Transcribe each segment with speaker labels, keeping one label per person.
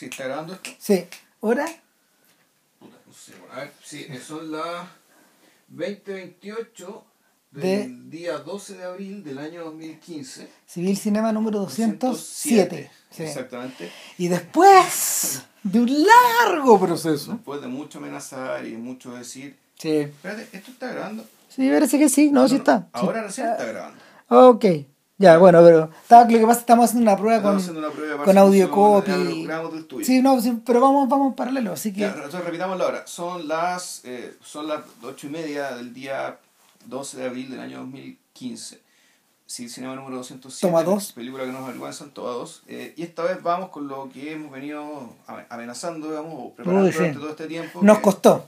Speaker 1: ¿Sí está grabando esto?
Speaker 2: Sí. ¿Hora?
Speaker 1: Puta, no sé. bueno, A ver, sí, son las 2028 del
Speaker 2: De-
Speaker 1: día 12 de abril del año 2015.
Speaker 2: Civil Cinema número 207. Sí.
Speaker 1: Exactamente.
Speaker 2: Y después de un largo proceso.
Speaker 1: Después de mucho amenazar y mucho decir,
Speaker 2: Sí.
Speaker 1: espérate, ¿esto está grabando?
Speaker 2: Sí, parece que sí. No, sí está. Sí.
Speaker 1: Ahora recién está grabando.
Speaker 2: Ok. Ya, bueno, pero está- lo que pasa es que estamos haciendo una prueba
Speaker 1: Estamos
Speaker 2: con,
Speaker 1: haciendo una prueba
Speaker 2: con audio copy. Sí, no, sí, pero vamos, vamos en paralelo, así que...
Speaker 1: Ya, entonces repitamos la hora. Son las, eh, son las ocho y media del día 12 de abril del año 2015. Sí, cinema número 207.
Speaker 2: Toma dos.
Speaker 1: Película que nos avergüenzan, toma dos. Eh, y esta vez vamos con lo que hemos venido ame- amenazando, digamos, o preparando
Speaker 2: Uy, sí.
Speaker 1: durante todo este tiempo.
Speaker 2: Nos
Speaker 1: que-
Speaker 2: costó.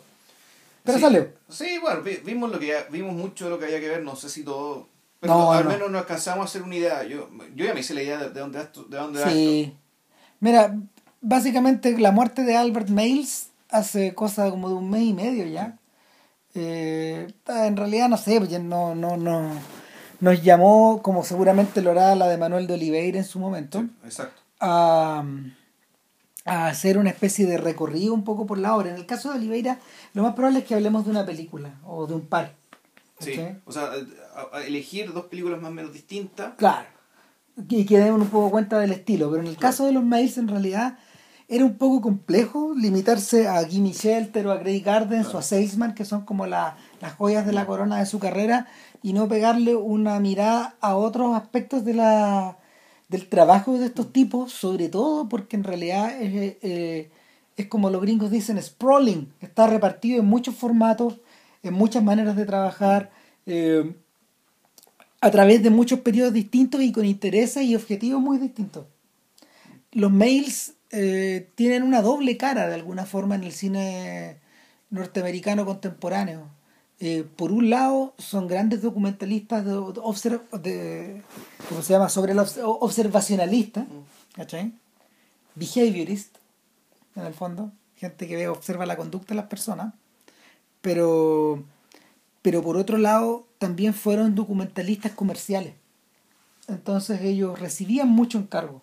Speaker 2: Pero
Speaker 1: sí,
Speaker 2: salió.
Speaker 1: Sí, bueno, vi- vimos lo que vimos mucho de lo que había que ver, no sé si todo. Pero
Speaker 2: No,
Speaker 1: al
Speaker 2: no.
Speaker 1: menos nos alcanzamos a hacer una idea. Yo, yo ya me hice la idea de, de dónde, de dónde.
Speaker 2: Sí. Mira, básicamente la muerte de Albert Miles hace cosa como de un mes y medio ya. Eh, en realidad no sé, no, no, no, nos llamó, como seguramente lo hará la de Manuel de Oliveira en su momento,
Speaker 1: Sí, exacto.
Speaker 2: a, a hacer una especie de recorrido un poco por la obra. En el caso de Oliveira, lo más probable es que hablemos de una película o de un par.
Speaker 1: Sí. O sea, a- a elegir dos películas más o menos distintas.
Speaker 2: Claro. Y que den un poco cuenta del estilo. Pero en el caso de los Mails, en realidad, era un poco complejo limitarse a Gimme Shelter o a Grey Gardens o a Salesman, que son como la- las joyas de la corona de su carrera, y no pegarle una mirada a otros aspectos de la, del trabajo de estos tipos, sobre todo porque en realidad es, eh, es como los gringos dicen, sprawling, está repartido en muchos formatos, en muchas maneras de trabajar. eh, a través de muchos periodos distintos y con intereses y objetivos muy distintos. Los mails eh, tienen una doble cara de alguna forma en el cine norteamericano contemporáneo. Eh, por un lado, son grandes documentalistas de, de ¿cómo se llama? Sobre el obs- observacionalista, ¿cachai? Behaviorist, en el fondo, gente que observa la conducta de las personas, pero pero por otro lado también fueron documentalistas comerciales. Entonces ellos recibían mucho encargo.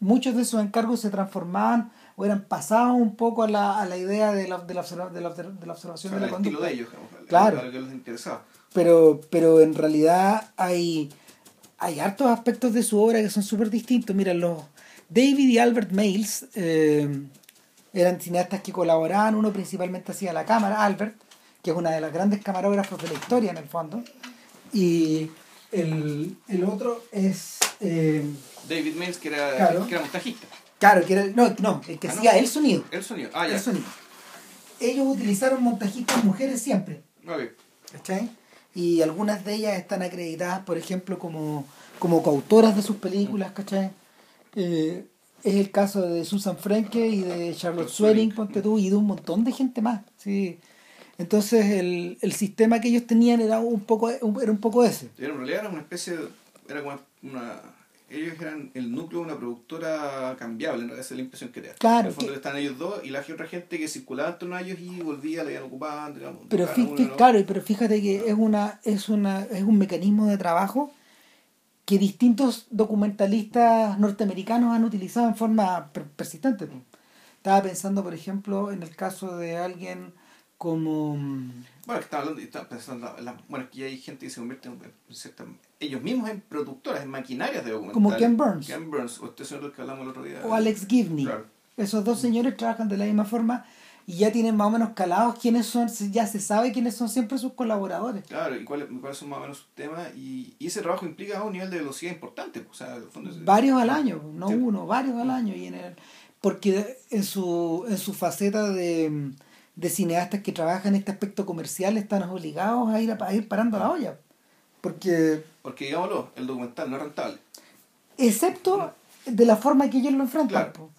Speaker 2: Muchos de esos encargos se transformaban o eran pasados un poco a la, a la idea de la, de la, observa- de la, obser- de la
Speaker 1: O
Speaker 2: observación
Speaker 1: sea,
Speaker 2: de
Speaker 1: el
Speaker 2: la
Speaker 1: estilo
Speaker 2: conducta.
Speaker 1: de ellos,
Speaker 2: Claro.
Speaker 1: a lo que les interesaba.
Speaker 2: Pero, pero en realidad hay, hay hartos aspectos de su obra que son súper distintos. Mira, los David y Albert Miles eh, eran cineastas que colaboraban, uno principalmente hacía la cámara, Albert, que es una de las grandes camarógrafos de la historia en el fondo, y el, el otro es... eh,
Speaker 1: David Mills, que era,
Speaker 2: Claro.
Speaker 1: que era montajista.
Speaker 2: claro, que era, no, no, el que
Speaker 1: Ah, no.
Speaker 2: hacía el sonido.
Speaker 1: El sonido. Ah, ya.
Speaker 2: El sonido. Ellos utilizaron montajistas mujeres siempre.
Speaker 1: Ok.
Speaker 2: ¿cachai? Y algunas de ellas están acreditadas, por ejemplo, como, como coautoras de sus películas, ¿cachai? Eh, es el caso de Susan Frenke y de Charlotte Swearing, ponte tú, y de un montón de gente más, ¿sí? Entonces el, el sistema que ellos tenían era un poco, era un poco ese.
Speaker 1: Era, en realidad era una especie de... Era como una... Ellos eran el núcleo de una productora cambiable, en realidad esa es la impresión que te da.
Speaker 2: Claro,
Speaker 1: En el fondo
Speaker 2: que-
Speaker 1: están ellos dos y la otra gente que circulaba en torno a ellos y volvía, la iban ocupando, digamos.
Speaker 2: Pero
Speaker 1: cada
Speaker 2: fí-
Speaker 1: uno,
Speaker 2: claro, pero fíjate que es una, es una, es un mecanismo de trabajo que distintos documentalistas norteamericanos han utilizado en forma per- persistente. Estaba pensando, por ejemplo, en el caso de alguien como mm,
Speaker 1: Bueno, que estaba hablando estaba pensando... en la- bueno, aquí hay gente que se convierte en, en cierta- ellos mismos en productoras, en maquinarias de documentales.
Speaker 2: Como Ken Burns.
Speaker 1: Ken Burns, o este señor del que hablamos el otro día.
Speaker 2: o Alex Gibney.
Speaker 1: Claro.
Speaker 2: Esos dos señores trabajan de la misma forma y ya tienen más o menos calados quiénes son, ya se sabe quiénes son siempre sus colaboradores.
Speaker 1: Claro, y cuáles cuáles son más o menos sus temas. Y, y ese trabajo implica un nivel de velocidad importante. pues, O sea, fondo es-
Speaker 2: varios al año, no
Speaker 1: Sí.
Speaker 2: uno, varios al año. Y en el, porque en su, en su faceta de, de cineastas que trabajan en este aspecto comercial están obligados a ir, a, a ir parando la olla. Porque,
Speaker 1: Porque, digámoslo, el documental no es rentable.
Speaker 2: excepto de la forma que ellos lo enfrentan.
Speaker 1: Claro.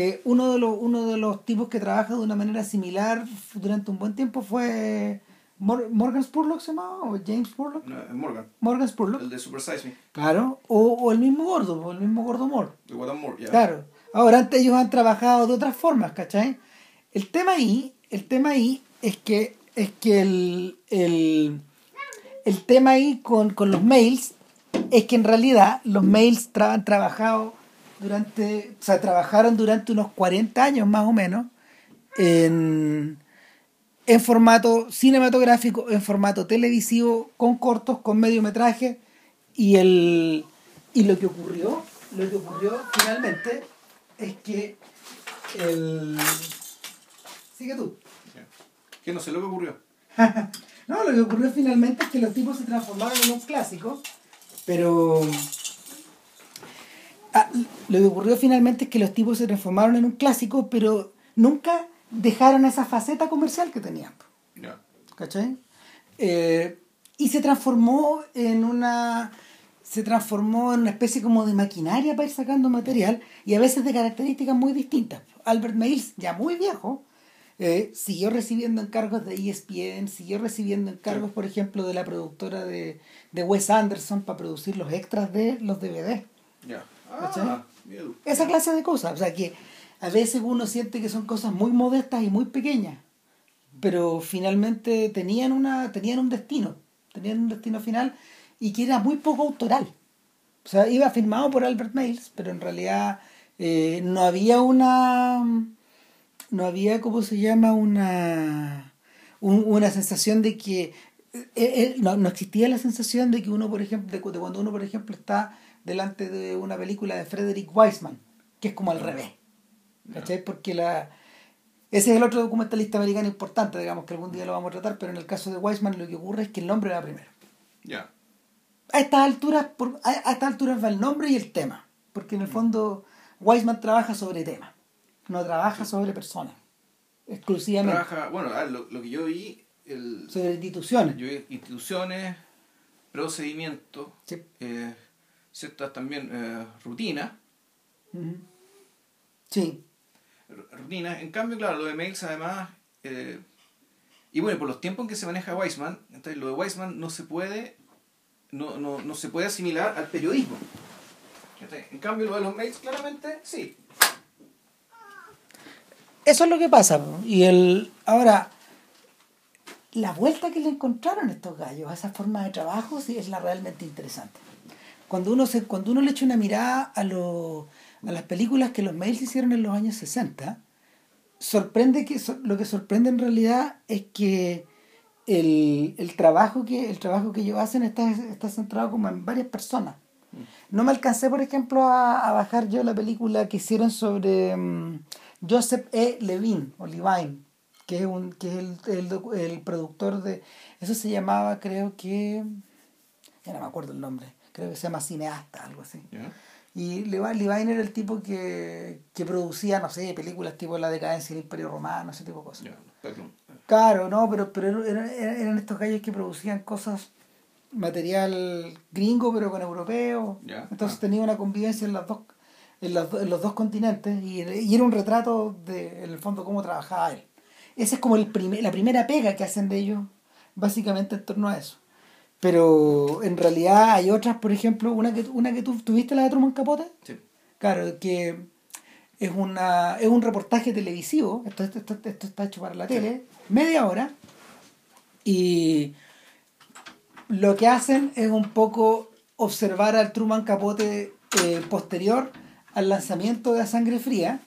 Speaker 2: Eh, uno, de los, uno de los tipos que trabaja de una manera similar durante un buen tiempo fue Mor- Morgan Spurlock, ¿se llamaba? ¿O James Spurlock?
Speaker 1: No, es Morgan,
Speaker 2: Morgan Spurlock.
Speaker 1: el de Super Size Me,
Speaker 2: Claro. O, o el mismo gordo, o el mismo gordo Moore.
Speaker 1: de What More, ya.
Speaker 2: Claro. Ahora antes ellos han trabajado de otras formas, ¿cachai? El tema ahí, el tema ahí es que es que el, el, el tema ahí con, con los mails es que en realidad los mails tra- han trabajado durante, o sea, trabajaron durante unos 40 años más o menos en, en formato cinematográfico, en formato televisivo, con cortos, con mediometraje y el y lo que ocurrió, lo que ocurrió finalmente es que el sigue tú.
Speaker 1: Que no sé lo que ocurrió.
Speaker 2: no, lo que ocurrió finalmente es que los tipos se transformaron en un clásico, pero ah, lo que ocurrió finalmente es que los tipos se transformaron en un clásico, pero nunca dejaron esa faceta comercial que tenían. ¿Cachai? Eh, y se transformó en una se transformó en una especie como de maquinaria para ir sacando material y a veces de características muy distintas. Albert Mails, ya muy viejo, eh, siguió recibiendo encargos de ESPN, siguió recibiendo encargos, por ejemplo, de la productora de, de Wes Anderson para producir los extras de los DVD. Ah, Esa clase de cosas. O sea que a veces uno siente que son cosas muy modestas y muy pequeñas, pero finalmente tenían, una, tenían un destino, tenían un destino final y que era muy poco autoral. O sea, iba firmado por Albert Mails, pero en realidad eh, no había una. No había, ¿cómo se llama? Una. una sensación de que. Eh, eh, no, no, existía la sensación de que uno, por ejemplo, de, cuando uno, por ejemplo, está delante de una película de Frederick Weisman, que es como al revés. ¿Cachai? Porque la. Ese es el otro documentalista americano importante, digamos, que algún día lo vamos a tratar, pero en el caso de Weisman lo que ocurre es que el nombre va primero. Ya a estas alturas, por, a, estas alturas va el nombre y el tema. Porque en el fondo Weisman trabaja sobre temas, no trabaja sobre personas. Exclusivamente.
Speaker 1: Trabaja, bueno, lo, lo, que yo vi. El,
Speaker 2: sobre instituciones.
Speaker 1: Yo vi instituciones, procedimientos, eh, ciertas también eh, rutinas. Sí. Rutinas. En cambio, claro, lo de mails además. Eh, y bueno, por los tiempos en que se maneja Weisman, entonces lo de Weisman no se puede no, no, no se puede asimilar al periodismo. En cambio, lo de los mails, claramente, sí.
Speaker 2: Eso es lo que pasa. Y el ahora, la vuelta que le encontraron estos gallos a esa forma de trabajo sí es la realmente interesante. Cuando uno, se, cuando uno le echa una mirada a, lo, a las películas que los mails hicieron en los años 60, sorprende que, lo que sorprende en realidad es que el, el, trabajo que el trabajo que ellos hacen está, está centrado como en varias personas. No me alcancé, por ejemplo, a, bajar yo la película que hicieron sobre mm, Joseph E. Levine, o Levine, que es, un, que es el, el, el, productor de... Eso se llamaba, creo que... Ya no me acuerdo el nombre. Creo que se llama Cineasta, algo así. Y Levine era el tipo que, que producía, no sé, películas tipo La decadencia del Imperio Romano, ese tipo de cosas. Claro, no, pero, pero eran, eran estos gallos que producían cosas, material gringo, pero con europeo. Entonces ah. tenía una convivencia en, las dos, en, los dos continentes y, era un retrato de, en el fondo, cómo trabajaba él. Esa es como el primer, la primera pega que hacen de ellos, básicamente en torno a eso. Pero en realidad hay otras, por ejemplo, una que, una que tú tuviste, la de Truman Capote. Sí. Claro, que es, una, es un reportaje televisivo, esto, esto, esto está hecho para la tele, media hora, y lo que hacen es un poco observar al Truman Capote eh, posterior al lanzamiento de la Sangre Fría,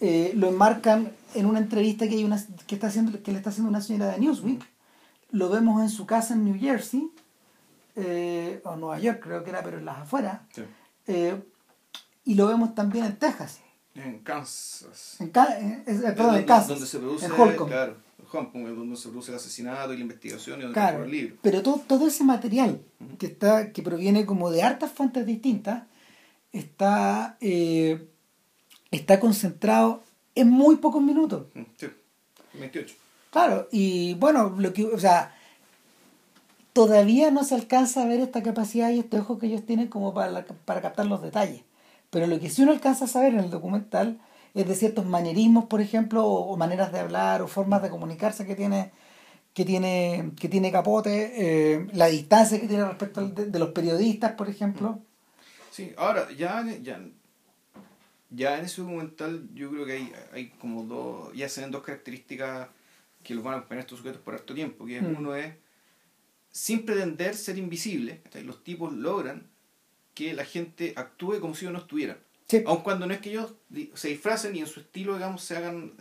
Speaker 2: eh, lo enmarcan en una entrevista que hay una que está haciendo que le está haciendo una señora de Newsweek lo vemos en su casa en New Jersey eh, o Nueva York creo que era pero en las afueras y lo vemos también en Texas
Speaker 1: en Kansas.
Speaker 2: En, perdón, en Kansas. Donde se produce,
Speaker 1: en Holcomb. Claro, donde se produce el asesinato y la investigación y donde
Speaker 2: claro, el libro. Pero todo, todo ese material que está que proviene como de hartas fuentes distintas está, eh, está concentrado en muy pocos minutos.
Speaker 1: Sí, 28.
Speaker 2: Claro, y bueno, lo que, o sea, todavía no se alcanza a ver esta capacidad y este ojo que ellos tienen como para, para captar los detalles. Pero lo que sí uno alcanza a saber en el documental es de ciertos manerismos, por ejemplo, o, maneras de hablar o formas de comunicarse que tiene que tiene que tiene Capote, eh, la distancia que tiene respecto de, los periodistas, por ejemplo.
Speaker 1: Sí, ahora ya, ya, ya en ese documental yo creo que hay, hay como dos, ya se ven dos características que los van a acompañar estos sujetos por harto tiempo, que mm. uno es sin pretender ser invisible, los tipos logran que la gente actúe como si ellos no estuvieran.
Speaker 2: Sí.
Speaker 1: Aun cuando no es que ellos se disfracen y en su estilo, digamos, se hagan,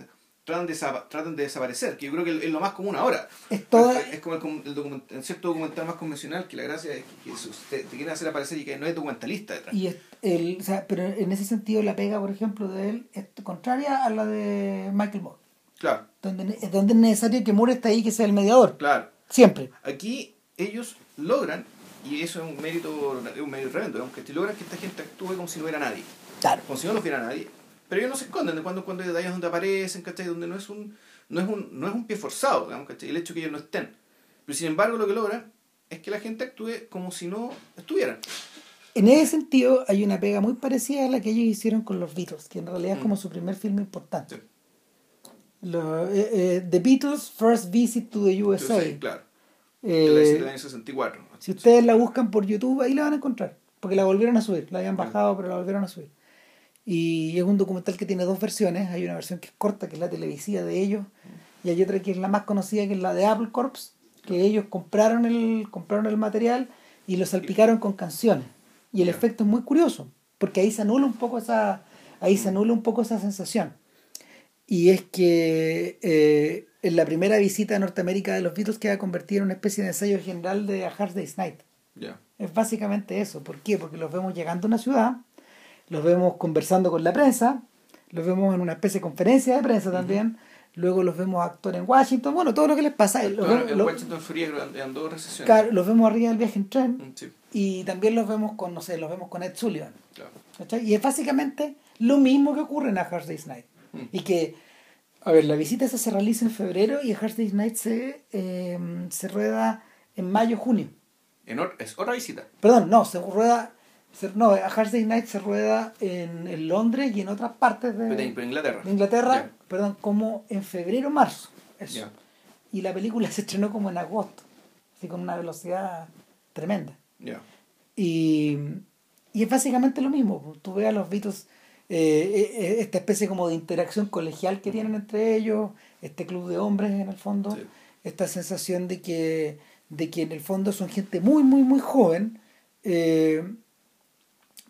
Speaker 1: tratan de, tratan de desaparecer, que yo creo que es lo más común ahora.
Speaker 2: Es toda-
Speaker 1: Es como el, el document- en cierto documental más convencional que la gracia es que, que te, te quieren hacer aparecer y que no es documentalista detrás.
Speaker 2: Y es- el, o sea, pero en ese sentido la pega, por ejemplo, de él es contraria a la de Michael Moore.
Speaker 1: Claro,
Speaker 2: Donde, ne- donde es necesario que Moore esté ahí, que sea el mediador.
Speaker 1: claro.
Speaker 2: Siempre.
Speaker 1: Aquí ellos logran, y eso es un mérito, es un mérito tremendo, aunque logran que esta gente actúe como si no hubiera nadie.
Speaker 2: Claro.
Speaker 1: como si no los viera nadie. Pero ellos no se esconden de cuando cuando hay detalles donde aparecen, ¿cachai? Donde no es un, no es un, no es un pie forzado, digamos, ¿cachai? El hecho de que ellos no estén. Pero sin embargo lo que logran es que la gente actúe como si no estuvieran.
Speaker 2: En ese sentido hay una pega muy parecida a la que ellos hicieron con los Beatles, que en realidad es
Speaker 1: Mm.
Speaker 2: como su primer filme importante.
Speaker 1: Sí.
Speaker 2: Lo- eh, eh, the Beatles First Visit to the USA.
Speaker 1: Entonces, claro.
Speaker 2: Eh,
Speaker 1: del año 64.
Speaker 2: si ustedes la buscan por YouTube, ahí la van a encontrar. Porque la volvieron a subir. La habían bajado, pero la volvieron a subir. Y es un documental que tiene dos versiones. Hay una versión que es corta, que es la televisiva de ellos. Y hay otra que es la más conocida, que es la de Apple Corps. Que ellos compraron el, compraron el material y lo salpicaron con canciones. Y el efecto es muy curioso. Porque ahí se anula un poco esa, ahí se anula un poco esa sensación. Y es que eh, en la primera visita a Norteamérica de los Beatles queda convertida en una especie de ensayo general de A Hard Day's Night.
Speaker 1: Ya.
Speaker 2: Es básicamente eso. ¿Por qué? Porque los vemos llegando a una ciudad, los vemos conversando con la prensa, los vemos en una especie de conferencia de prensa también, luego los vemos actuar en Washington, bueno, todo lo que les pasa. Los, vemos-
Speaker 1: en
Speaker 2: lo-
Speaker 1: Washington Free en dos recesiones.
Speaker 2: claro, los vemos arriba del viaje en tren
Speaker 1: Mm, Sí,
Speaker 2: y también los vemos con, no sé, los vemos con Ed Sullivan.
Speaker 1: claro.
Speaker 2: Y es básicamente lo mismo que ocurre en A Hard Day's Night. Y que, a ver, la visita esa se realiza en febrero y A Hard Day's Night se, eh, se rueda en mayo-junio.
Speaker 1: En or- es otra visita.
Speaker 2: Perdón, no, se rueda. se- no, A Hard Day's Night se rueda en, en Londres y en otras partes de,
Speaker 1: en Inglaterra.
Speaker 2: de Inglaterra,
Speaker 1: Ya.
Speaker 2: perdón, como en febrero marzo. Eso.
Speaker 1: Ya.
Speaker 2: Y la película se estrenó como en agosto, así con una velocidad tremenda.
Speaker 1: Ya.
Speaker 2: Y, y es básicamente lo mismo. pues, Tú ves a los Beatles, eh, eh, esta especie como de interacción colegial que tienen entre ellos, este club de hombres en el fondo,
Speaker 1: Sí.
Speaker 2: esta sensación de que, de que en el fondo son gente muy, muy, muy joven, eh,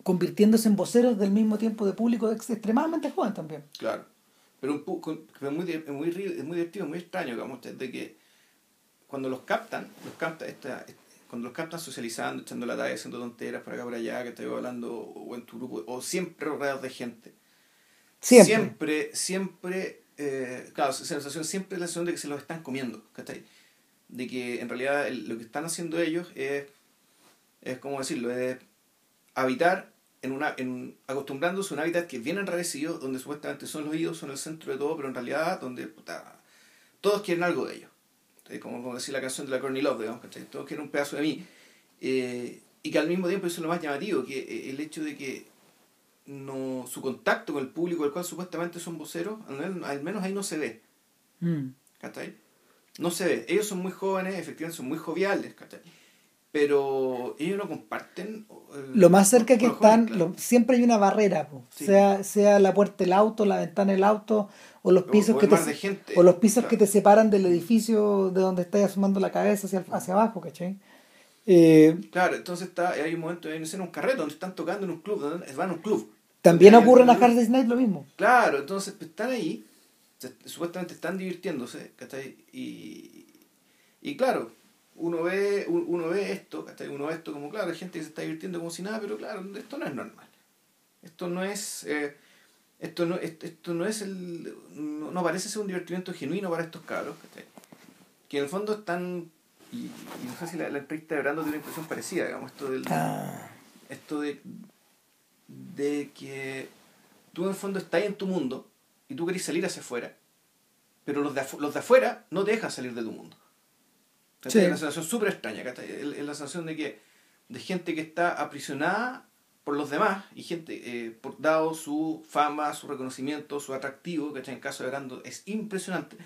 Speaker 2: convirtiéndose en voceros del mismo tiempo de público ex- extremadamente joven también.
Speaker 1: Claro. Pero un poco, es muy, es muy, es muy divertido, muy extraño, digamos, de que cuando los captan, los capta esta, cuando los captan socializando, echando la talla, haciendo tonteras por acá por allá, que estoy hablando, o en tu grupo, o siempre rodeados de gente.
Speaker 2: Siempre.
Speaker 1: Siempre, siempre, eh, claro, sensación, siempre la sensación de que se los están comiendo, ¿cachai? De que en realidad el- lo que están haciendo ellos es, es como decirlo, es habitar en una, en, acostumbrándose a un hábitat que es bien enrarecido, donde supuestamente son los oídos, son el centro de todo, pero en realidad donde puta, todos quieren algo de ellos. Como, decir la canción de la Courtney Love, digamos, ¿cachai? Todos quieren un pedazo de mí. Eh, y que al mismo tiempo eso es lo más llamativo, que eh, el hecho de que no su contacto con el público del cual supuestamente son voceros, al menos, ahí no se ve.
Speaker 2: Mm.
Speaker 1: ¿cachai? No se ve. Ellos son muy jóvenes, efectivamente son muy joviales, ¿cachai? Pero ellos no comparten. eh,
Speaker 2: Lo más cerca que están,
Speaker 1: jóvenes, claro.
Speaker 2: lo- siempre hay una barrera.
Speaker 1: Sí.
Speaker 2: sea, sea la puerta del auto, la ventana del auto, o los pisos
Speaker 1: o
Speaker 2: que te,
Speaker 1: gente.
Speaker 2: o los pisos
Speaker 1: Claro.
Speaker 2: que te separan del edificio de donde estás asomando la cabeza hacia, hacia abajo, ¿cachai? Eh,
Speaker 1: Claro, entonces está, hay un momento en un carrete donde están tocando en un club, donde van a un club.
Speaker 2: también ocurre en A Hard Day's Night lo mismo.
Speaker 1: Claro, entonces pues, están ahí, se- supuestamente están divirtiéndose, ¿cachai? Y, y claro, uno ve, un- uno ve esto, ¿cachai? Uno ve esto como, claro, hay gente que se está divirtiendo como si nada, pero claro, esto no es normal. Esto no es, eh, esto no, esto, esto no es el, no, no parece ser un divertimiento genuino para estos cabros, ¿cachai? Que en el fondo están, y, y no sé si la, la entrevista de Brando tiene una impresión parecida, digamos, esto del
Speaker 2: Ah,
Speaker 1: esto de, de que tú en el fondo estás en tu mundo y tú querés salir hacia afuera, pero los de, afu- los de afuera no te dejan salir de tu mundo.
Speaker 2: Sí.
Speaker 1: Es una sensación súper extraña, ¿cachai? Es la sensación de que de gente que está aprisionada por los demás y gente, eh, por, dado su fama, su reconocimiento, su atractivo, ¿cachai? En caso de Brando es impresionante.
Speaker 2: o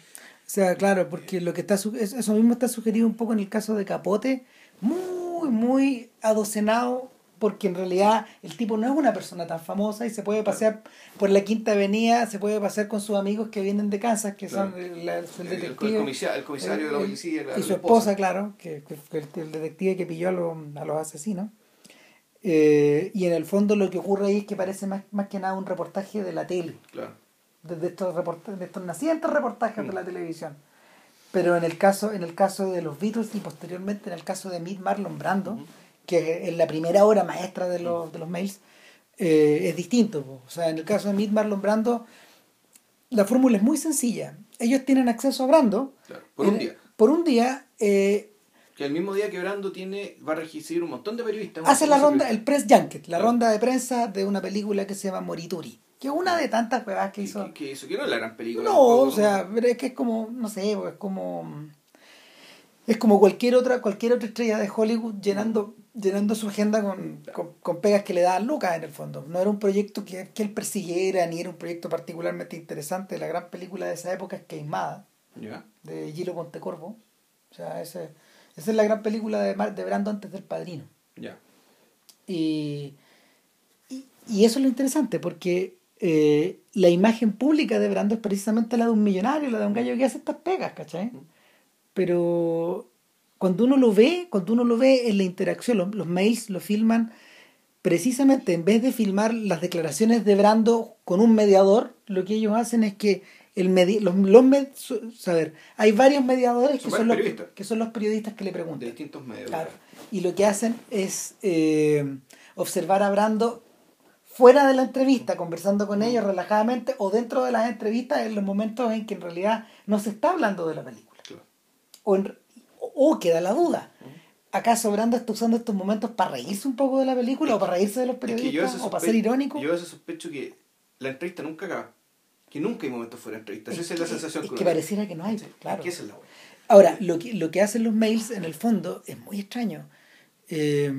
Speaker 2: sea, claro, porque lo que está eso mismo está sugerido un poco en el caso de Capote, muy, muy adocenado, porque en realidad el tipo no es una persona tan famosa y se puede pasear por la Quinta Avenida, se puede pasear con sus amigos que vienen de Kansas, que son el, el- el
Speaker 1: El, el, comisario, el comisario de la
Speaker 2: el-
Speaker 1: policía la-
Speaker 2: y su esposa, claro, que, que fue el, el detective que pilló a los asesinos. Eh, y en el fondo lo que ocurre ahí es que parece más, más que nada un reportaje de la tele.
Speaker 1: Claro.
Speaker 2: De, estos, reportajes, de estos nacientes reportajes de la televisión. Pero en el caso, en el caso de los Beatles y posteriormente en el caso de Meet Marlon Brando, que es la primera hora maestra de los, de los mails, eh, es distinto. O sea, en el caso de Meet Marlon Brando, la fórmula es muy sencilla. Ellos tienen acceso a Brando.
Speaker 1: por un día.
Speaker 2: Por un día.
Speaker 1: Que el mismo día que Brando tiene, va a registrar un montón de periodistas.
Speaker 2: Hace la ronda, el press junket, la ronda de prensa de una película que se llama Morituri. Que es una de tantas huevas que hizo.
Speaker 1: Que, hizo, que no es la gran película.
Speaker 2: No, o sea, es que es como, no sé, es como. Es como cualquier otra, cualquier otra estrella de Hollywood llenando, llenando su agenda con, con, pegas que le daban Lucas en el fondo. No era un proyecto que, que, él persiguiera, ni era un proyecto particularmente interesante. La gran película de esa época es Queimada, de Gilo Pontecorvo. O sea, ese, esa es la gran película de, de Brando antes del Padrino.
Speaker 1: Ya.
Speaker 2: Y, y, y, eso es lo interesante, porque eh, la imagen pública de Brando es precisamente la de un millonario, la de un gallo que hace estas pegas, ¿cachai? Pero cuando uno lo ve, cuando uno lo ve en la interacción, los, mails lo filman precisamente en vez de filmar las declaraciones de Brando con un mediador, lo que ellos hacen es que el medi los, los saber, hay varios mediadores que son, los, que son los periodistas que le preguntan. De
Speaker 1: distintos medios.
Speaker 2: Claro. Y lo que hacen es eh, observar a Brando fuera de la entrevista, conversando con ellos relajadamente, o dentro de las entrevistas en los momentos en que en realidad no se está hablando de la película. O, o, queda la duda. ¿Acaso Brando está usando estos momentos para reírse un poco de la película o para reírse de los periodistas o para ser irónico?
Speaker 1: Yo a veces sospecho que la entrevista nunca acaba. Que nunca hay momentos fuera de entrevista. Esa es, la sensación
Speaker 2: es que, pareciera que no hay, claro.
Speaker 1: Es la
Speaker 2: Ahora, lo que, lo que hacen los mails en el fondo es muy extraño. Eh,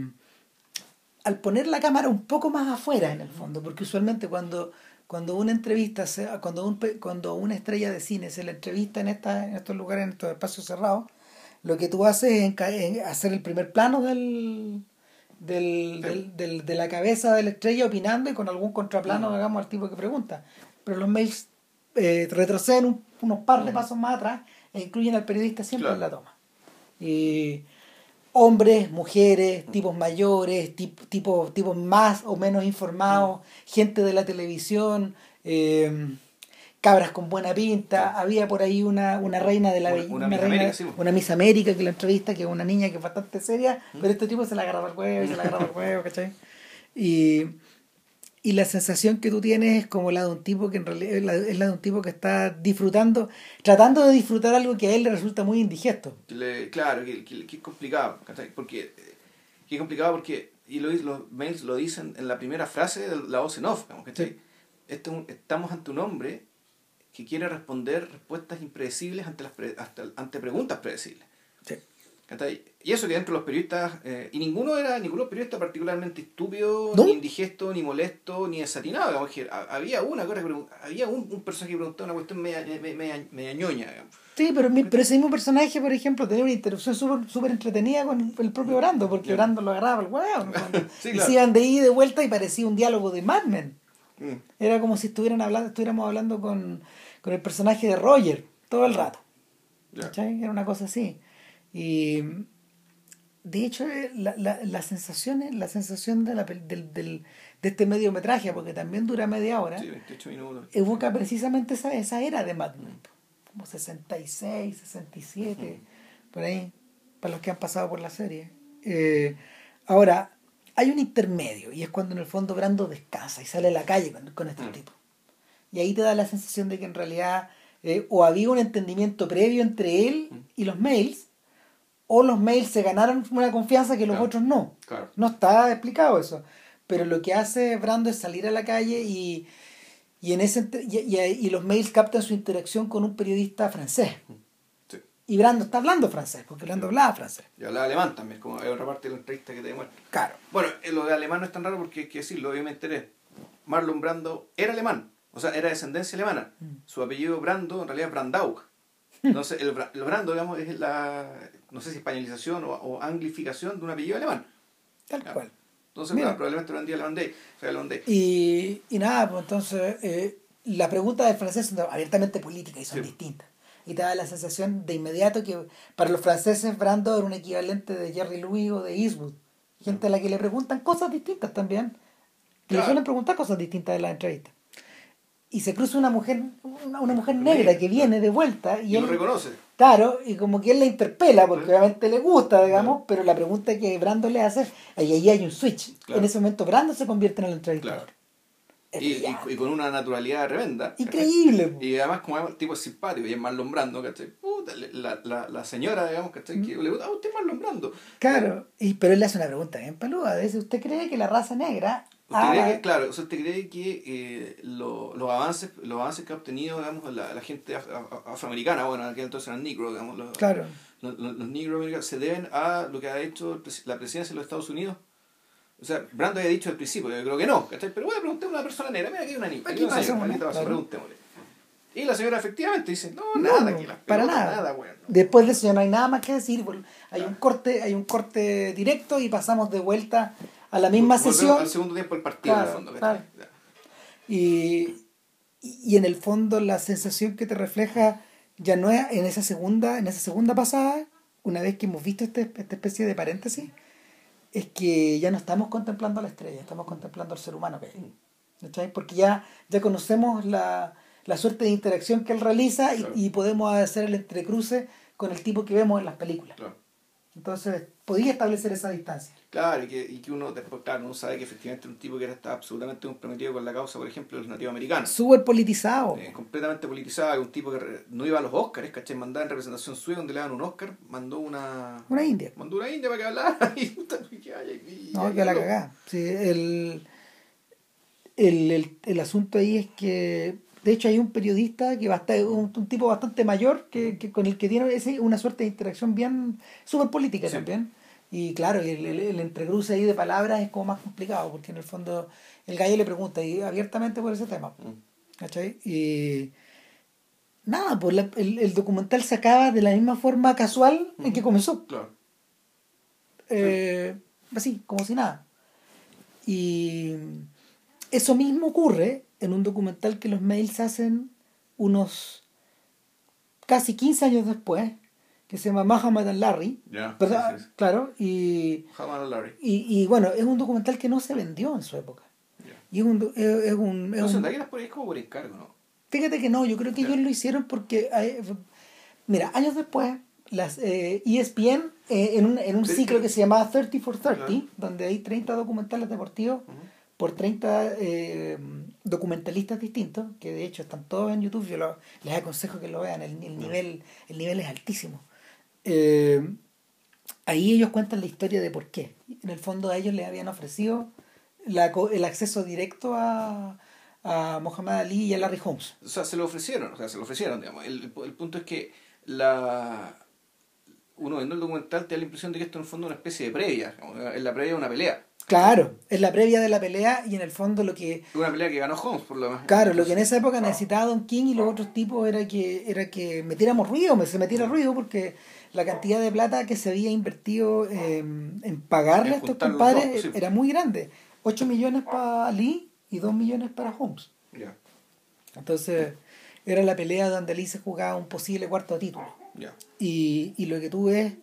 Speaker 2: al poner la cámara un poco más afuera en el fondo, porque usualmente cuando, cuando una entrevista, se, cuando, un, cuando una estrella de cine se la entrevista en, esta, en estos lugares, en estos espacios cerrados, lo que tú haces es hacer el primer plano del, del, del, de la cabeza de la estrella opinando y con algún contraplano, digamos, al tipo que pregunta. Pero los mails eh, retroceden unos par de pasos más atrás e incluyen al periodista siempre en la toma. Y hombres, mujeres, tipos mayores, tipo, tipos más o menos informados, gente de la televisión, em, cabras con buena pinta. Había por ahí una, una reina de la
Speaker 1: una, una, Miss América,
Speaker 2: una Miss América que la entrevista, que es una niña que es bastante seria, pero este tipo se la agarraba el huevo, se la agarraba el huevo, ¿cachai? Y y la sensación que tú tienes es como la de un tipo que en realidad es la, de un tipo que está disfrutando, tratando de disfrutar algo que a él le resulta muy indigesto.
Speaker 1: claro, que, es complicado, porque que es complicado porque y lo, los mails lo dicen en la primera frase de la voz en off, este estamos ante un hombre que quiere responder respuestas impredecibles ante las ante preguntas predecibles. Y eso que dentro de los periodistas, eh, y ninguno era, ninguno periodista particularmente estúpido, ni indigesto, ni molesto, ni desatinado, había una cosa había un, un, personaje que preguntaba una cuestión media, media, ñoña,
Speaker 2: Sí, pero, pero ese mismo personaje, por ejemplo, tenía una interrupción súper entretenida con el propio Brando, porque Brando lo agarraba el huevo. y se iban de ida y de vuelta y parecía un diálogo de Mad Men. Mm. Era como si estuvieran hablando, estuviéramos hablando con, con el personaje de Roger todo el rato. Era una cosa así. Y de hecho, eh, la, la, la sensación, la sensación de, la, del, del, de este mediometraje, porque también dura media hora, evoca precisamente esa, esa era de Mad Men, como 66, 67, por ahí, para los que han pasado por la serie. Eh, ahora, hay un intermedio, y es cuando en el fondo Brando descansa y sale a la calle con, con este tipo. Y ahí te da la sensación de que en realidad eh, o había un entendimiento previo entre él y los mails, o los mails se ganaron una confianza que los otros no. No está explicado eso. Pero lo que hace Brando es salir a la calle y, y en ese y, y, los mails captan su interacción con un periodista francés. Y Brando está hablando francés, porque Brando hablaba francés.
Speaker 1: Y hablaba alemán también, como hay otra parte de la entrevista que te demuestra.
Speaker 2: Claro.
Speaker 1: Bueno, eh, lo de alemán no es tan raro porque hay que decirlo, obviamente Marlon Brando era alemán, o sea, era de descendencia alemana. Mm. Su apellido Brando en realidad es Brandau. Entonces, el, el Brando, digamos, es la, no sé si españolización o, anglificación de un apellido alemán.
Speaker 2: Tal cual.
Speaker 1: Entonces, probablemente lo vendía holandés.
Speaker 2: Y, y nada, pues entonces, eh, la pregunta del francés son abiertamente políticas y son distintas. Y te da la sensación de inmediato que para los franceses Brando era un equivalente de Jerry Louis o de Eastwood. gente a la que le preguntan cosas distintas también, que le suelen preguntar cosas distintas en las entrevistas. Y se cruza una mujer, una, una mujer negra que viene de vuelta y
Speaker 1: Y
Speaker 2: él,
Speaker 1: lo reconoce.
Speaker 2: Claro, y como que él la interpela, porque obviamente le gusta, digamos, pero la pregunta que Brandon le hace, ahí, ahí hay un switch.
Speaker 1: Claro.
Speaker 2: En ese momento Brandon se convierte en el entrevistador.
Speaker 1: Claro.
Speaker 2: Es
Speaker 1: Y, y-
Speaker 2: brillante.
Speaker 1: y con una naturalidad tremenda.
Speaker 2: Increíble.
Speaker 1: Y además, como el tipo es simpático y es Marlon Brando, ¿cachai? Puta, la, la, la señora, digamos, ¿cachai? Que le gusta, ah, usted es Marlon Brando.
Speaker 2: Claro, y, pero él le hace una pregunta bien peluda. Dice, ¿usted cree que la raza negra...
Speaker 1: ¿Usted
Speaker 2: haga-
Speaker 1: cree que, claro, o sea, ¿usted cree que eh, lo- los, avances, los avances que ha obtenido, digamos, la, la gente af- af- afroamericana, bueno, en aquel entonces eran negros, digamos, los,
Speaker 2: Claro.
Speaker 1: los, los, los negros americanos, se deben a lo que ha hecho la presidencia de los Estados Unidos? O sea, Brando había dicho al principio, yo creo que no, ¿cachai? Pero voy a preguntarle a una persona negra, mira, aquí hay una niña,
Speaker 2: Aquí
Speaker 1: una señora, paso,
Speaker 2: Claro.
Speaker 1: preguntémosle. Y la señora efectivamente dice, no,
Speaker 2: No,
Speaker 1: nada, aquí las
Speaker 2: para nada.
Speaker 1: nada, weón.
Speaker 2: Después de eso ya no hay nada más que decir. Hay un corte, hay un corte directo y pasamos de vuelta a la misma
Speaker 1: Volvemos
Speaker 2: sesión.
Speaker 1: al segundo tiempo del partido,
Speaker 2: Claro,
Speaker 1: en el fondo.
Speaker 2: Y, y en el fondo la sensación que te refleja ya no es en esa segunda, en esa segunda pasada, una vez que hemos visto este, esta especie de paréntesis, es que ya no estamos contemplando a la estrella, estamos contemplando al ser humano que. ¿Cachai? Porque ya, ya conocemos la, la suerte de interacción que él realiza y,
Speaker 1: Claro.
Speaker 2: y podemos hacer el entrecruce con el tipo que vemos en las películas.
Speaker 1: Claro.
Speaker 2: Entonces, podía establecer esa distancia.
Speaker 1: Claro, y que, y que uno después, claro, uno sabe que efectivamente era un tipo que era, estaba absolutamente comprometido con la causa, por ejemplo, de los nativos americanos.
Speaker 2: Súper politizado.
Speaker 1: Eh, completamente politizado, un tipo que re- no iba a los Oscars, ¿cachai? Mandaba en representación suya donde le daban un Oscar, mandó una...
Speaker 2: Una india.
Speaker 1: Mandó una india para que hablara y ay, y-
Speaker 2: No,
Speaker 1: y-
Speaker 2: que la cagá. Sí, el, el, el, el asunto ahí es que, de hecho, hay un periodista que basta, un, un tipo bastante mayor que, que con el que tiene ese, una suerte de interacción bien súper política
Speaker 1: Sí.
Speaker 2: también. Y claro, el, el, el entrecruce ahí de palabras es como más complicado, porque en el fondo el gallo le pregunta y abiertamente por ese tema.
Speaker 1: Mm.
Speaker 2: ¿Cachai? Y nada, pues la- el, el documental se acaba de la misma forma casual en que comenzó.
Speaker 1: Claro.
Speaker 2: Eh, así, como si nada. Y eso mismo ocurre en un documental que los mails hacen unos casi 15 años después, que se llama Muhammad and Larry,
Speaker 1: Ya,
Speaker 2: ¿verdad?
Speaker 1: sí, sí, sí.
Speaker 2: Claro, y,
Speaker 1: Larry.
Speaker 2: y, y bueno, es un documental que no se vendió en su época.
Speaker 1: Ya.
Speaker 2: Y es un, es, es un, es
Speaker 1: No
Speaker 2: un-
Speaker 1: por ahí como por encargo, ¿no?
Speaker 2: Fíjate que no, yo creo que ellos lo hicieron porque, mira, años después, las eh, ESPN, eh, en un, en un ciclo que se llamaba 30 for 30,
Speaker 1: Claro.
Speaker 2: donde hay 30 documentales deportivos. Por 30 eh, documentalistas distintos, que de hecho están todos en YouTube, yo lo- les aconsejo que lo vean, el, el nivel, el nivel es altísimo. Eh, ahí ellos cuentan la historia de por qué. En el fondo a ellos les habían ofrecido la el acceso directo a, a Muhammad Ali y a Larry Holmes.
Speaker 1: O sea, se lo ofrecieron, o sea, se lo ofrecieron, digamos. El, el, punto es que la uno viendo el documental te da la impresión de que esto en el fondo es una especie de previa, es la previa de una pelea.
Speaker 2: Claro, es la previa de la pelea y en el fondo lo que
Speaker 1: Una pelea que ganó Holmes, por lo demás.
Speaker 2: Claro, lo que en esa época necesitaba Don King y los otros tipos era que era que metiéramos ruido, se metiera ruido porque la cantidad de plata que se había invertido eh, en pagarle
Speaker 1: En
Speaker 2: a estos compadres
Speaker 1: sí.
Speaker 2: era muy grande. 8 millones para Lee y 2 millones para Holmes.
Speaker 1: Ya,
Speaker 2: Entonces era la pelea donde Lee se jugaba un posible cuarto título.
Speaker 1: ya.
Speaker 2: Y, y lo que tú ves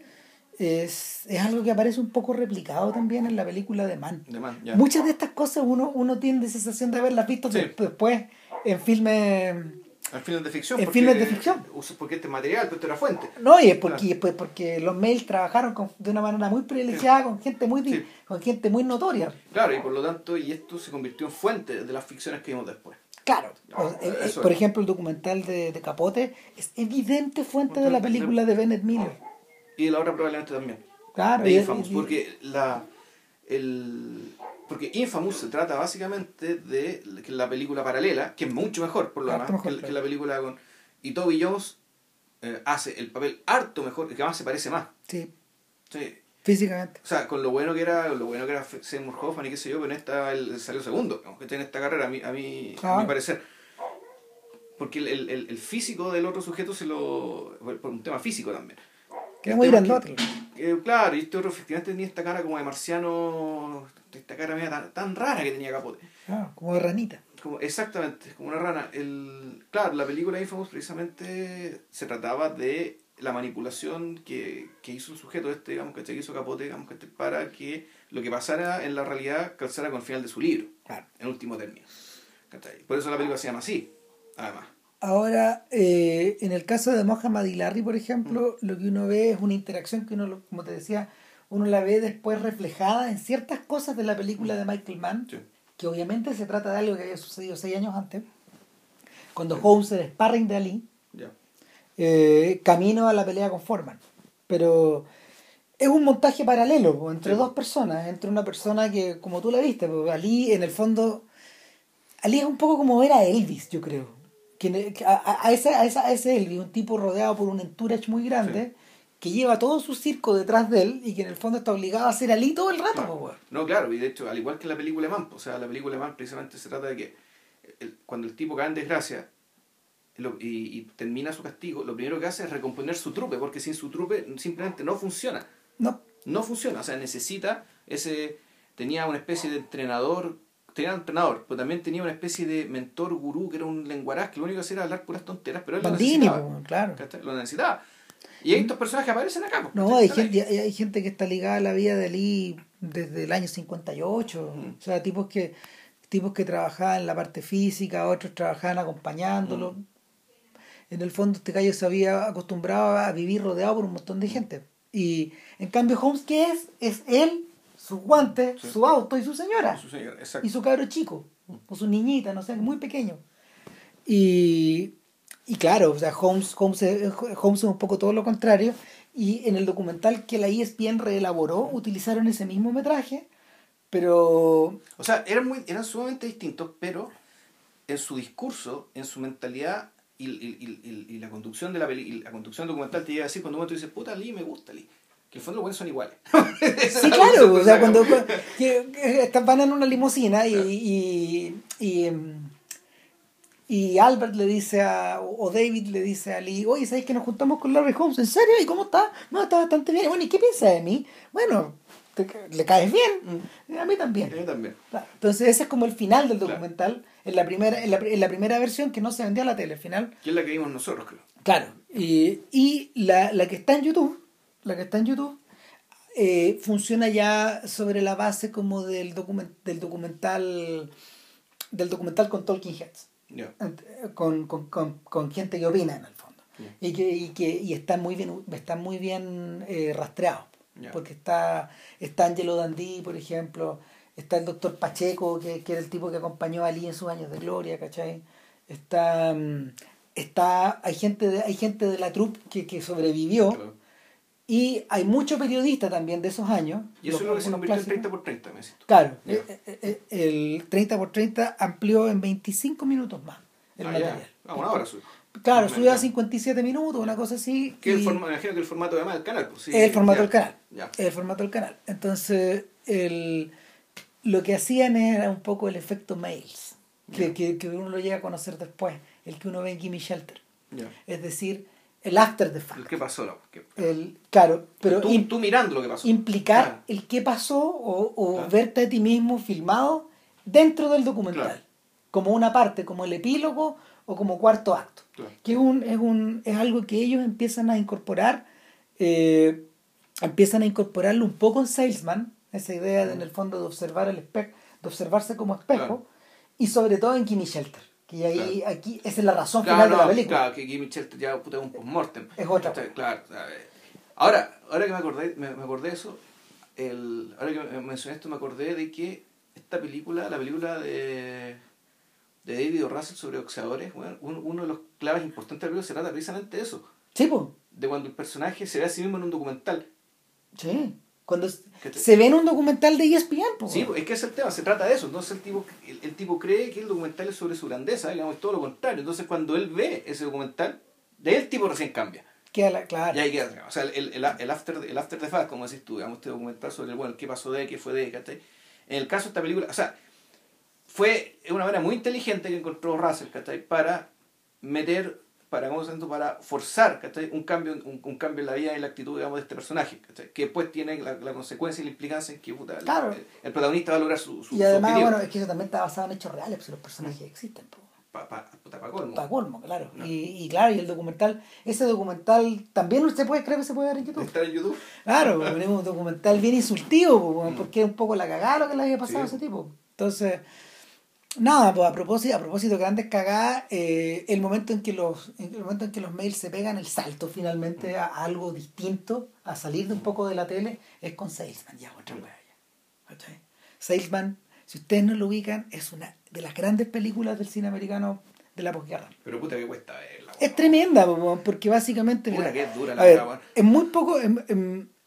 Speaker 2: es, es algo que aparece un poco replicado también en la película de Man.
Speaker 1: De man, ya.
Speaker 2: Muchas de estas cosas uno, uno tiene la sensación de haberlas visto
Speaker 1: Sí.
Speaker 2: después en filmes...
Speaker 1: Al filmes de ficción.
Speaker 2: En
Speaker 1: porque-
Speaker 2: filmes de ficción.
Speaker 1: Porque este material, pero esto era fuente.
Speaker 2: No, y es porque, pues, porque los mails trabajaron con- de una manera muy privilegiada con gente muy
Speaker 1: Sí.
Speaker 2: con gente muy notoria.
Speaker 1: Claro, y por lo tanto, y esto se convirtió en fuente de las ficciones que vimos después.
Speaker 2: Claro.
Speaker 1: No,
Speaker 2: eh, por
Speaker 1: es.
Speaker 2: ejemplo, el documental de, de Capote es evidente fuente de la película de Bennett Miller.
Speaker 1: Y de la otra probablemente también.
Speaker 2: Claro.
Speaker 1: de Infamous,
Speaker 2: y-
Speaker 1: porque la el porque Infamous se trata básicamente de que la película paralela, que es mucho mejor por lo demás,
Speaker 2: mejor,
Speaker 1: que,
Speaker 2: claro.
Speaker 1: que la película con y Toby Jones eh, hace el papel harto mejor, que más se parece más.
Speaker 2: sí,
Speaker 1: Sí.
Speaker 2: físicamente.
Speaker 1: O sea, con lo bueno que era, lo bueno que era Seymour Hoffman y qué sé yo, pero en esta él salió segundo, aunque en esta carrera, a mi, a mi, a mi parecer. Porque el, el- el físico del otro sujeto se lo. por un tema físico también.
Speaker 2: Queda
Speaker 1: El
Speaker 2: muy
Speaker 1: es
Speaker 2: grandote.
Speaker 1: que- eh, claro, y este otro efectivamente tenía esta cara como de marciano, esta cara media tan, tan rara que tenía Capote.
Speaker 2: Ah, como de ranita.
Speaker 1: Como, exactamente, como una rana. El, claro, la película Infamous precisamente se trataba de la manipulación que, que hizo el sujeto este, digamos, que hizo Capote, digamos, que para que lo que pasara en la realidad calzara con el final de su libro,
Speaker 2: Claro.
Speaker 1: en último término. ¿Cachai? Por eso la película se llama así, además.
Speaker 2: Ahora, eh, en el caso de Mohamed Larry, por ejemplo,
Speaker 1: Mm.
Speaker 2: lo que uno ve es una interacción que uno, lo- como te decía, uno la ve después reflejada en ciertas cosas de la película de Michael Mann,
Speaker 1: Sí.
Speaker 2: que obviamente se trata de algo que había sucedido seis años antes, cuando Holmes era sparring de Ali, eh, camino a la pelea con Foreman. Pero es un montaje paralelo entre
Speaker 1: Sí.
Speaker 2: dos personas, entre una persona que, como tú la viste, Ali en el fondo, Ali es un poco como ver a Elvis, yo creo. Que, a, a- a ese, a, esa- a ese Elvis, un tipo rodeado por un entourage muy grande, que lleva todo su circo detrás de él y que en el fondo está obligado a ser Ali todo el rato. po.
Speaker 1: No, claro, y de hecho, al igual que la película Mann, o sea, la película Mann precisamente se trata de que el- cuando el tipo cae en desgracia lo- y, y termina su castigo, lo primero que hace es recomponer su trupe, porque sin su trupe simplemente no funciona.
Speaker 2: No,
Speaker 1: No funciona, o sea, necesita ese... Tenía una especie de entrenador, tenía un entrenador, pero también tenía una especie de mentor gurú que era un lenguaraz que lo único que hacía era hablar puras tonteras, pero él lo necesitaba.
Speaker 2: claro.
Speaker 1: Lo necesitaba. Y hay estos personajes que aparecen acá.
Speaker 2: No, hay gente, hay, hay gente que está ligada a la vida de Ali desde el año 58.
Speaker 1: Mm.
Speaker 2: O sea, tipos que tipos que trabajaban en la parte física, otros trabajaban acompañándolo.
Speaker 1: Mm.
Speaker 2: En el fondo este gallo se había acostumbrado a vivir rodeado por un montón de gente. Y en cambio Holmes, ¿qué es? Es él, sus guantes,
Speaker 1: Sí.
Speaker 2: su auto y su señora.
Speaker 1: Su.
Speaker 2: Y su cabro chico, o su niñita, no sé, muy pequeño. Y, y claro, o sea, Holmes, Holmes, es- Holmes es un poco todo lo contrario. Y en el documental que la ESPN reelaboró, utilizaron ese mismo metraje, pero
Speaker 1: O sea, eran, muy, eran sumamente distintos, pero en su discurso, en su mentalidad y, y- y- la conducción de la la conducción documental te llega a decir cuando uno te dice, puta, Lee, me gusta Lee. Que en el fondo los buenos son iguales.
Speaker 2: Sí, claro, o sea, cuando que, que están- van en una limusina y, y, y, em, y Albert le dice a, o David le dice a Lee, oye, ¿sabes que nos juntamos con Larry Holmes? ¿En serio? ¿Y cómo está? No, está bastante bien. Bueno, ¿y qué piensa de mí? Bueno, te le caes bien. A mí también.
Speaker 1: Yo también.
Speaker 2: Claro. Entonces ese es como el final del
Speaker 1: Claro.
Speaker 2: documental, en la primera, en la, en la primera versión que no se vendía a la tele, el final.
Speaker 1: Que es la que vimos nosotros, creo.
Speaker 2: Claro. Y, y la, la que está en YouTube, la que está en YouTube, eh, funciona ya sobre la base como del, document, del documental del documental con Talking Heads, con, con, con, con gente que opina en el fondo. Y que, y que y están muy bien, están muy bien eh, rastreados.
Speaker 1: Ya.
Speaker 2: Porque está, está Angelo Dandí, por ejemplo, está el doctor Pacheco, que, que era el tipo que acompañó a Ali en sus años de gloria, ¿cachai? Está, mm, está hay gente de, hay gente de la troupe que, que sobrevivió
Speaker 1: Claro.
Speaker 2: Y hay mucho periodista también de esos años.
Speaker 1: Y eso
Speaker 2: los-
Speaker 1: es lo que se convirtió en
Speaker 2: clásicos.
Speaker 1: 30 por 30, me tú.
Speaker 2: Claro,
Speaker 1: Ya.
Speaker 2: eh, eh, eh, el 30 por 30 amplió en 25 minutos más el
Speaker 1: Ah,
Speaker 2: material.
Speaker 1: ya. Ah, una hora sube.
Speaker 2: Claro, subió a
Speaker 1: menos.
Speaker 2: 57 minutos, una cosa así.
Speaker 1: Que el
Speaker 2: y-
Speaker 1: forma, me imagino que el formato además del canal. Pues, sí,
Speaker 2: es el formato del canal. El formato del canal. Entonces, el, lo que hacían era un poco el efecto mails, que, que, que uno lo llega a conocer después, el que uno ve en Gimme Shelter. Es decir, el after the
Speaker 1: El
Speaker 2: fact.
Speaker 1: ¿Qué pasó? la- qué-
Speaker 2: El, claro, pero
Speaker 1: tú, tú mirando lo que pasó.
Speaker 2: implicar
Speaker 1: Claro.
Speaker 2: el qué pasó o, o
Speaker 1: Claro.
Speaker 2: verte a ti mismo filmado dentro del documental.
Speaker 1: Claro.
Speaker 2: Como una parte, como el epílogo o como cuarto acto. Que es, un, es, un, es algo que ellos empiezan a incorporar, eh, empiezan a incorporarlo un poco en Salesman, esa idea de, en el fondo de observar el espejo, de observarse como espejo, y sobre todo en Gimme Shelter, que ahí, aquí, esa es la razón
Speaker 1: Claro,
Speaker 2: final de la
Speaker 1: no,
Speaker 2: película.
Speaker 1: claro, que Gimme Shelter ya puta, un postmortem.
Speaker 2: Es otra
Speaker 1: Está-
Speaker 2: cosa.
Speaker 1: Claro. Ahora, ahora que me acordé, me, me acordé de eso, el, ahora que me mencioné esto, me acordé de que esta película, la película de, de David O. Russell sobre boxeadores, bueno, uno, uno de los claves importantes del película se trata precisamente de eso,
Speaker 2: Sí, pues.
Speaker 1: de cuando el personaje se ve a sí mismo en un documental.
Speaker 2: Sí. Cuando
Speaker 1: te-
Speaker 2: se ve en un documental de ESPN, pues.
Speaker 1: Sí, es que es el tema, se trata de eso. Entonces el tipo, el, el tipo cree que el documental es sobre su grandeza, digamos, es todo lo contrario. Entonces cuando él ve ese documental, de él el tipo recién cambia.
Speaker 2: Queda la, claro.
Speaker 1: Y ahí queda, o sea, el, el, el after, el after the fact, como decís tú, digamos, este documental sobre bueno, qué pasó de, qué fue de, ¿cachai? En el caso de esta película, o sea, fue una manera muy inteligente que encontró Russell, ¿cachai? Para meter, para, ¿cómo se? Para forzar, ¿cachai? Un cambio, un, un cambio en la vida y la actitud, digamos, de este personaje, ¿cachai? Que después tiene la, la consecuencia y la implicancia en que, puta, el-
Speaker 2: Claro.
Speaker 1: el, el protagonista va a lograr su, su
Speaker 2: y además, bueno, es que eso también está basado en hechos reales, pues los personajes existen. pues.
Speaker 1: para pa, pa, pa colmo.
Speaker 2: Para colmo, claro.
Speaker 1: No.
Speaker 2: Y, y claro, y el documental, ese documental también usted puede, creo que se puede ver en YouTube.
Speaker 1: ¿Está en YouTube?
Speaker 2: Claro, es un documental bien insultivo, weón,
Speaker 1: Mm.
Speaker 2: porque es un poco la cagada lo que le había pasado
Speaker 1: Sí.
Speaker 2: a ese tipo. Entonces, nada, pues a propósito, a propósito de grandes cagadas, eh, el momento en que los, en el momento en que los mails se pegan el salto finalmente a, a algo distinto, a salir de un poco de la tele, es con Salesman, ya otra ya. ¿Cachai? Salesman, si ustedes no lo ubican, es una de las grandes películas del cine americano de la posguerra.
Speaker 1: Pero puta que cuesta verla.
Speaker 2: Es tremenda, porque básicamente.
Speaker 1: Puta
Speaker 2: mira,
Speaker 1: que es dura la
Speaker 2: ver, es muy poco. Es, es-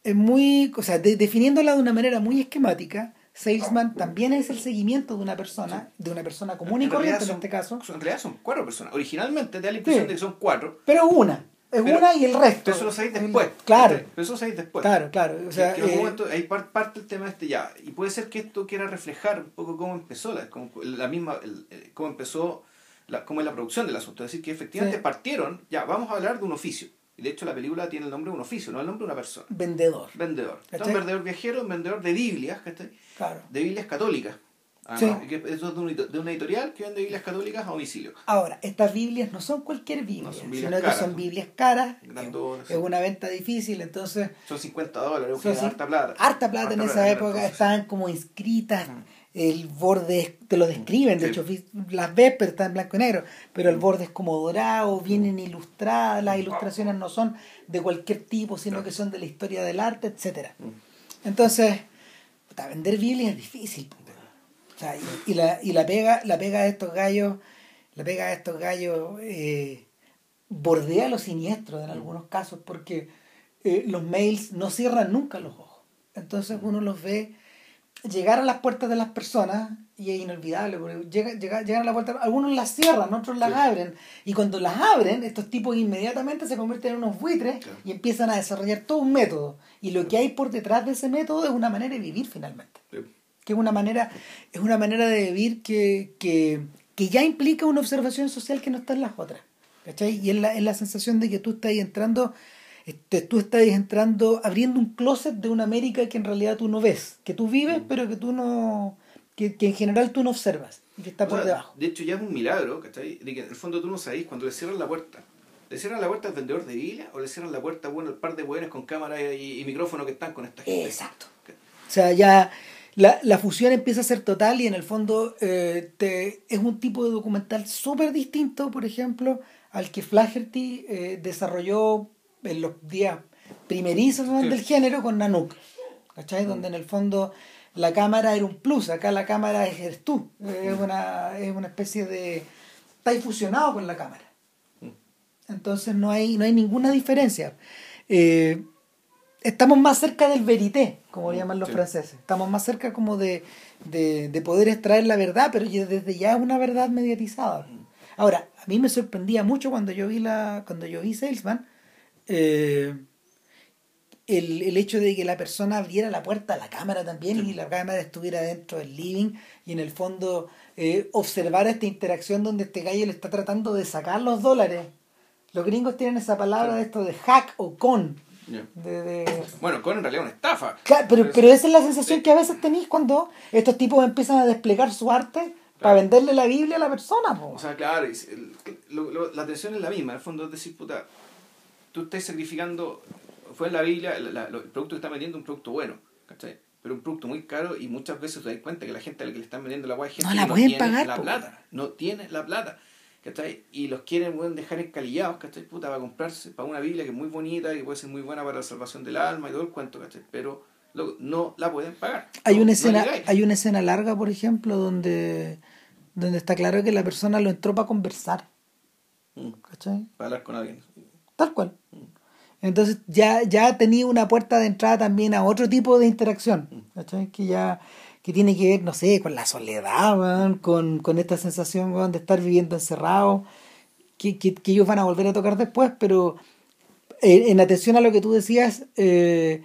Speaker 2: es muy. O sea, de- definiéndola de una manera muy esquemática, Salesman también es el seguimiento de una persona, de una persona común y corriente en este caso,
Speaker 1: En realidad son cuatro personas. Originalmente te da la impresión
Speaker 2: Sí.
Speaker 1: de que son cuatro.
Speaker 2: pero una. Es
Speaker 1: Pero-
Speaker 2: una y el resto.
Speaker 1: Pero eso lo sabéis después.
Speaker 2: Claro,
Speaker 1: eso lo sabéis después.
Speaker 2: claro, claro. O sea,
Speaker 1: que, que
Speaker 2: eh,
Speaker 1: momento, ahí par- parte el tema este ya. Y puede ser que esto quiera reflejar un poco cómo empezó la, cómo, la misma, el- el- cómo empezó, la, cómo es la producción del asunto. Es decir, que efectivamente
Speaker 2: Sí.
Speaker 1: partieron, ya, vamos a hablar de un oficio. De hecho la película tiene el nombre de un oficio, no el nombre de una persona.
Speaker 2: vendedor.
Speaker 1: Vendedor.
Speaker 2: ¿Cachai?
Speaker 1: un vendedor viajero, un vendedor de Biblias, ¿cachai?
Speaker 2: Claro.
Speaker 1: De Biblias católicas. Además, que eso es de, un- de una editorial que vende Biblias católicas a domicilio.
Speaker 2: Ahora, estas Biblias no son cualquier Biblia,
Speaker 1: No son Biblias
Speaker 2: sino que son. Biblias caras. Es una venta difícil, entonces
Speaker 1: Son 50 dólares,
Speaker 2: Son
Speaker 1: harta plata.
Speaker 2: harta plata en esa
Speaker 1: plata,
Speaker 2: época
Speaker 1: entonces.
Speaker 2: estaban como inscritas el borde te lo describen de hecho las ves pero están en blanco y negro pero el borde es como dorado vienen ilustradas las ilustraciones no son de cualquier tipo sino que son de la historia del arte etcétera.
Speaker 1: Mm.
Speaker 2: entonces puta, vender Biblias es difícil o sea, y, y la y la pega la pega de estos gallos la pega de estos gallos eh, bordea lo siniestro en algunos casos porque eh, los mails no cierran nunca los ojos. Entonces uno los ve llegar a las puertas de las personas y es inolvidable, porque llega, llega- llegan a la puerta, algunos las cierran, otros las
Speaker 1: Sí.
Speaker 2: abren, y cuando las abren, estos tipos inmediatamente se convierten en unos buitres
Speaker 1: Claro.
Speaker 2: y empiezan a desarrollar todo un método. Y lo que hay por detrás de ese método es una manera de vivir finalmente
Speaker 1: Sí.
Speaker 2: que es una manera, es una manera de vivir que, que, que ya implica una observación social que no está en las otras. ¿Cachai? Y es la, es la sensación de que tú estás entrando, este, tú estás entrando, abriendo un closet de una América que en realidad tú no ves, que tú vives,
Speaker 1: Mm.
Speaker 2: pero que tú no, que, que en general tú no observas, y que está por debajo.
Speaker 1: De hecho, ya es un milagro, ¿cachai? De que en el fondo tú no sabés cuando le cierran la puerta. ¿Le cierran la puerta al vendedor de Biblia o le cierran la puerta bueno, al par de buenos con cámara y, y micrófono que están con esta gente?
Speaker 2: Exacto. O sea, ya la, la fusión empieza a ser total y en el fondo eh, te, es un tipo de documental súper distinto, por ejemplo, al que Flaherty eh, desarrolló en los días primerizos
Speaker 1: Sí.
Speaker 2: del género con Nanook. ¿Cachai? Donde en el fondo la cámara era un plus, acá la cámara es eres tú. Es una, es una especie de... Está ahí fusionado con la cámara. Entonces no hay, no hay ninguna diferencia. Eh, estamos más cerca del verité, como
Speaker 1: Mm,
Speaker 2: llaman los
Speaker 1: sí.
Speaker 2: franceses. Estamos más cerca como de, de, de poder extraer la verdad, pero desde ya es una verdad mediatizada. Ahora, a mí me sorprendía mucho cuando yo vi la, cuando yo vi Salesman, eh, el, el hecho de que la persona abriera la puerta a la cámara también y la cámara estuviera dentro del living y en el fondo eh, observar esta interacción donde este gallo le está tratando de sacar los dólares. Los gringos tienen esa palabra
Speaker 1: Sí.
Speaker 2: de esto de hack o con. De, de-
Speaker 1: Bueno, con en realidad una estafa.
Speaker 2: Claro, pero,
Speaker 1: Pero
Speaker 2: pero esa es la sensación
Speaker 1: sí.
Speaker 2: que a veces tenéis cuando estos tipos empiezan a desplegar su arte para venderle la Biblia a la persona. po.
Speaker 1: O sea, claro, y se- el- lo- lo- la tensión es la misma. En el fondo es decir, puta, tú estás sacrificando, fue en la Biblia, la- la- el producto que está vendiendo es un producto bueno, ¿cachai? Pero un producto muy caro y muchas veces te das cuenta que la gente a la que le están vendiendo la guay es gente
Speaker 2: No la
Speaker 1: que
Speaker 2: pueden
Speaker 1: tiene
Speaker 2: pagar,
Speaker 1: la plata, no tiene la plata, ¿cachai? Y los quieren weón, dejar escalillados, ¿cachai? Puta, para comprarse, para una Biblia que es muy bonita, que puede ser muy buena para la salvación del alma y todo el cuento, ¿cachai? Pero no la pueden pagar.
Speaker 2: hay
Speaker 1: No-
Speaker 2: una
Speaker 1: no
Speaker 2: escena,
Speaker 1: llegáis.
Speaker 2: hay una escena larga, por ejemplo, donde, donde está claro que la persona lo entró para conversar.
Speaker 1: Mm,
Speaker 2: ¿Cachai?
Speaker 1: para hablar con alguien.
Speaker 2: Tal cual. Entonces ya, ya tenía una puerta de entrada también a otro tipo de interacción, ¿cachai? Que ya que tiene que ver, no sé, con la soledad, con, con esta sensación weón, de estar viviendo encerrado, que, que, que ellos van a volver a tocar después, pero eh, en atención a lo que tú decías, eh,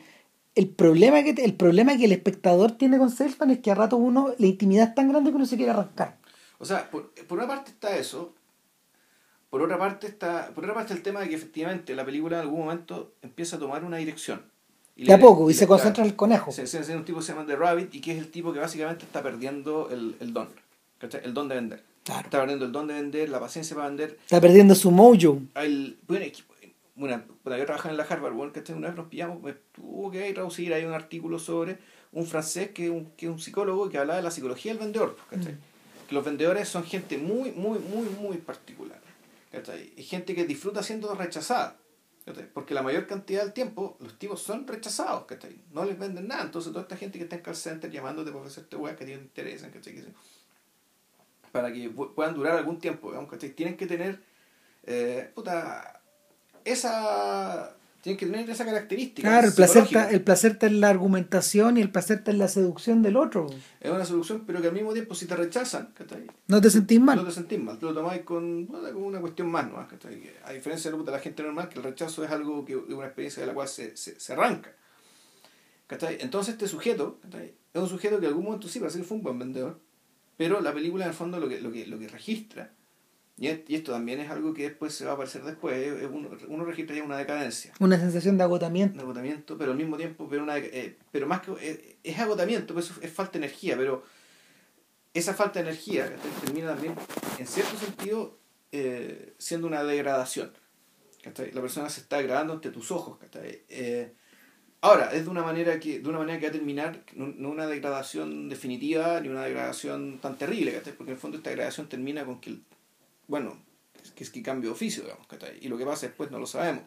Speaker 2: el, problema que, el problema que el espectador tiene con Salesman es que a rato uno, la intimidad es tan grande que uno se quiere arrancar.
Speaker 1: O sea, por, por una parte está eso, por otra parte está, por otra parte el tema de que efectivamente la película en algún momento empieza a tomar una dirección.
Speaker 2: De a poco, y se concentra en el conejo.
Speaker 1: Se, un tipo que se llama The Rabbit y que es el tipo que básicamente está perdiendo el, el don. ¿cachai? El don de vender.
Speaker 2: Claro.
Speaker 1: Está perdiendo el don de vender, la paciencia para vender.
Speaker 2: Está perdiendo su mojo.
Speaker 1: El, bueno, bueno, cuando yo trabajaba en la Harvard, bueno, ¿cachai? Una vez nos pillamos, me tuvo que traducir ahí un artículo sobre un francés que es un, que es un psicólogo que hablaba de la psicología del vendedor, ¿cachai?
Speaker 2: Mm.
Speaker 1: Que los vendedores son gente muy, muy, muy, muy particular. ¿Cachai? Y gente que disfruta siendo rechazada. Porque la mayor cantidad del tiempo los tipos son rechazados. No les venden nada. Entonces toda esta gente que está en call center llamándote para ofrecerte weas que te interesan, Para que pu- puedan durar algún tiempo. Tienen que tener, eh, puta, esa... Tienen que tener esa característica.
Speaker 2: Claro, el placer, está, el placer está en la argumentación y el placer está en la seducción del otro.
Speaker 1: Es una solución, pero que al mismo tiempo si te rechazan.
Speaker 2: No te sentís mal.
Speaker 1: No te sentís mal, tú lo tomáis con, una cuestión más, ¿no? A diferencia de la gente normal, que el rechazo es algo que es una experiencia de la cual se, se, se arranca. Entonces este sujeto es un sujeto que en algún momento sí que fue un buen vendedor, pero la película en el fondo lo que, lo que, lo que registra, y, es- y esto también es algo que después se va a aparecer después, es- es uno, uno registra ya una decadencia
Speaker 2: Una sensación de agotamiento.
Speaker 1: agotamiento, pero al mismo tiempo, pero, una, eh, pero más que eh, es agotamiento, pues es falta de energía, pero esa falta de energía termina también, en cierto sentido, eh, siendo una degradación. La persona se está degradando ante tus ojos. Eh, ahora, es de una manera que de una manera que va a terminar, no, no una degradación definitiva, ni una degradación tan terrible, porque en el fondo esta degradación termina con que, el- bueno, que es que cambio de oficio, digamos, ¿cachai? y lo que pasa después no lo sabemos.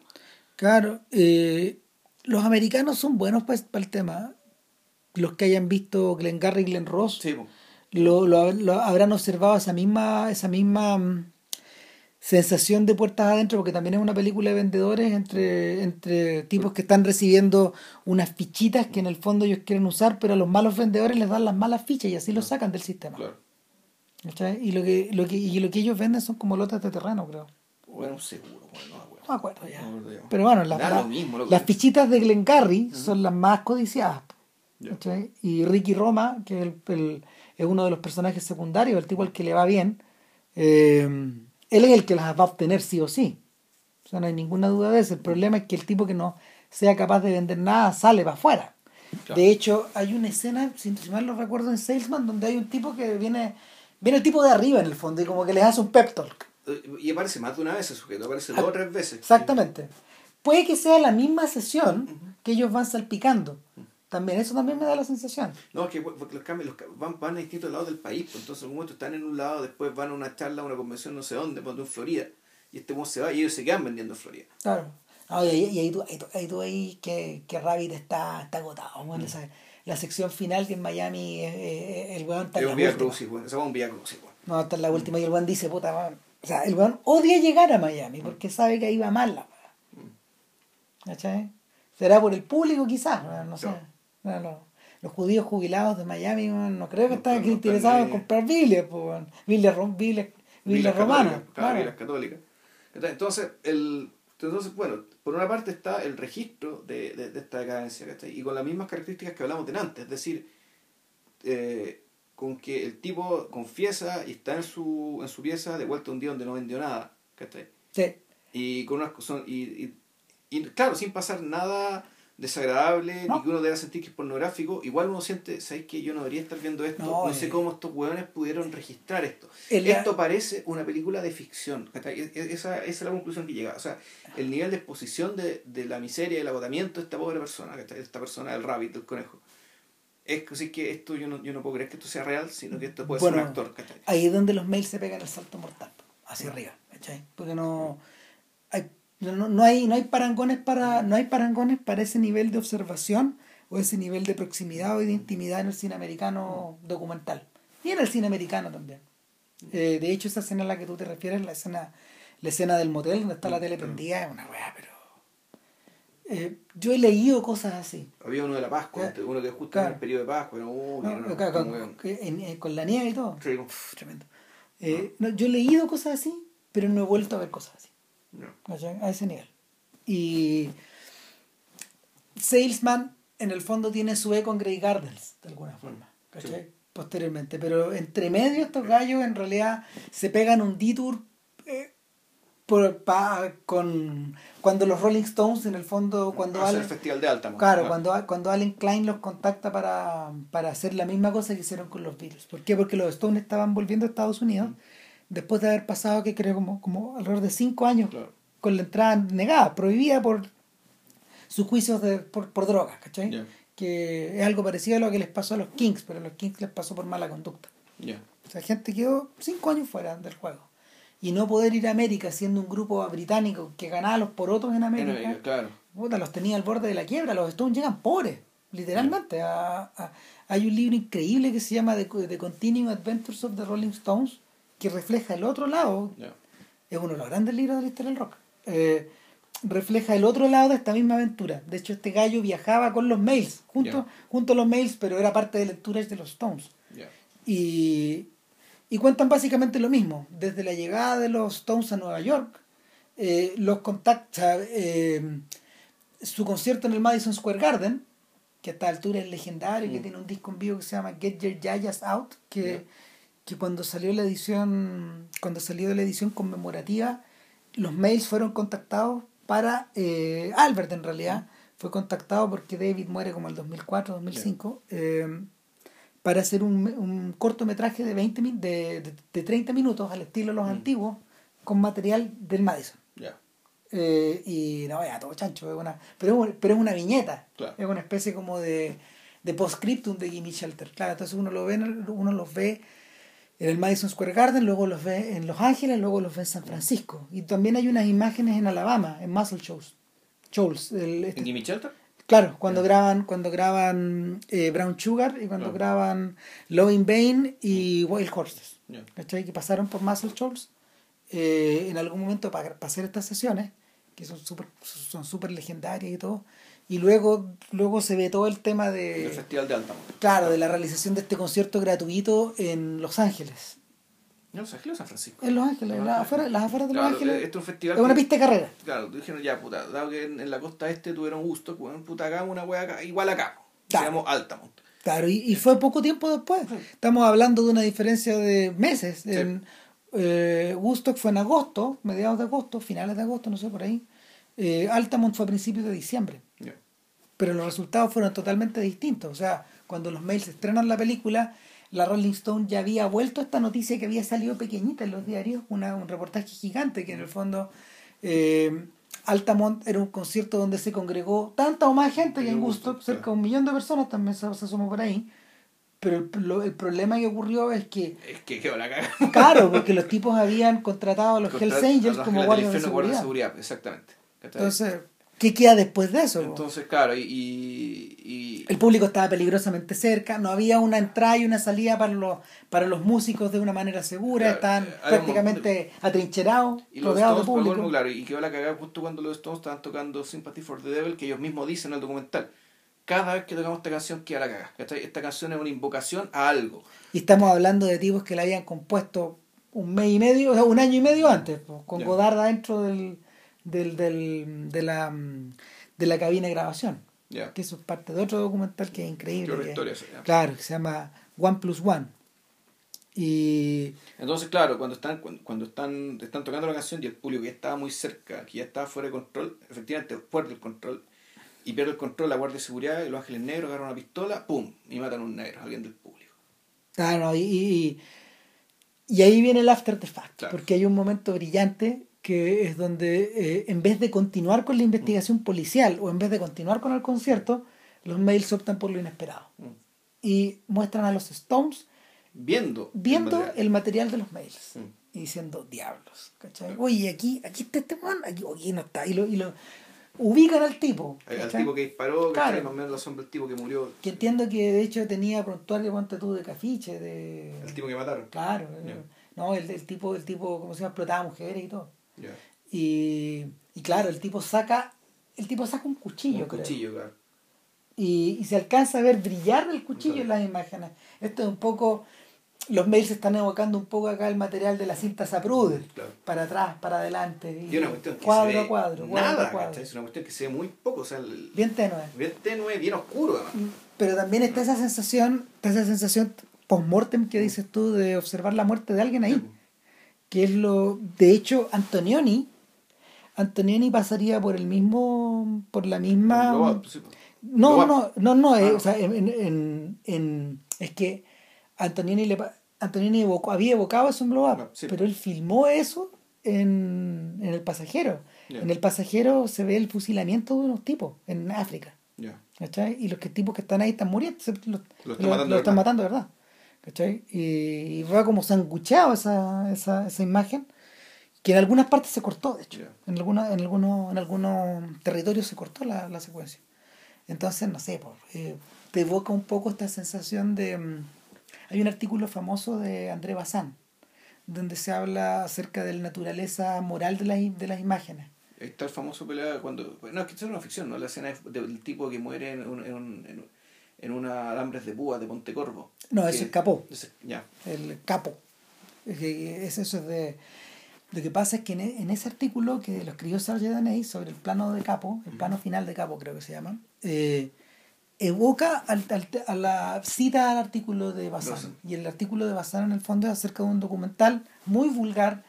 Speaker 2: Claro, eh, los americanos son buenos para el tema. Los que hayan visto Glengarry y Glen Ross
Speaker 1: Sí,
Speaker 2: lo- lo habrán observado esa misma, esa misma mm, sensación de puertas adentro, porque también es una película de vendedores entre, entre tipos que están recibiendo unas fichitas que en el fondo ellos quieren usar, pero a los malos vendedores les dan las malas fichas y así los sacan del sistema.
Speaker 1: claro.
Speaker 2: ¿Cachai? Y lo que, lo que, y lo que ellos venden son como lotes de terreno, creo.
Speaker 1: Bueno, seguro, bueno, no me acuerdo.
Speaker 2: No me acuerdo ya.
Speaker 1: No acuerdo.
Speaker 2: Pero bueno, las, las-
Speaker 1: mismo,
Speaker 2: fichitas de Glengarry son las más codiciadas. ¿cachai? Y Ricky Roma, que es, el- el- es uno de los personajes secundarios, el tipo al que le va bien, eh, él es el que las va a obtener sí o sí. O sea, no hay ninguna duda de eso. El problema es que el tipo que no sea capaz de vender nada sale para afuera.
Speaker 1: Claro.
Speaker 2: De hecho, hay una escena, si si mal lo recuerdo, en Salesman, donde hay un tipo que viene, viene el tipo de arriba en el fondo y como que les hace un pep talk.
Speaker 1: Y aparece más de una vez ese sujeto, aparece
Speaker 2: Ah,
Speaker 1: dos o tres veces.
Speaker 2: Exactamente. Puede que sea la misma sesión que ellos van salpicando. También, eso también me da la sensación.
Speaker 1: No, es que porque los cambios los van, van a distintos lados del país, pues entonces en un momento están en un lado, después van a una charla, a una convención no sé dónde, pues, en Florida, y este mozo se va y ellos se quedan vendiendo en Florida.
Speaker 2: Claro. No, y ahí, y ahí tú, ahí tú, ahí tú ahí que, que Rabbit está, está agotado. bueno, la sección final que en Miami eh, eh, el weón está
Speaker 1: Es
Speaker 2: en la última.
Speaker 1: crucis, bueno, ese va un crucis, bueno.
Speaker 2: No, está en la última y el weón dice, puta, weón. O sea, el weón odia llegar a Miami porque sabe que ahí va mal la weá. ¿Cachai? Será por el público quizás, weón, no sé. No, no. Los judíos jubilados de Miami, weón, no creo que
Speaker 1: No,
Speaker 2: están
Speaker 1: no, no,
Speaker 2: interesados en
Speaker 1: no,
Speaker 2: comprar Biblias, pues, weón. Biblias, Biblias, Biblias romanas.
Speaker 1: claro, vilas católicas. Entonces, el, entonces, bueno, por una parte está el registro de, de, de esta decadencia, ¿cachai? Y con las mismas características que hablamos de antes, es decir, eh, con que el tipo confiesa y está en su, en su pieza de vuelta un día donde no vendió nada, ¿cachai?
Speaker 2: Sí.
Speaker 1: Y con unas y, y, y, claro, sin pasar nada desagradable,
Speaker 2: No.
Speaker 1: ni que uno deba sentir que es pornográfico, igual uno siente, ¿sabes qué? Yo no debería estar viendo esto,
Speaker 2: No,
Speaker 1: no, sé
Speaker 2: eh.
Speaker 1: cómo estos hueones pudieron registrar esto.
Speaker 2: El-
Speaker 1: Esto parece una película de ficción. E- e- Esa, esa es la conclusión que llega. O sea, el nivel de exposición de, de la miseria y el agotamiento de esta pobre persona, esta persona del rabbit, del conejo. Es que, sí que esto yo no, yo no puedo creer que esto sea real, sino que esto puede
Speaker 2: Bueno,
Speaker 1: ser un actor.
Speaker 2: Ahí es donde los mails se pegan el salto mortal, hacia arriba, ¿cachai? Porque no no, no hay, no hay parangones para, no hay parangones para ese nivel de observación o ese nivel de proximidad o de intimidad en el cine americano documental. Y en el cine americano también. Eh, de hecho, esa escena a la que tú te refieres, la escena, la escena del motel donde está la tele prendida, es una weá, pero. eh, yo he leído cosas así.
Speaker 1: Había uno de la Pascua,
Speaker 2: Claro.
Speaker 1: uno que justo
Speaker 2: Claro.
Speaker 1: en el periodo de Pascua,
Speaker 2: No, acá, con, en- eh, la nieve y todo.
Speaker 1: Sí, como-
Speaker 2: Uf, tremendo. Eh, no, yo he leído cosas así, pero no he vuelto a ver cosas así.
Speaker 1: No.
Speaker 2: A ese nivel. Y Salesman, en el fondo, tiene su eco en Grey Gardens, de alguna forma. ¿cachai? Posteriormente. Pero entre medio, estos gallos en realidad se pegan un detour eh, por, pa- con cuando los Rolling Stones en el fondo cuando Allen,
Speaker 1: el festival de Altamont.
Speaker 2: claro cuando cuando Allen Klein los contacta para, para hacer la misma cosa que hicieron con los Beatles ¿por qué? porque los Stones estaban volviendo a Estados Unidos después de haber pasado que creo como como alrededor de cinco años
Speaker 1: Claro.
Speaker 2: con la entrada negada prohibida por sus juicios de por, por drogas ¿cachai?
Speaker 1: Ya.
Speaker 2: que es algo parecido a lo que les pasó a los Kings pero a los Kings les pasó por mala conducta
Speaker 1: Ya.
Speaker 2: o sea, gente quedó cinco años fuera del juego. Y no poder ir a América siendo un grupo británico que ganaba los porotos en
Speaker 1: En
Speaker 2: América,
Speaker 1: América, claro.
Speaker 2: puta, los tenía al borde de la quiebra. Los Stones llegan pobres, literalmente. A- a- hay un libro increíble que se llama The, The Continuing Adventures of the Rolling Stones, que refleja el otro lado. Es uno de los grandes libros de la historia del rock. Eh, refleja el otro lado de esta misma aventura. De hecho, este gallo viajaba con los mails, junto, junto a los mails, pero era parte de lecturas de los Stones. Y, y cuentan básicamente lo mismo. Desde la llegada de los Stones a Nueva York, eh, los contactos, su concierto en el Madison Square Garden, que a esta altura es legendario, que
Speaker 1: Mm.
Speaker 2: tiene un disco en vivo que se llama Get Your Yayas Out, que. Que cuando salió la edición, cuando salió la edición conmemorativa, los mails fueron contactados para eh, Albert en realidad fue contactado porque David muere como el 2004 2005 eh, para hacer un, un cortometraje de 20 min- de, de, de 30 minutos al estilo de los
Speaker 1: Mm.
Speaker 2: antiguos con material del Madison
Speaker 1: Ya.
Speaker 2: Eh, y no ya todo chancho es una, pero, pero es una viñeta
Speaker 1: Claro.
Speaker 2: es una especie como de, de postscriptum de Gimme Shelter claro entonces uno lo ve uno los ve en el Madison Square Garden, luego los ve en Los Ángeles, luego los ve en San Francisco. Y también hay unas imágenes en Alabama, en Muscle Shoals. Shoals el- este-
Speaker 1: ¿En Jimmy Shelter?
Speaker 2: claro, cuando graban, cuando graban eh, Brown Sugar y cuando
Speaker 1: Claro.
Speaker 2: graban Love in Vain y Wild Horses. ¿Cachai? Que pasaron por Muscle Shoals eh, en algún momento para, para hacer estas sesiones, que son súper son súper legendarias y todo. Y luego, luego se ve todo el tema de...
Speaker 1: El festival de Altamont.
Speaker 2: Claro, de la realización de este concierto gratuito en Los Ángeles.
Speaker 1: ¿En Los Ángeles o San Francisco?
Speaker 2: En Los Ángeles,
Speaker 1: Los
Speaker 2: las afueras, las afueras de Los
Speaker 1: Claro,
Speaker 2: Ángeles.
Speaker 1: Este es un festival.
Speaker 2: Es una pista de carrera.
Speaker 1: Claro, dijeron ya, puta, dado que en, en la costa este tuvieron gusto, weón, puta, hagamos una wea acá, igual acá. Se
Speaker 2: Claro.
Speaker 1: llamó Altamont.
Speaker 2: Claro, y, y fue poco tiempo después.
Speaker 1: Sí.
Speaker 2: Estamos hablando de una diferencia de meses.
Speaker 1: Sí.
Speaker 2: En, eh, Woodstock fue en agosto, mediados de agosto, finales de agosto, no sé por ahí. Eh, Altamont fue a principios de diciembre. Pero los resultados fueron totalmente distintos. O sea, cuando los mails estrenan la película, la Rolling Stone ya había vuelto esta noticia que había salido pequeñita en los diarios, una, un reportaje gigante que en el fondo eh, Altamont era un concierto donde se congregó tanta o más gente que en Woodstock, cerca de un millón de personas también se, se asomó por ahí. Pero el, lo- el problema que ocurrió es que,
Speaker 1: Es que quedó la caga.
Speaker 2: claro, porque los tipos habían contratado a los
Speaker 1: Contra-
Speaker 2: Hells Angels
Speaker 1: a los
Speaker 2: como guardias de seguridad.
Speaker 1: de seguridad, exactamente.
Speaker 2: Entonces, ¿qué queda después de eso?
Speaker 1: Entonces, claro, y, y,
Speaker 2: El público estaba peligrosamente cerca, no había una entrada y una salida para los, para los músicos de una manera segura,
Speaker 1: Claro,
Speaker 2: estaban
Speaker 1: eh,
Speaker 2: prácticamente atrincherados,
Speaker 1: y
Speaker 2: rodeados de público.
Speaker 1: colmo, claro, y quedó la cagada justo cuando los Stones estaban tocando Sympathy for the Devil, que ellos mismos dicen en el documental. Cada vez que tocamos esta canción queda la cagada. ¿cachai? Esta canción es una invocación a algo.
Speaker 2: Y estamos hablando de tipos que la habían compuesto un mes y medio, o sea, un año y medio antes, con
Speaker 1: Ya.
Speaker 2: Godard adentro del, del, del, de, la, de la cabina de grabación. Que eso es parte de otro documental que es increíble. Que-
Speaker 1: historia
Speaker 2: claro, que se llama One Plus One. Y
Speaker 1: Entonces, claro, cuando están, cuando, cuando están, están tocando la canción y el público ya estaba muy cerca, que ya estaba fuera de control, efectivamente pierde el control. Y pierde el control la Guardia de Seguridad y los Ángeles Negros agarran una pistola, ¡pum! Y matan a un negro, a alguien del público.
Speaker 2: Claro, y, y, y ahí viene el after the fact,
Speaker 1: Claro.
Speaker 2: porque hay un momento brillante que es donde eh, en vez de continuar con la investigación policial o en vez de continuar con el concierto, los mails optan por lo inesperado
Speaker 1: Mm.
Speaker 2: y muestran a los Stones
Speaker 1: Viendo. el
Speaker 2: viendo
Speaker 1: material.
Speaker 2: el material de los mails
Speaker 1: Mm.
Speaker 2: y diciendo diablos, ¿cachai? Oye, aquí, aquí está este man, aquí, oye, no está, y lo, y lo ubican al tipo,
Speaker 1: Al
Speaker 2: ¿cachai?
Speaker 1: tipo que disparó,
Speaker 2: Claro.
Speaker 1: ¿cachai? más o menos la sombra del tipo que murió,
Speaker 2: que entiendo que de hecho tenía prontuario ponte tú de cafiche, de
Speaker 1: el tipo que mataron.
Speaker 2: Claro,
Speaker 1: Ya.
Speaker 2: eh, no, el, el tipo, el tipo, ¿cómo se llama? Explotaba mujeres y todo. Y, y claro, el tipo saca, el tipo saca un cuchillo,
Speaker 1: Un
Speaker 2: creo.
Speaker 1: cuchillo, claro.
Speaker 2: Y, y se alcanza a ver brillar el cuchillo en las imágenes. Esto es un poco, los mails están evocando un poco acá el material de la cinta Zapruder,
Speaker 1: Claro.
Speaker 2: para atrás, para adelante, y
Speaker 1: Y una cuestión que
Speaker 2: cuadro
Speaker 1: se ve
Speaker 2: a cuadro, cuadro
Speaker 1: nada,
Speaker 2: cuadro.
Speaker 1: ¿cachai? Es una cuestión que se ve muy poco, o sea, el,
Speaker 2: Bien tenue.
Speaker 1: bien tenue, bien oscuro además.
Speaker 2: Pero también está esa sensación, está esa sensación post-mortem que dices tú de observar la muerte de alguien ahí.
Speaker 1: Sí.
Speaker 2: Que es lo de hecho Antonioni Antonioni pasaría por el mismo, por la misma...
Speaker 1: Global, sí.
Speaker 2: No,
Speaker 1: Global.
Speaker 2: no, no, no, eh,
Speaker 1: Ah,
Speaker 2: o sea, en, en, en- en- es que Antonioni, le, Antonioni evocó- había evocado eso en Blow Up,
Speaker 1: Ah, sí.
Speaker 2: pero él filmó eso en, en El Pasajero. En El Pasajero se ve el fusilamiento de unos tipos en África. ¿cachai? Y los que, tipos que están ahí están muriendo, los,
Speaker 1: Lo
Speaker 2: lo-
Speaker 1: están matando
Speaker 2: están
Speaker 1: verdad,
Speaker 2: ¿cachai? Y, y va como sangucheado esa, esa, esa imagen, que en algunas partes se cortó, de hecho.
Speaker 1: Ya.
Speaker 2: En, alguna, en, algunos, en algunos territorios se cortó la, la secuencia. Entonces, no sé, pues, eh, te evoca un poco esta sensación de... mm, hay un artículo famoso de André Bazin, donde se habla acerca de la naturaleza moral de las, de las imágenes.
Speaker 1: Está el famoso pelea cuando. No, es que esto es una ficción, ¿no? La escena es del tipo que muere en un, en un, en un- en una alambres de púa de Pontecorvo.
Speaker 2: No, eso es Capó. el capo. Es eso es de. Lo que pasa es que en, e- en ese artículo que lo escribió Serge Daney sobre el plano de capo, el plano final de capo creo que se llama, eh, evoca al, al- a la cita al artículo de Bazán. Y el artículo de Bazán en el fondo es acerca de un documental muy vulgar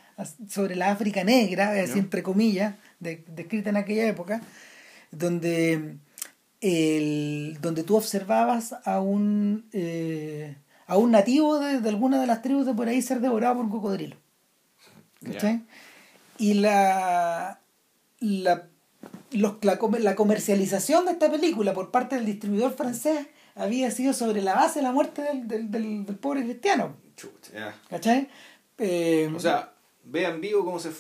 Speaker 2: sobre la África negra, es decir, entre comillas, de- descrita en aquella época, donde el, donde tú observabas a un eh, a un nativo de, de alguna de las tribus de por ahí ser devorado por un cocodrilo. ¿Cachai? Y la, la, los- la, la comercialización de esta película por parte del distribuidor francés había sido sobre la base de la muerte del, del, del- del pobre cristiano.
Speaker 1: Chucha, ya.
Speaker 2: ¿Cachai? Eh,
Speaker 1: O sea, vean vivo cómo se.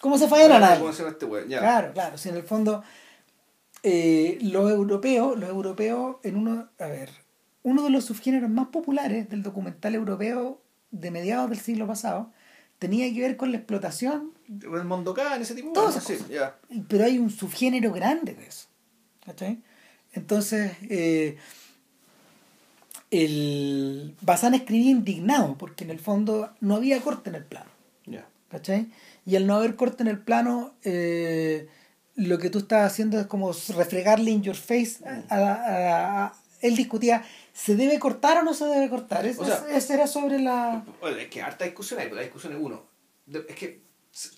Speaker 2: ¿Cómo se faena a
Speaker 1: ¿Cómo se llama este.
Speaker 2: Claro, claro. Si en el fondo, eh, los europeos, los europeos, en uno, a ver, uno de los subgéneros más populares del documental europeo de mediados del siglo pasado tenía que ver con la explotación,
Speaker 1: El Mondocán, ese tipo. Sí,
Speaker 2: cosas.
Speaker 1: ya.
Speaker 2: pero hay un subgénero grande de eso. ¿Cachai? Entonces, eh, el Bazán escribía indignado porque en el fondo no había corte en el plano.
Speaker 1: Ya.
Speaker 2: ¿cachai? Y al no haber corte en el plano, eh, lo que tú estás haciendo es como refregarle in your face. A, a- a- él discutía, ¿se debe cortar o no se debe cortar? Ese,
Speaker 1: O sea-
Speaker 2: ese era sobre la...
Speaker 1: Es que harta discusión hay, pero la discusión es uno. Es que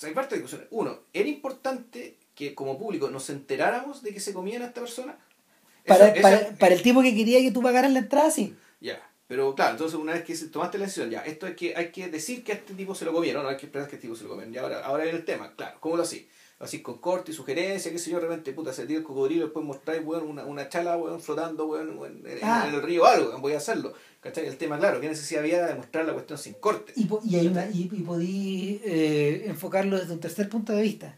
Speaker 1: hay parte de discusión. Uno, ¿era importante que como público nos enteráramos de que se comían a esta persona?
Speaker 2: Para, para,
Speaker 1: esa-
Speaker 2: para el tipo que quería que tú pagaras la entrada, sí.
Speaker 1: Ya, pero claro, entonces una vez que tomaste la decisión, ya, esto es que hay que decir que a este tipo se lo comieron, no hay que esperar que este tipo se lo comieron. Y ahora, ahora viene el tema, claro, ¿cómo lo así? Así con corte y sugerencia, qué sé yo, de repente, puta, se tira el cocodrilo, después mostráis, weón, una, una chala, weón, flotando, weón, weón, en,
Speaker 2: Ah.
Speaker 1: en el río algo, voy a hacerlo. ¿Cachai? El tema, claro, ¿qué necesidad había de mostrar la cuestión sin corte?
Speaker 2: Y, po- y, hay una, y, y podí eh, enfocarlo desde un tercer punto de vista.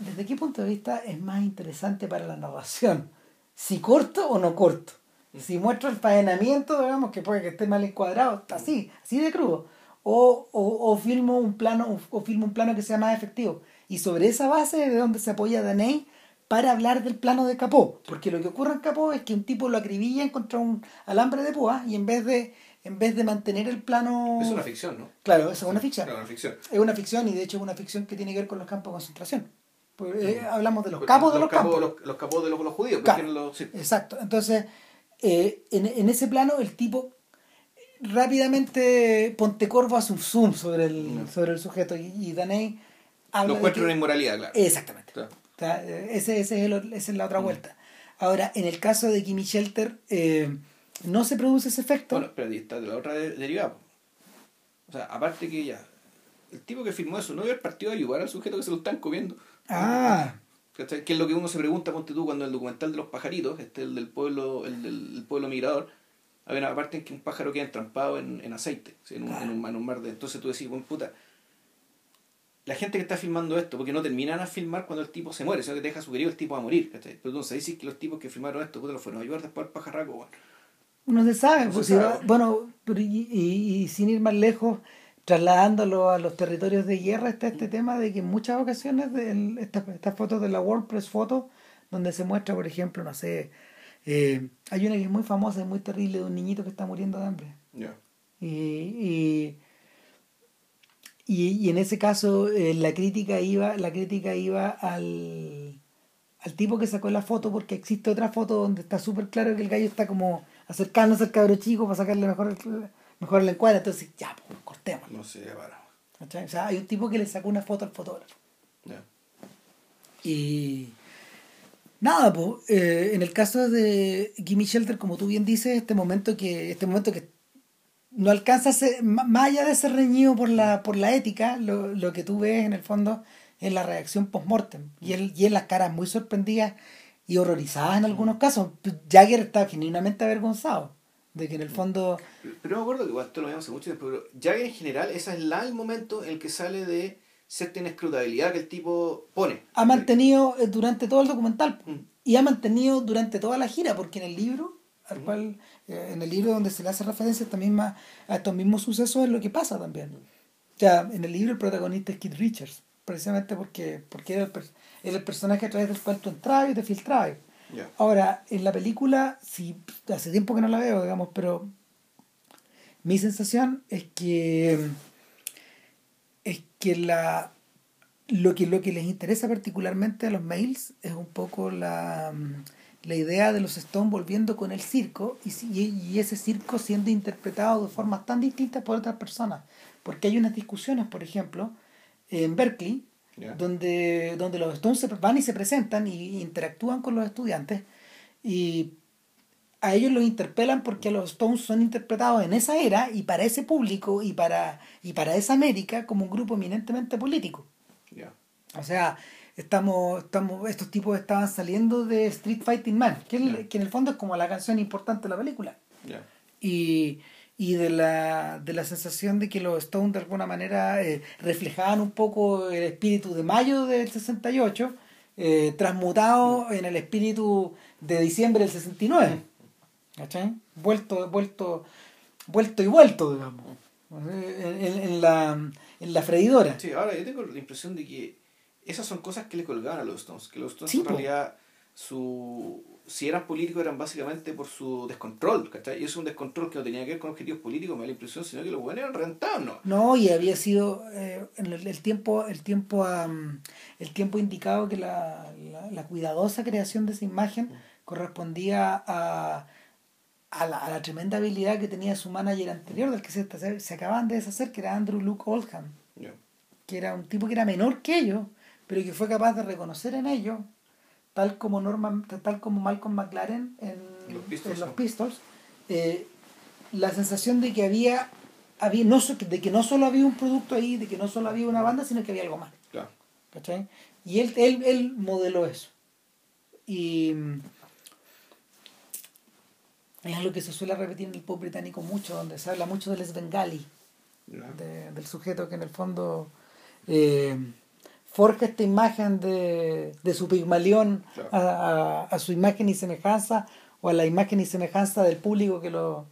Speaker 2: ¿Desde qué punto de vista es más interesante para la narración? ¿Si corto o no corto? Si muestro el faenamiento, digamos, que puede que esté mal encuadrado, así, así de crudo. O, o, o filmo un plano, o, filmo un plano que sea más efectivo. Y sobre esa base es de donde se apoya Daney para hablar del plano de Capó. Porque lo que ocurre en Capó es que un tipo lo acribilla contra un alambre de púa y en vez de, en vez de mantener el plano.
Speaker 1: Es una ficción, ¿no?
Speaker 2: Claro, es una ficción.
Speaker 1: Claro, una ficción.
Speaker 2: Es una ficción y de hecho es una ficción que tiene que ver con los campos de concentración. Pues, eh, hablamos de los capos de los, campos.
Speaker 1: Los, los capos de los, los judíos,
Speaker 2: Claro.
Speaker 1: porque los, sí.
Speaker 2: Exacto. Entonces, eh, en, en ese plano el tipo rápidamente Pontecorvo hace un zoom sobre el,
Speaker 1: No.
Speaker 2: sobre el sujeto y, y Daney habla
Speaker 1: Lo
Speaker 2: de
Speaker 1: encuentro
Speaker 2: que-
Speaker 1: una inmoralidad, claro.
Speaker 2: Exactamente.
Speaker 1: Claro.
Speaker 2: O sea, ese, ese es el- esa es la otra vuelta. Ahora, en el caso de Kimmy Shelter, eh, no se produce ese efecto.
Speaker 1: Bueno, pero está de la otra de- derivada. O sea, aparte que ya, el tipo que firmó eso no al partido a ayudar al sujeto que se lo están comiendo.
Speaker 2: ah,
Speaker 1: ¿Cachai? Que es lo que uno se pregunta, ponte tú, cuando el documental de los pajaritos, este, el del pueblo, el del el pueblo migrador, hay una parte en que un pájaro queda entrampado en, en aceite, ¿sí? en, un, en, un, en un mar de... Entonces tú decís, bueno, puta, la gente que está filmando esto, porque no terminan a filmar cuando el tipo se muere, sino que te deja sugerido el tipo va a morir, ¿cachai? Pero entonces dices que los tipos que filmaron esto, puta, lo fueron a ayudar después al pajarraco, bueno.
Speaker 2: no se sabe.
Speaker 1: No
Speaker 2: pues,
Speaker 1: se
Speaker 2: si
Speaker 1: sabe.
Speaker 2: va- bueno, y, y- y sin ir más lejos, trasladándolo a los territorios de guerra, está este tema de que en muchas ocasiones de el- estas, estas fotos de la WordPress Photo, donde se muestra, por ejemplo, no sé, eh, hay una que es muy famosa y muy terrible de un niñito que está muriendo de hambre.
Speaker 1: Ya.
Speaker 2: Y, y, y, y en ese caso eh, la crítica iba, la crítica iba al, al tipo que sacó la foto porque existe otra foto donde está súper claro que el gallo está como acercándose al cabro chico para sacarle mejor mejor el encuadre. Entonces, ya, pues, cortemos.
Speaker 1: No sé, para.
Speaker 2: O sea, hay un tipo que le sacó una foto al fotógrafo.
Speaker 1: Ya.
Speaker 2: Y nada, pues, en el caso de Gimme Shelter, como tú bien dices, este momento que, este momento que no alcanza a ser, más allá de ser reñido por la, por la ética, lo, lo que tú ves en el fondo es la reacción post-mortem y, el, y en las caras muy sorprendidas y horrorizadas en algunos casos. Jagger está genuinamente avergonzado de que en el fondo...
Speaker 1: Pero no me acuerdo que igual esto lo vimos hace mucho tiempo, pero Jagger en general, ese es la, el momento en el que sale de cierta inescrutabilidad que el tipo pone.
Speaker 2: Ha mantenido eh, durante todo el documental mm. y ha mantenido durante toda la gira, porque en el libro, al mm. cual, en el libro donde se le hace referencia a, esta misma, a estos mismos sucesos es lo que pasa también. O sea, en el libro el protagonista es Kid Richards, precisamente porque, porque era, el, el personaje a través del cual tú entrabas y te filtrabas. Ahora, en la película, si hace tiempo que no la veo, digamos, pero mi sensación es que es que la lo que lo que les interesa particularmente a los mails es un poco la, la idea de los Stones volviendo con el circo y, y, ese circo siendo interpretado de formas tan distintas por otras personas. Porque hay unas discusiones, por ejemplo, en Berkeley, donde, donde los Stones van y se presentan y interactúan con los estudiantes y a ellos los interpelan porque los Stones son interpretados en esa era y para ese público y para, y para esa América como un grupo eminentemente político. O sea, estamos, estamos, estos tipos estaban saliendo de Street Fighting Man, que, que en el fondo es como la canción importante de la película. Y y de la, de la sensación de que los Stones de alguna manera eh, reflejaban un poco el espíritu de mayo del 68, eh, transmutado en el espíritu de diciembre del 69. ¿Cachai? Vuelto, vuelto, vuelto y vuelto, digamos. En, en, la, en la freidora.
Speaker 1: Sí, ahora yo tengo la impresión de que esas son cosas que le colgaban a los Stones, que los Stones en realidad su si eran políticos eran básicamente por su descontrol, ¿cachai? Y es un descontrol que no tenía que ver con objetivos políticos, me da la impresión, sino que los buenos eran rentados, ¿no?
Speaker 2: No, y había sido eh, en el, tiempo, el tiempo, el tiempo indicado que la, la, cuidadosa creación de esa imagen correspondía a, a, la, a la tremenda habilidad que tenía su manager anterior, del que se, se acaban de deshacer, que era Andrew Luke Oldham, que era un tipo que era menor que ellos, pero que fue capaz de reconocer en ellos tal como Norman, tal como Malcolm McLaren en los Pistols, eh, la sensación de que había, había no, de que no solo había un producto ahí, de que no solo había una banda, sino que había algo más. Claro. Y él, él, él modeló eso. Y es algo que se suele repetir en el pop británico mucho, donde se habla mucho del Svengali, del sujeto que en el fondo eh, forja esta imagen de, de su pigmalión a, a, su imagen y semejanza o a la imagen y semejanza del público que lo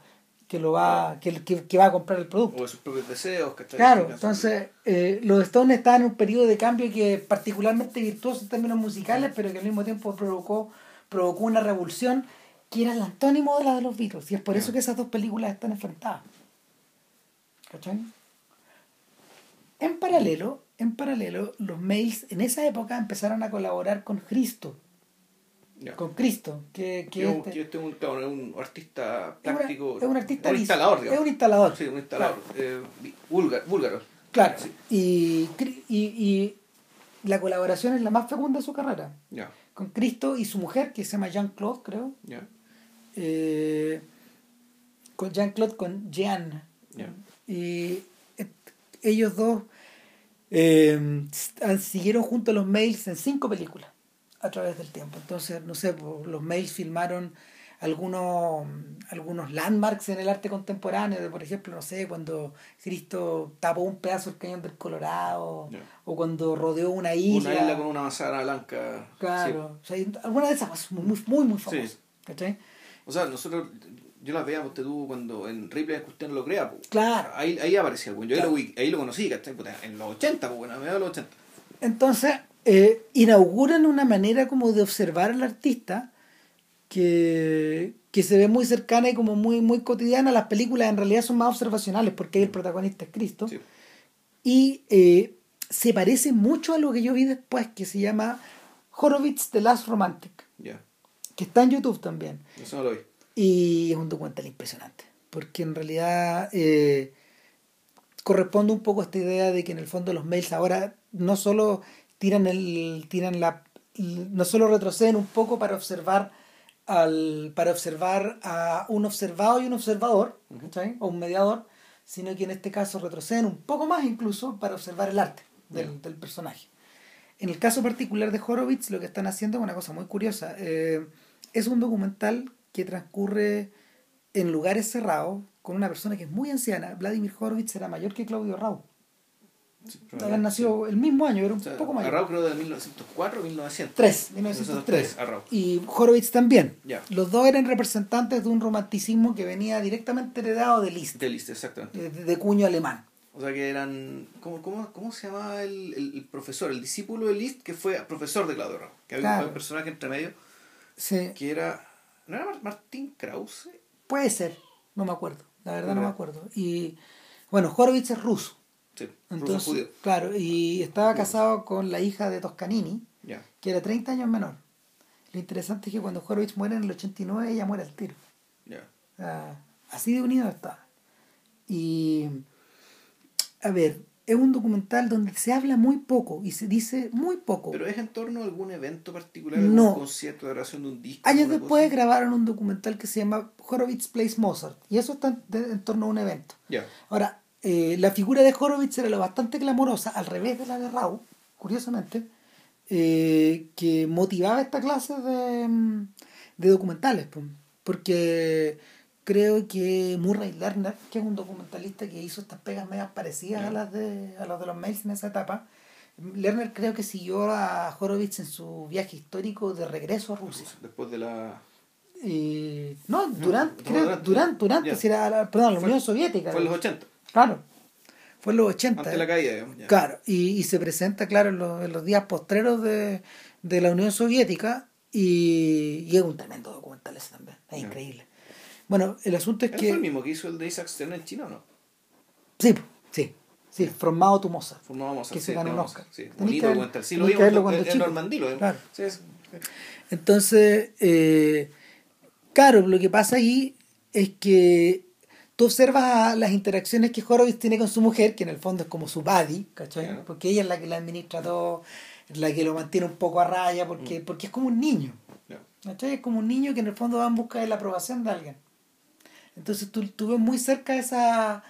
Speaker 2: que lo va que, que, va a comprar el producto.
Speaker 1: O de sus propios deseos
Speaker 2: claro entonces eh, los Stones estaban en un periodo de cambio que particularmente virtuoso en términos musicales pero que al mismo tiempo provocó provocó una revolución que era el antónimo de la de los Beatles y es por eso que esas dos películas están enfrentadas. ¿cachai? en paralelo en paralelo, los mails en esa época empezaron a colaborar con Cristo. Con Cristo, que, que
Speaker 1: yo, este, yo un, artista práctico.
Speaker 2: Es, un artista
Speaker 1: un instalador,
Speaker 2: digamos. Es un instalador.
Speaker 1: Sí, un instalador. Eh, búlgaro.
Speaker 2: Claro. Y, y, y, la colaboración es la más fecunda de su carrera. Con Cristo y su mujer, que se llama Jean-Claude, creo. Eh, con Jean-Claude, con Jean. Y eh, ellos dos eh, siguieron junto a los mails en cinco películas a través del tiempo. Entonces, no sé, los mails filmaron algunos, algunos landmarks en el arte contemporáneo, por ejemplo, no sé, cuando Cristo tapó un pedazo del cañón del Colorado, o cuando rodeó una isla.
Speaker 1: Una isla con una manzana blanca.
Speaker 2: Claro, alguna de esas muy, muy, muy, famosas.
Speaker 1: O sea, nosotros yo las veía usted tú cuando en Ripley Cuestión lo crea, pues.
Speaker 2: Claro.
Speaker 1: Ahí, ahí aparecía, pues. Yo ahí lo conocí, ¿cachai? En los 80, pues, bueno, a mediados de los 80.
Speaker 2: Entonces, eh, inauguran una manera como de observar al artista que, que se ve muy cercana y como muy, muy cotidiana. Las películas en realidad son más observacionales porque ahí el protagonista es Cristo. Y eh, se parece mucho a lo que yo vi después, que se llama Horowitz The Last Romantic. Que está en YouTube también.
Speaker 1: Eso no lo vi.
Speaker 2: Y es un documental impresionante, porque en realidad eh, corresponde un poco a esta idea de que en el fondo los mails ahora no solo tiran, el, tiran la, no solo retroceden un poco para observar al, para observar a un observado y un observador, o un mediador, sino que en este caso retroceden un poco más incluso para observar el arte del, del personaje. En el caso particular de Horowitz, lo que están haciendo es una cosa muy curiosa. Eh, es un documental que transcurre en lugares cerrados con una persona que es muy anciana. Vladimir Horowitz era mayor que Claudio Rau. Sí, nació el mismo año, era un poco mayor.
Speaker 1: Rau creo de 1904 o 1903.
Speaker 2: 3, 1903. Y Horowitz también. Los dos eran representantes de un romanticismo que venía directamente heredado de Liszt.
Speaker 1: De Liszt, exactamente.
Speaker 2: De, cuño alemán.
Speaker 1: O sea que eran. ¿Cómo, cómo, cómo se llamaba el, el, profesor? El discípulo de Liszt que fue profesor de Claudio Rau. Que había un personaje entre medio. Sí. Que era. ¿No era Martín Krause?
Speaker 2: Puede ser, no me acuerdo. La verdad no me acuerdo. Y bueno, Horowitz es ruso.
Speaker 1: Sí, Entonces, judío.
Speaker 2: Claro, y estaba casado con la hija de Toscanini, que era 30 años menor. Lo interesante es que cuando Horowitz muere en el 89, ella muere al tiro. así de unido está. Y, a ver, es un documental donde se habla muy poco y se dice muy poco.
Speaker 1: ¿Pero es en torno a algún evento particular? No. ¿Un concierto de grabación de un disco?
Speaker 2: Años después grabaron un documental que se llama Horowitz Plays Mozart y eso está en, torno a un evento. Ahora, eh, la figura de Horowitz era lo bastante clamorosa, al revés de la de Rau, curiosamente, eh, que motivaba esta clase de, mm, de documentales. Porque creo que Murray Lerner, que es un documentalista que hizo estas pegas medias parecidas a las de a las de los mails en esa etapa, Lerner creo que siguió a Horowitz en su viaje histórico de regreso a Rusia.
Speaker 1: Después de la
Speaker 2: no, durante, creo, durante, durante, si era, perdón, la Unión Soviética.
Speaker 1: Fue en los 80.
Speaker 2: Claro. Fue en los 80.
Speaker 1: Antes de la caída,
Speaker 2: Claro, y, y, se presenta, claro, en los, en los días postreros de, de, la Unión Soviética y, y, es un tremendo documental ese también. Es increíble. Bueno, el asunto es que.
Speaker 1: fue el mismo que hizo el de Isaac Stern en China o no?
Speaker 2: Sí, sí. Sí, Formado tu Moza.
Speaker 1: Formado Moza.
Speaker 2: Que se ganó un
Speaker 1: Oscar. Sí, bonito cuenta. Sí, lo vimos en, en Normandilo. ¿eh?
Speaker 2: Claro. Sí, es... Entonces, eh, claro, lo que pasa ahí es que tú observas las interacciones que Horowitz tiene con su mujer, que en el fondo es como su buddy, ¿cachai? Porque ella es la que la administra todo, la que lo mantiene un poco a raya, porque, mm. porque es como un niño. ¿cachai? Es como un niño que en el fondo va en busca de la aprobación de alguien. Entonces tú, tú ves muy cerca esa,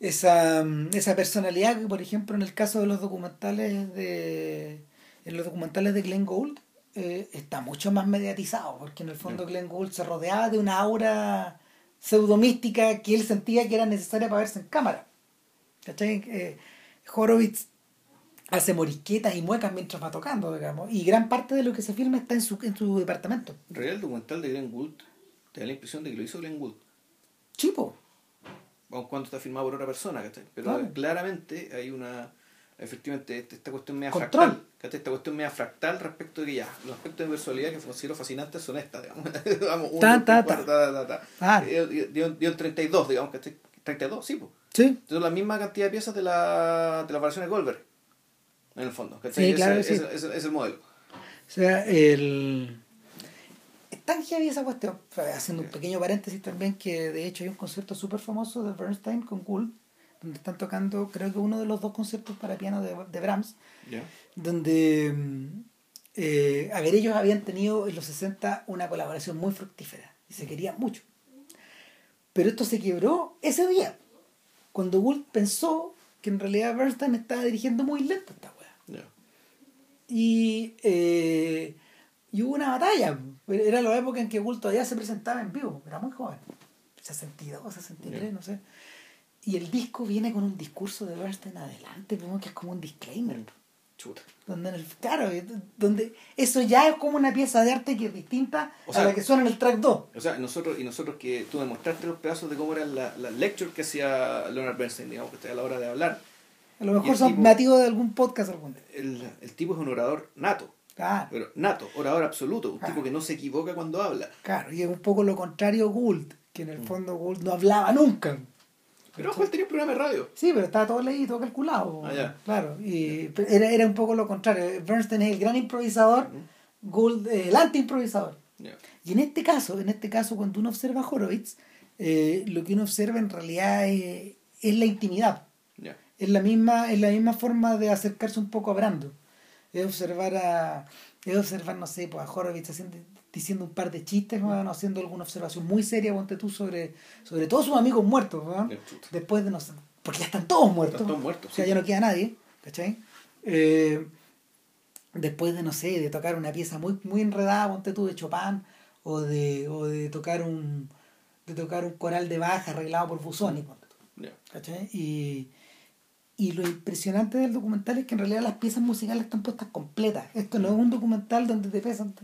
Speaker 2: esa, esa personalidad que, por ejemplo, en el caso de los documentales de, en los documentales de Glenn Gould, eh, está mucho más mediatizado, porque en el fondo Glenn Gould se rodeaba de una aura pseudomística que él sentía que era necesaria para verse en cámara. ¿Cachai? Eh, Horowitz hace morisquetas y muecas mientras va tocando, digamos, y gran parte de lo que se filma está en su, en su departamento.
Speaker 1: En realidad el documental de Glenn Gould te da la impresión de que lo hizo Glenn Gould.
Speaker 2: Chipo.
Speaker 1: Aun cuando está filmado por otra persona, ¿cachai? Pero claramente hay una. Efectivamente, este, esta cuestión media fractal. Esta cuestión media fractal respecto de que ya, los aspectos de virtualidad que considero fascinantes son estas, digamos. Uno, ta, ta, ta. ta, ta, ta. Dio, 32, digamos, que 32, sí, pues.
Speaker 2: Sí.
Speaker 1: Son la misma cantidad de piezas de la, de la variación de Goldberg, en el fondo.
Speaker 2: Sí, claro,
Speaker 1: es,
Speaker 2: sí.
Speaker 1: Es, es, el modelo.
Speaker 2: O sea, el tan heavy esa cuestión. Haciendo un pequeño paréntesis también, que de hecho hay un concierto súper famoso de Bernstein con Gould, donde están tocando, creo que uno de los dos conciertos para piano de, de Brahms, donde, mm, eh, a ver, ellos habían tenido en los 60 una colaboración muy fructífera y se querían mucho. Pero esto se quebró ese día, cuando Gould pensó que en realidad Bernstein estaba dirigiendo muy lento esta weá. Y eh, y hubo una batalla. Era la época en que Gould todavía se presentaba en vivo. Era muy joven. 62, 63, no sé. Y el disco viene con un discurso de Bernstein adelante, que es como un disclaimer.
Speaker 1: Chuta.
Speaker 2: Donde el, claro, donde eso ya es como una pieza de arte que es distinta a la que suena en el track 2.
Speaker 1: O sea, nosotros, y nosotros que tú demostraste los pedazos de cómo era la, la lecture que hacía Leonard Bernstein, digamos, que a la hora de hablar.
Speaker 2: A lo mejor son nativos de algún podcast algún día.
Speaker 1: El, el tipo es un orador nato.
Speaker 2: Claro.
Speaker 1: Pero nato, orador absoluto, un tipo que no se equivoca cuando habla.
Speaker 2: Claro, y es un poco lo contrario Gould, que en el mm. fondo Gould no hablaba nunca.
Speaker 1: Pero él tenía un programa de radio.
Speaker 2: Sí, pero estaba todo leído, todo calculado.
Speaker 1: Ah,
Speaker 2: claro, y era, era un poco lo contrario. Bernstein es el gran improvisador, Gould el anti-improvisador. Y en este caso, en este caso, cuando uno observa a Horowitz, eh, lo que uno observa en realidad es, es la intimidad. Es, la misma, es la misma forma de acercarse un poco a Brando es observar a, es observar, no sé, pues a Horowitz haciendo, diciendo un par de chistes, ¿no? haciendo alguna observación muy seria, ponte tú, sobre, sobre todos sus amigos muertos, ¿no? después de, no sé, porque ya están todos muertos.
Speaker 1: Están todos muertos.
Speaker 2: O sea, ya no queda nadie, ¿cachai? Eh, después de, no sé, de tocar una pieza muy, muy enredada, ponte tú, de Chopin, o de, o de tocar un de tocar un coral de baja arreglado por Busoni, ponte tú. ¿cachai? Y, y lo impresionante del documental es que en realidad las piezas musicales están puestas completas. Esto no es un documental donde te pesan,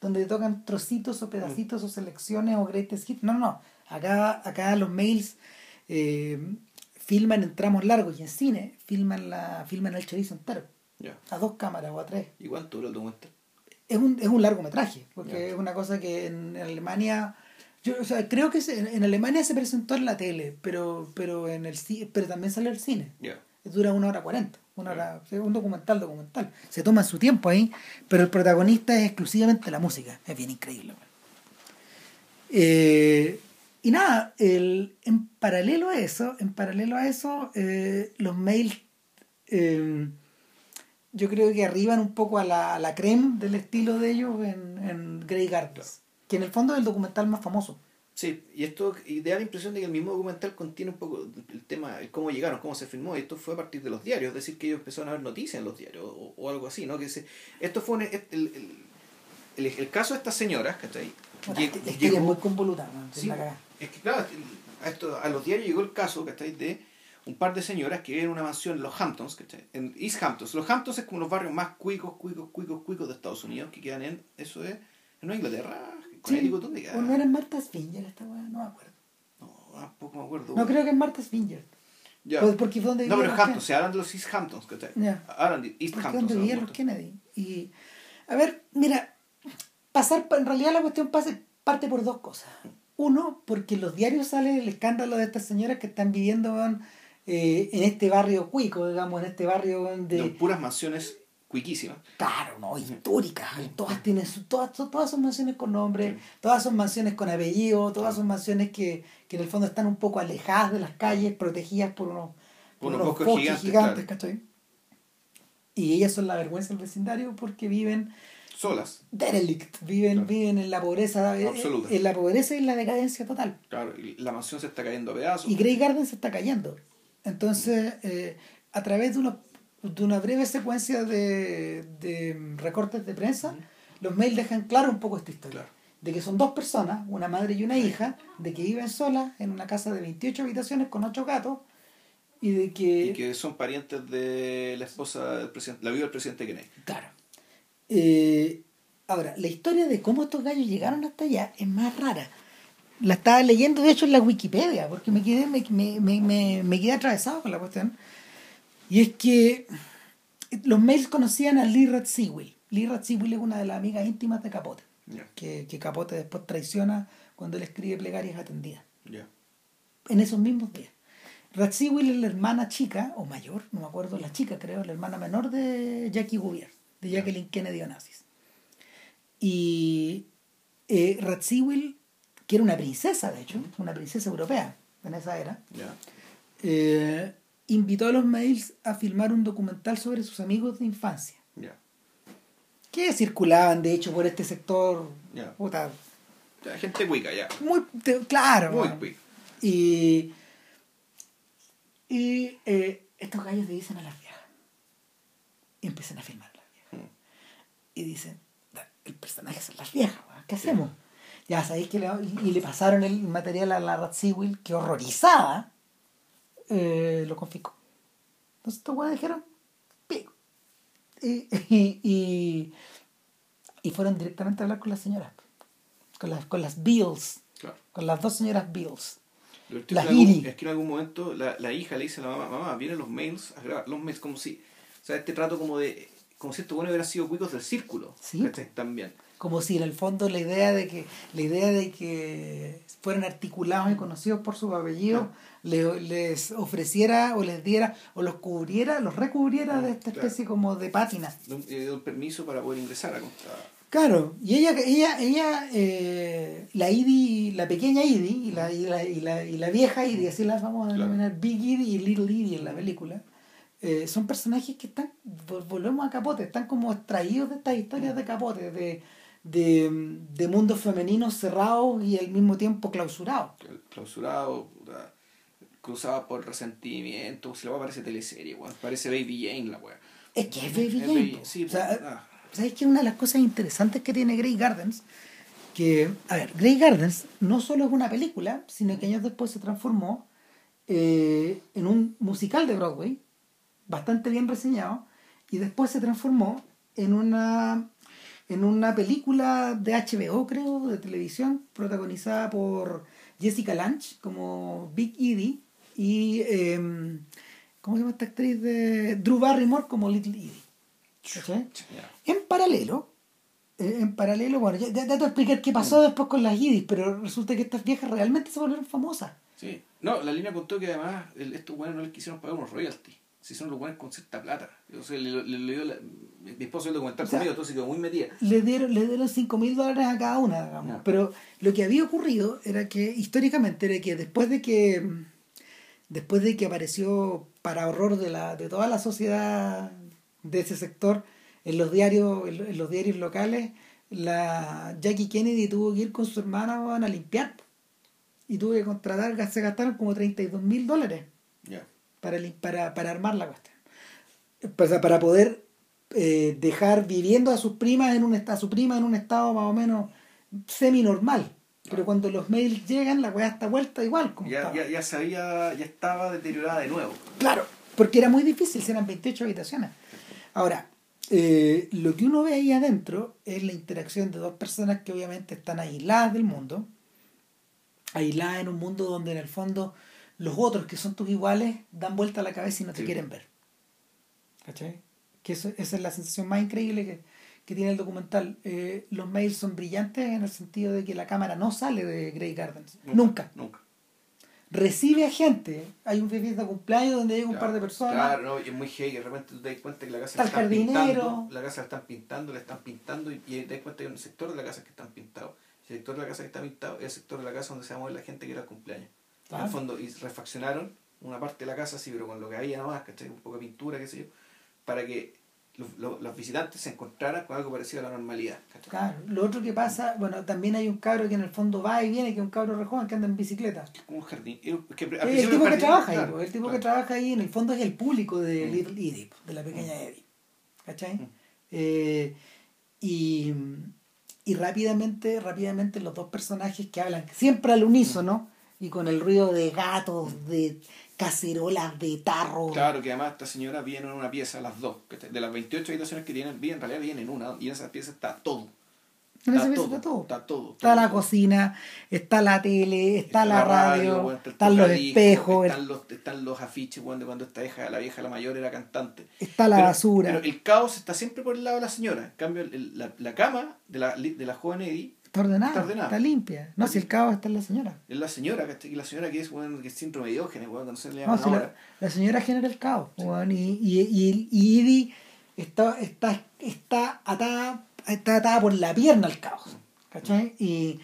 Speaker 2: donde te tocan trocitos o pedacitos o selecciones o greatest hits. No, no. Acá, acá los mails eh, filman en tramos largos y en cine filman la filman el chorizo entero. A dos cámaras o a tres.
Speaker 1: ¿Y cuánto dura el documental?
Speaker 2: Es un, es un largometraje, porque es una cosa que en, Alemania. Yo, o sea, creo que en, Alemania se presentó en la tele, pero, pero en el pero también salió el cine. Dura una hora cuarenta. Una hora, un documental documental. Se toma su tiempo ahí, pero el protagonista es exclusivamente la música. Es bien increíble. Eh, y nada, el, en paralelo a eso, en paralelo a eso, eh, los mails eh, yo creo que arriban un poco a la, a la creme del estilo de ellos en, en Grey Gardens, que en el fondo es el documental más famoso.
Speaker 1: Sí, y esto y da la impresión de que el mismo documental contiene un poco el tema, el cómo llegaron, cómo se filmó, y esto fue a partir de los diarios, es decir, que ellos empezaron a ver noticias en los diarios o, algo así, ¿no? Que se, esto fue el, el, el, el, caso de estas señoras, ¿cachai?
Speaker 2: es que es muy convoluta,
Speaker 1: sí, es que claro, a, esto, a los diarios llegó el caso, ¿cachai? De un par de señoras que viven en una mansión en los Hamptons, ¿cachai? En East Hamptons. Los Hamptons es como los barrios más cuicos, cuicos, cuicos, cuicos de Estados Unidos, que quedan en, eso es, en Inglaterra,
Speaker 2: sí. ¿dónde queda? ¿O no era en Martha's Vineyard esta weá? No me acuerdo.
Speaker 1: No, tampoco me acuerdo.
Speaker 2: No, creo que en Martha's Vineyard.
Speaker 1: Ya. Pues porque fue donde no, pero Hamptons, se hablan de los East Hamptons, ¿cachai? Ya. Hablan de East Hamptons.
Speaker 2: donde los Kennedy. Y, a ver, mira, pasar, en realidad la cuestión pase, parte por dos cosas. Uno, porque en los diarios sale el escándalo de estas señoras que están viviendo eh, en este barrio cuico, digamos, en este barrio
Speaker 1: de... de puras mansiones cuiquísimas.
Speaker 2: Claro, no, históricas. Todas tienen todas, todas son mansiones con nombre, todas son mansiones con apellido, todas son mansiones que, que en el fondo están un poco alejadas de las calles, protegidas por unos, por unos, bosques gigantes, ¿cachai? Y ellas son la vergüenza del vecindario porque viven
Speaker 1: solas.
Speaker 2: Derelict, viven, viven en la pobreza eh, Absoluta. en la pobreza y en la decadencia total.
Speaker 1: Claro, y la mansión se está cayendo a pedazos.
Speaker 2: Y Grey Garden se está cayendo. Entonces, eh, a través de, unos, de una breve secuencia de, de recortes de prensa, los mails dejan claro un poco esta historia. De que son dos personas, una madre y una hija, de que viven solas en una casa de 28 habitaciones con 8 gatos, y de que...
Speaker 1: Y que son parientes de la esposa del presidente, la viuda del presidente Kennedy.
Speaker 2: Claro. Eh, ahora, la historia de cómo estos gallos llegaron hasta allá es más rara la estaba leyendo de hecho en la Wikipedia, porque me quedé, me, me, me, me quedé atravesado con la cuestión. Y es que los mails conocían a Lee Radziwill. Lee Radziwill es una de las amigas íntimas de Capote, que, que, Capote después traiciona cuando él escribe plegarias atendidas. En esos mismos días. Radziwill es la hermana chica, o mayor, no me acuerdo, la chica creo, la hermana menor de Jackie Bouvier, de Jacqueline Kennedy Onassis. Y eh, Radziwill que era una princesa, de hecho, una princesa europea en esa era, eh, invitó a los mails a filmar un documental sobre sus amigos de infancia. Que circulaban, de hecho, por este sector.
Speaker 1: Puta, gente cuica, ya.
Speaker 2: Muy, claro. Muy Y, y eh, estos gallos le dicen a las viejas. Y empiezan a filmar a las viejas. Mm. Y dicen, el personaje son las viejas, ¿qué hacemos? Ya sabéis que le, y le pasaron el material a la Radziwill, que horrorizada eh, lo confiscó. Entonces estos weones dijeron, pico. Y, y, y, fueron directamente a hablar con las señoras, con las, con las Bills, con las dos señoras Bills.
Speaker 1: Las es, es que en algún momento la, la, hija le dice a la mamá, mamá, vienen los mails a grabar, los mails como si, o sea, este trato como de, como si estos bueno hubiera sido cuicos del círculo, ¿Sí? también
Speaker 2: como si en el fondo la idea de que la idea de que fueran articulados y conocidos por su apellido les ofreciera o les diera o los cubriera los recubriera de esta especie como de pátina.
Speaker 1: Eh, un, permiso para poder ingresar a
Speaker 2: claro y ella ella ella eh, la Idi la pequeña Idi y la, y la, y la, y la vieja Idi así las vamos a denominar Big Idi y Little Idi en la película eh, son personajes que están, volvemos a Capote, están como extraídos de estas historias de Capote, de, de, de mundos femeninos cerrados y al mismo tiempo clausurados.
Speaker 1: Clausurado, cruzado por resentimiento, si la weá parece teleserie, weón. Parece Baby Jane la weá.
Speaker 2: Es que es Baby
Speaker 1: Es
Speaker 2: Jane.
Speaker 1: Baby- sí,
Speaker 2: O sea,
Speaker 1: ah.
Speaker 2: ¿Sabes qué? Una de las cosas interesantes que tiene Grey Gardens, que, a ver, Grey Gardens no solo es una película, sino que años después se transformó eh, en un musical de Broadway, bastante bien reseñado, y después se transformó en una, en una película de HBO, creo, de televisión, protagonizada por Jessica Lange como Big Edie y, em, ¿cómo se llama esta actriz? de Drew Barrymore como Little Edie. En paralelo, eh, en paralelo, bueno, ya, te voy a explicar qué pasó después con las Idis, pero resulta que estas viejas realmente se volvieron famosas.
Speaker 1: Sí. No, la línea contó que además el- estos buenos no les quisieron pagar unos royalties. Se hicieron los buenos con cierta plata. O sea, le, le, le la- mi esposo el documental
Speaker 2: O sea,
Speaker 1: conmigo, entonces quedó muy metida.
Speaker 2: Le dieron, le dieron 5 mil dólares a cada una, digamos. Pero lo que había ocurrido era que, históricamente, era que después de que después de que apareció para horror de la, de toda la sociedad de ese sector, en los diarios, en, lo- en los diarios locales, la Jackie Kennedy tuvo que ir con su hermana a limpiar. Y tuvo que contratar, se gastaron como 32 mil dólares
Speaker 1: Ya.
Speaker 2: Para, para, para armar la cuestión. Sea, para poder eh, dejar viviendo a sus primas en un a su prima en un estado más o menos semi normal. Pero cuando los mails llegan, la weá está vuelta igual. Como
Speaker 1: Ya, ya, ya sabía, ya estaba deteriorada de nuevo.
Speaker 2: Claro, porque era muy difícil, eran 28 habitaciones. Ahora, eh, lo que uno ve ahí adentro es la interacción de dos personas que obviamente están aisladas del mundo, aisladas en un mundo donde en el fondo los otros que son tus iguales dan vuelta a la cabeza y no te
Speaker 1: Sí.
Speaker 2: quieren ver. ¿Cachai? Que eso- esa es la sensación más increíble que, que tiene el documental. Eh, los mails son brillantes en el sentido de que la cámara no sale de Grey Gardens. Nunca.
Speaker 1: Nunca.
Speaker 2: Recibe a gente. Hay un fiesta de cumpleaños donde llega un par de personas.
Speaker 1: Claro, no, y es muy heavy. De repente tú te das cuenta que la casa
Speaker 2: Está
Speaker 1: pintando. La casa la están pintando, la están pintando. Y, y te das cuenta que hay un sector de la casa que están pintados. El sector de la casa que está pintado es el sector de la casa donde se va a mover la gente que era el cumpleaños. En el fondo, y refaccionaron una parte de la casa, sí, pero con lo que había nomás, ¿cachai? Un poco de pintura, qué sé yo, para que los, los- los visitantes se encontraran con algo parecido a la normalidad. ¿cachai?
Speaker 2: Claro, lo otro que pasa, bueno, también hay un cabro que en el fondo va y viene, que es un cabro re joven que anda en bicicleta.
Speaker 1: Como un jardín. es que
Speaker 2: el tipo que trabaja ahí,
Speaker 1: claro,
Speaker 2: el tipo
Speaker 1: claro.
Speaker 2: que trabaja ahí en el fondo es el público de
Speaker 1: Mm.
Speaker 2: Little pues, de la pequeña Eddie. ¿Cachai?
Speaker 1: Mm.
Speaker 2: Eh, y, y rápidamente, rápidamente los dos personajes que hablan siempre al unísono y con el ruido de gatos, de cacerolas, de tarro.
Speaker 1: Claro, que además esta señora vive en una pieza, las dos. De las 28 habitaciones que tienen, en realidad viene en una. Y en esa pieza está todo.
Speaker 2: En esa
Speaker 1: Está
Speaker 2: pieza
Speaker 1: todo,
Speaker 2: está todo.
Speaker 1: Está todo.
Speaker 2: Está
Speaker 1: todo,
Speaker 2: la
Speaker 1: todo.
Speaker 2: cocina, está la tele, está, la radio,
Speaker 1: bueno, está el
Speaker 2: están los espejos,
Speaker 1: Están los, están los afiches bueno, de cuando esta vieja, la vieja, la mayor, era cantante.
Speaker 2: está la
Speaker 1: Pero-
Speaker 2: basura.
Speaker 1: Pero el caos está siempre por el lado de la señora. En cambio, el- la, la cama de la, de la joven Eddie
Speaker 2: Está ordenada,
Speaker 1: Está
Speaker 2: limpia. No, si el caos está en la señora.
Speaker 1: es la señora. Y la señora que es, bueno, que es síndrome de Diógenes, bueno, no se le
Speaker 2: No,
Speaker 1: llaman
Speaker 2: si la,
Speaker 1: ahora.
Speaker 2: la señora genera el caos. y, y, y, y Edie está, está, está, atada, está atada por la pierna al caos. ¿Cachai? Y,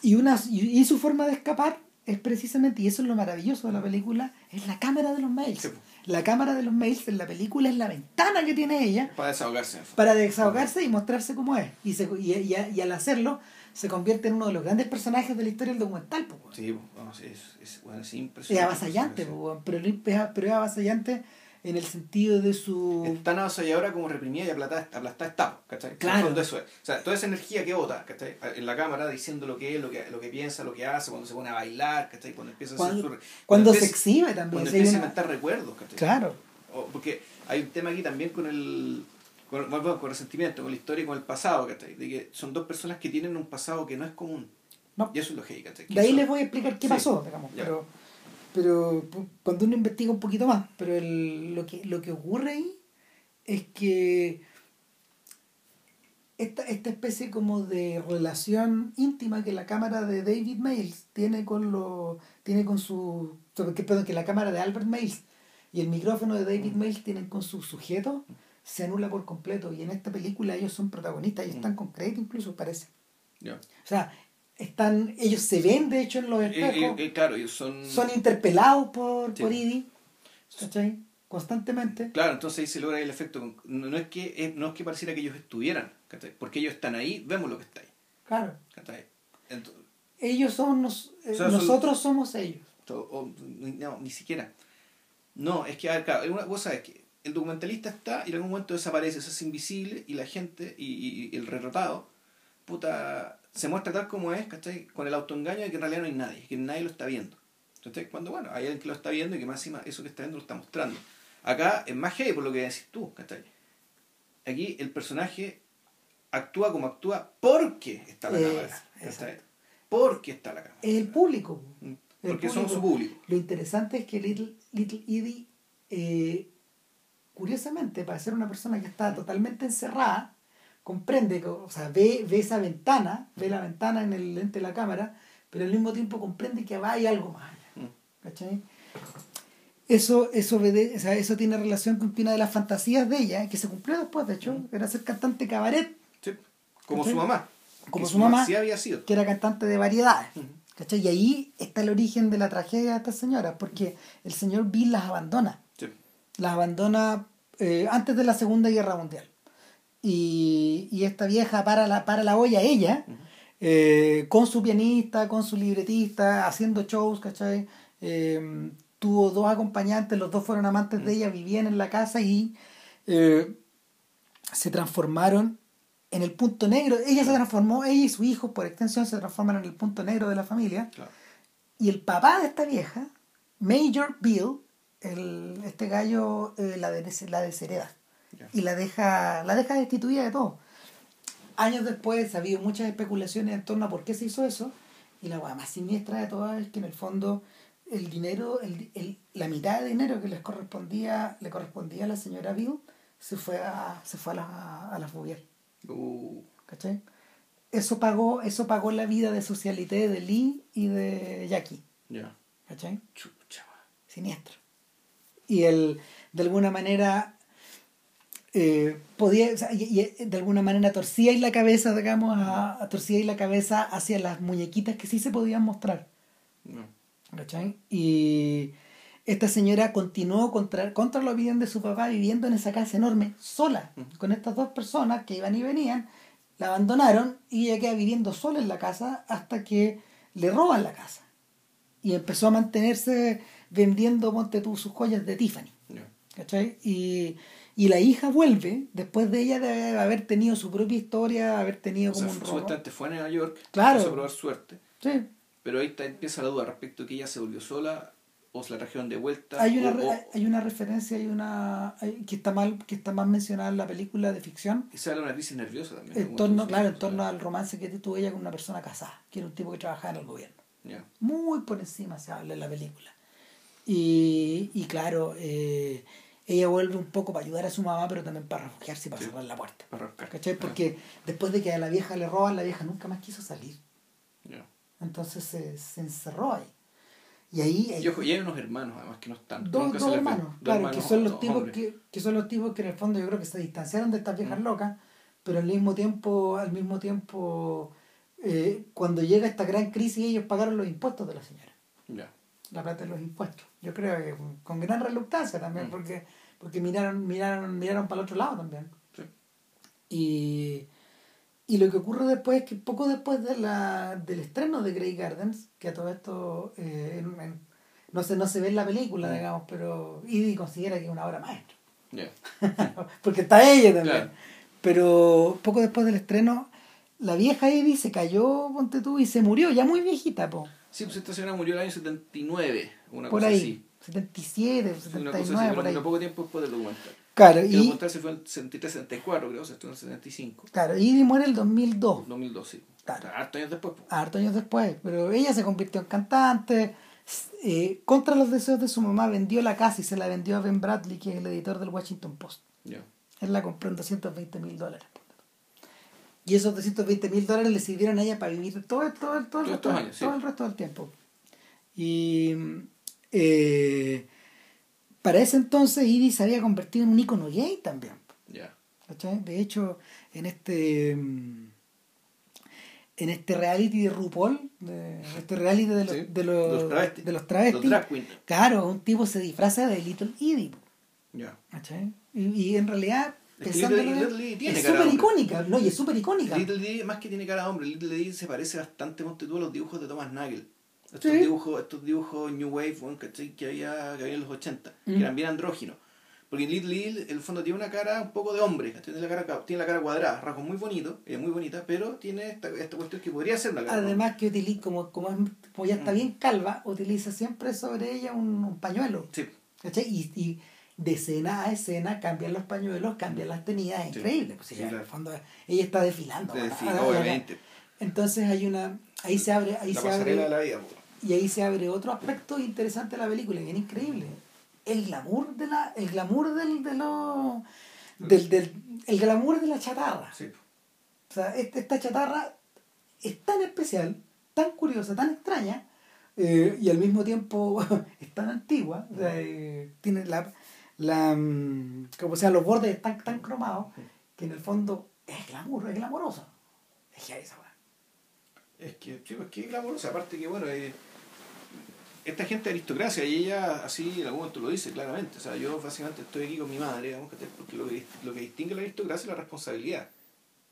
Speaker 2: y, una, y, su forma de escapar es precisamente, y eso es lo maravilloso de la película, es la cámara de los mails.
Speaker 1: Sí.
Speaker 2: La cámara de los mails en la película es la ventana que tiene ella
Speaker 1: Para desahogarse.
Speaker 2: para desahogarse y mostrarse cómo es. Y, se, y, y- y al hacerlo, se convierte en uno de los grandes personajes de la historia del documental. pues, weón.
Speaker 1: Sí, vamos, es, es, bueno, es
Speaker 2: Es
Speaker 1: impresionante.
Speaker 2: avasallante,
Speaker 1: Sí.
Speaker 2: pues, weón, pero, es, pero es avasallante en el sentido de su...
Speaker 1: Es tan avasalladora como reprimida y aplastada, aplastada está, ¿cachai?
Speaker 2: Claro.
Speaker 1: fondo eso es. O sea, toda esa energía que bota, ¿cachai? En la cámara diciendo lo que es, lo que, lo que piensa, lo que hace, cuando se pone a bailar, ¿cachai? Cuando empieza a hacer
Speaker 2: Cuando,
Speaker 1: su-
Speaker 2: cuando se
Speaker 1: empieza-
Speaker 2: exhibe también.
Speaker 1: Cuando empieza a
Speaker 2: una-
Speaker 1: inventar recuerdos, ¿cachai?
Speaker 2: Claro,
Speaker 1: O- porque hay un tema aquí también con el con, bueno, con resentimiento, con la historia y con el pasado, ¿cachai? De que son dos personas que tienen un pasado que no es común.
Speaker 2: No.
Speaker 1: Y eso es lo que ¿cachai? Que
Speaker 2: de ahí
Speaker 1: eso-
Speaker 2: les voy a explicar qué
Speaker 1: Sí,
Speaker 2: pasó, digamos,
Speaker 1: ya.
Speaker 2: pero, pero cuando uno investiga un poquito más, pero el- lo, que, lo que ocurre ahí es que esta, esta especie como de relación íntima que la cámara de David Mails tiene con lo tiene con su que, perdón, que la cámara de Albert Mails y el micrófono de David
Speaker 1: Mm.
Speaker 2: Mails tienen con su sujeto se anula por completo y en esta película ellos son protagonistas y están
Speaker 1: Mm.
Speaker 2: con crédito incluso parece o sea están ellos se ven de hecho en los
Speaker 1: Eh,
Speaker 2: espejos
Speaker 1: eh, eh, claro, ellos son...
Speaker 2: son interpelados por,
Speaker 1: Sí.
Speaker 2: por Edie ¿cachai? constantemente.
Speaker 1: Claro, entonces ahí se logra el efecto. No, no es que, eh, no es que pareciera que ellos estuvieran, ¿cachai? porque ellos están ahí, vemos lo que está ahí.
Speaker 2: Claro.
Speaker 1: ¿cachai? Ento-
Speaker 2: Ellos son nos- eh,
Speaker 1: O sea, son-
Speaker 2: nosotros somos ellos.
Speaker 1: o- o- no, ni siquiera. No, es que, a ver, claro, una cosa es que el documentalista está y en algún momento desaparece, se hace invisible y la gente y, el retratado, puta, se muestra tal como es, ¿cachai? Con el autoengaño de que en realidad no hay nadie, que nadie lo está viendo. Entonces, cuando, bueno, hay alguien que lo está viendo y que más encima eso que está viendo lo está mostrando. Acá es más heavy por lo que decís tú, ¿cachai? Aquí el personaje actúa como actúa porque está la cámara. ¿cachai? Porque está la cámara.
Speaker 2: Es el público. El
Speaker 1: Porque son su público.
Speaker 2: Lo interesante es que Little, Little Edie, eh, curiosamente, para ser una persona que está totalmente encerrada, comprende, que- o sea, ve, ve esa ventana, ve la ventana en el lente de la cámara, pero al mismo tiempo comprende que va hay algo más allá.
Speaker 1: Mm.
Speaker 2: ¿Cachai? Eso, eso, o sea, eso tiene relación con una de las fantasías de ella, que se cumplió después, de hecho, era ser cantante cabaret,
Speaker 1: Sí. Como
Speaker 2: ¿Cachai?
Speaker 1: su mamá.
Speaker 2: Como su mamá.
Speaker 1: Sí había sido.
Speaker 2: que era cantante de variedades. ¿Cachai? Y ahí está el origen de la tragedia de esta señora, porque el señor Bill las abandona. Las abandona eh, antes de la Segunda Guerra Mundial. Y, y esta vieja para la, para la olla ella, eh, con su pianista, con su libretista, haciendo shows, ¿cachai? Eh, tuvo dos acompañantes, los dos fueron amantes de ella, vivían en la casa y eh, se transformaron en el punto negro. Ella se transformó, ella y su hijo, por extensión, se transformaron en el punto negro de la familia.
Speaker 1: Claro.
Speaker 2: Y el papá de esta vieja, Major Bill, el, este gallo eh, la, des- la deshereda
Speaker 1: Ya.
Speaker 2: y la deja, la deja destituida de todo. Años después ha habido muchas especulaciones en torno a por qué se hizo eso. Y la más siniestra de todas es que en el fondo el dinero, el, el- la mitad de dinero que les correspondía, le correspondía a la señora Bill, se fue a, se fue a la, a la Fouvier.
Speaker 1: Uh,
Speaker 2: ¿Cachai? Eso pagó, eso pagó la vida de socialité de Lee y de Jackie.
Speaker 1: ya.
Speaker 2: ¿Cachai?
Speaker 1: Chucha.
Speaker 2: Siniestro. Y él, de alguna manera, eh, podía, o sea, y, y de alguna manera torcía y la cabeza, digamos, a, a torcía y la cabeza hacia las muñequitas que sí se podían mostrar.
Speaker 1: No.
Speaker 2: ¿Cachai? Y esta señora continuó contra, contra lo bien de su papá viviendo en esa casa enorme, sola, con estas dos personas que iban y venían, la abandonaron y ella queda viviendo sola en la casa hasta que le roban la casa. Y empezó a mantenerse vendiendo, ponte tú, sus joyas de Tiffany.
Speaker 1: Ya.
Speaker 2: ¿Cachai? Y, y la hija vuelve, después de ella de haber tenido su propia historia, haber tenido
Speaker 1: O sea,
Speaker 2: como un robo.
Speaker 1: supuestamente fue a Nueva York.
Speaker 2: Claro.
Speaker 1: probar suerte.
Speaker 2: Sí.
Speaker 1: Pero ahí está, empieza la duda respecto de que ella se volvió sola o se la trajeron de vuelta.
Speaker 2: hay una
Speaker 1: o-
Speaker 2: re-
Speaker 1: o-
Speaker 2: hay una referencia hay una hay- que está mal que está más mencionada en la película de ficción
Speaker 1: y se habla de una crisis nerviosa también.
Speaker 2: en
Speaker 1: como
Speaker 2: torno claro en torno al romance que tuvo ella con una persona casada que era un tipo que trabajaba en el gobierno muy por encima se habla en la película y, y claro eh, ella vuelve un poco para ayudar a su mamá pero también para refugiarse y para
Speaker 1: Sí.
Speaker 2: cerrar la puerta. ¿cachai? porque después de que a la vieja le roban la vieja nunca más quiso salir
Speaker 1: Ya.
Speaker 2: entonces se, se encerró ahí y ahí
Speaker 1: Y ojo, y hay unos hermanos además que no están.
Speaker 2: dos, dos hermanos,
Speaker 1: Dos
Speaker 2: claro,
Speaker 1: hermanos,
Speaker 2: que son los tipos que, que son los tipos que en el fondo yo creo que se distanciaron de estas viejas
Speaker 1: Mm.
Speaker 2: locas, pero al mismo tiempo, al mismo tiempo, eh, cuando llega esta gran crisis ellos pagaron los impuestos de la señora,
Speaker 1: Ya.
Speaker 2: la plata de los impuestos. Yo creo que con- gran reluctancia también,
Speaker 1: Mm.
Speaker 2: porque, porque miraron, miraron, miraron para el otro lado también.
Speaker 1: Sí.
Speaker 2: Y, y lo que ocurre después es que poco después de la, del estreno de Grey Gardens, que a todo esto eh, en- en- no, se, no se ve en la película,
Speaker 1: Mm.
Speaker 2: digamos, pero Idi considera que es una obra maestra. Porque está ella también.
Speaker 1: Claro.
Speaker 2: Pero poco después del estreno, la vieja Edie se cayó, ponte tú, y se murió, ya muy viejita, po.
Speaker 1: Sí, pues esta señora murió el año 79, una
Speaker 2: por
Speaker 1: cosa
Speaker 2: ahí.
Speaker 1: así.
Speaker 2: 77,
Speaker 1: Una cosa así,
Speaker 2: 79, por ahí.
Speaker 1: poco tiempo después del documental.
Speaker 2: Claro,
Speaker 1: El
Speaker 2: y,
Speaker 1: documental se fue en 73, 74, creo, o sea, estuvo en el 75.
Speaker 2: claro, Edie muere el 2002.
Speaker 1: 2002, sí.
Speaker 2: Claro.
Speaker 1: Harto años después. pues.
Speaker 2: hartos años después, pero ella se convirtió en cantante, eh, contra los deseos de su mamá vendió la casa y se la vendió a Ben Bradley, que es el editor del Washington Post.
Speaker 1: Ya.
Speaker 2: Él la compró en 220 mil dólares. Y esos 220 mil dólares le sirvieron a ella para vivir todo, todo, todo, el, resto,
Speaker 1: sí.
Speaker 2: todo el resto del tiempo. Y eh, para ese entonces Iris se había convertido en un ícono gay también. ¿cachai? De hecho, en este mm, en este reality de RuPaul, de, este reality de los,
Speaker 1: Sí,
Speaker 2: de los,
Speaker 1: los travestis.
Speaker 2: de los travestis,
Speaker 1: Los
Speaker 2: claro, un tipo se disfraza de Little Edie.
Speaker 1: Ya.
Speaker 2: ¿cachai? Y, y en realidad, Pensándolo
Speaker 1: Little- Little tiene
Speaker 2: es súper icónica, no, y es súper icónica.
Speaker 1: Little D, más que tiene cara de hombre, Little D se parece bastante, ponte tú, a los dibujos de Thomas Nagel. Estos
Speaker 2: Sí.
Speaker 1: dibujos, estos dibujos New Wave, que había, que había en los 80,
Speaker 2: Mm.
Speaker 1: que eran bien andróginos. Porque Little Lil, en el fondo, tiene una cara un poco de hombre. Tiene la cara, tiene la cara cuadrada, rasgos muy bonitos, es muy bonita, pero tiene esta, esta cuestión que podría ser una cara.
Speaker 2: Además que utiliza, como, como, como ya está
Speaker 1: Mm.
Speaker 2: bien calva, utiliza siempre sobre ella un, un pañuelo.
Speaker 1: Sí,
Speaker 2: ¿cachai? Y, y de escena a escena cambian los pañuelos, cambian las tenidas, es
Speaker 1: Sí.
Speaker 2: increíble. Pues
Speaker 1: Sí,
Speaker 2: ella,
Speaker 1: claro.
Speaker 2: en el fondo, ella está desfilando.
Speaker 1: obviamente.
Speaker 2: Entonces hay una, ahí se abre, ahí
Speaker 1: la
Speaker 2: se
Speaker 1: de
Speaker 2: abre,
Speaker 1: la vida. po.
Speaker 2: y ahí se abre otro aspecto interesante de la película, bien increíble. El glamour de la, el glamour del, de lo, del, del, el glamour de la chatarra.
Speaker 1: Sí.
Speaker 2: O sea, este- esta chatarra es tan especial, tan curiosa, tan extraña, eh, y al mismo tiempo es tan antigua. o sea, eh, tiene la, la mm, como sea, los bordes están tan cromados que en el fondo es glamour, es glamorosa. Es que esa.
Speaker 1: Es que, sí, pues que glamorosa, aparte que, bueno, eh, esta gente de aristocracia, y ella así en algún momento lo dice claramente, o sea, yo básicamente estoy aquí con mi madre, digamos, que porque lo que, lo que distingue a la aristocracia es la responsabilidad.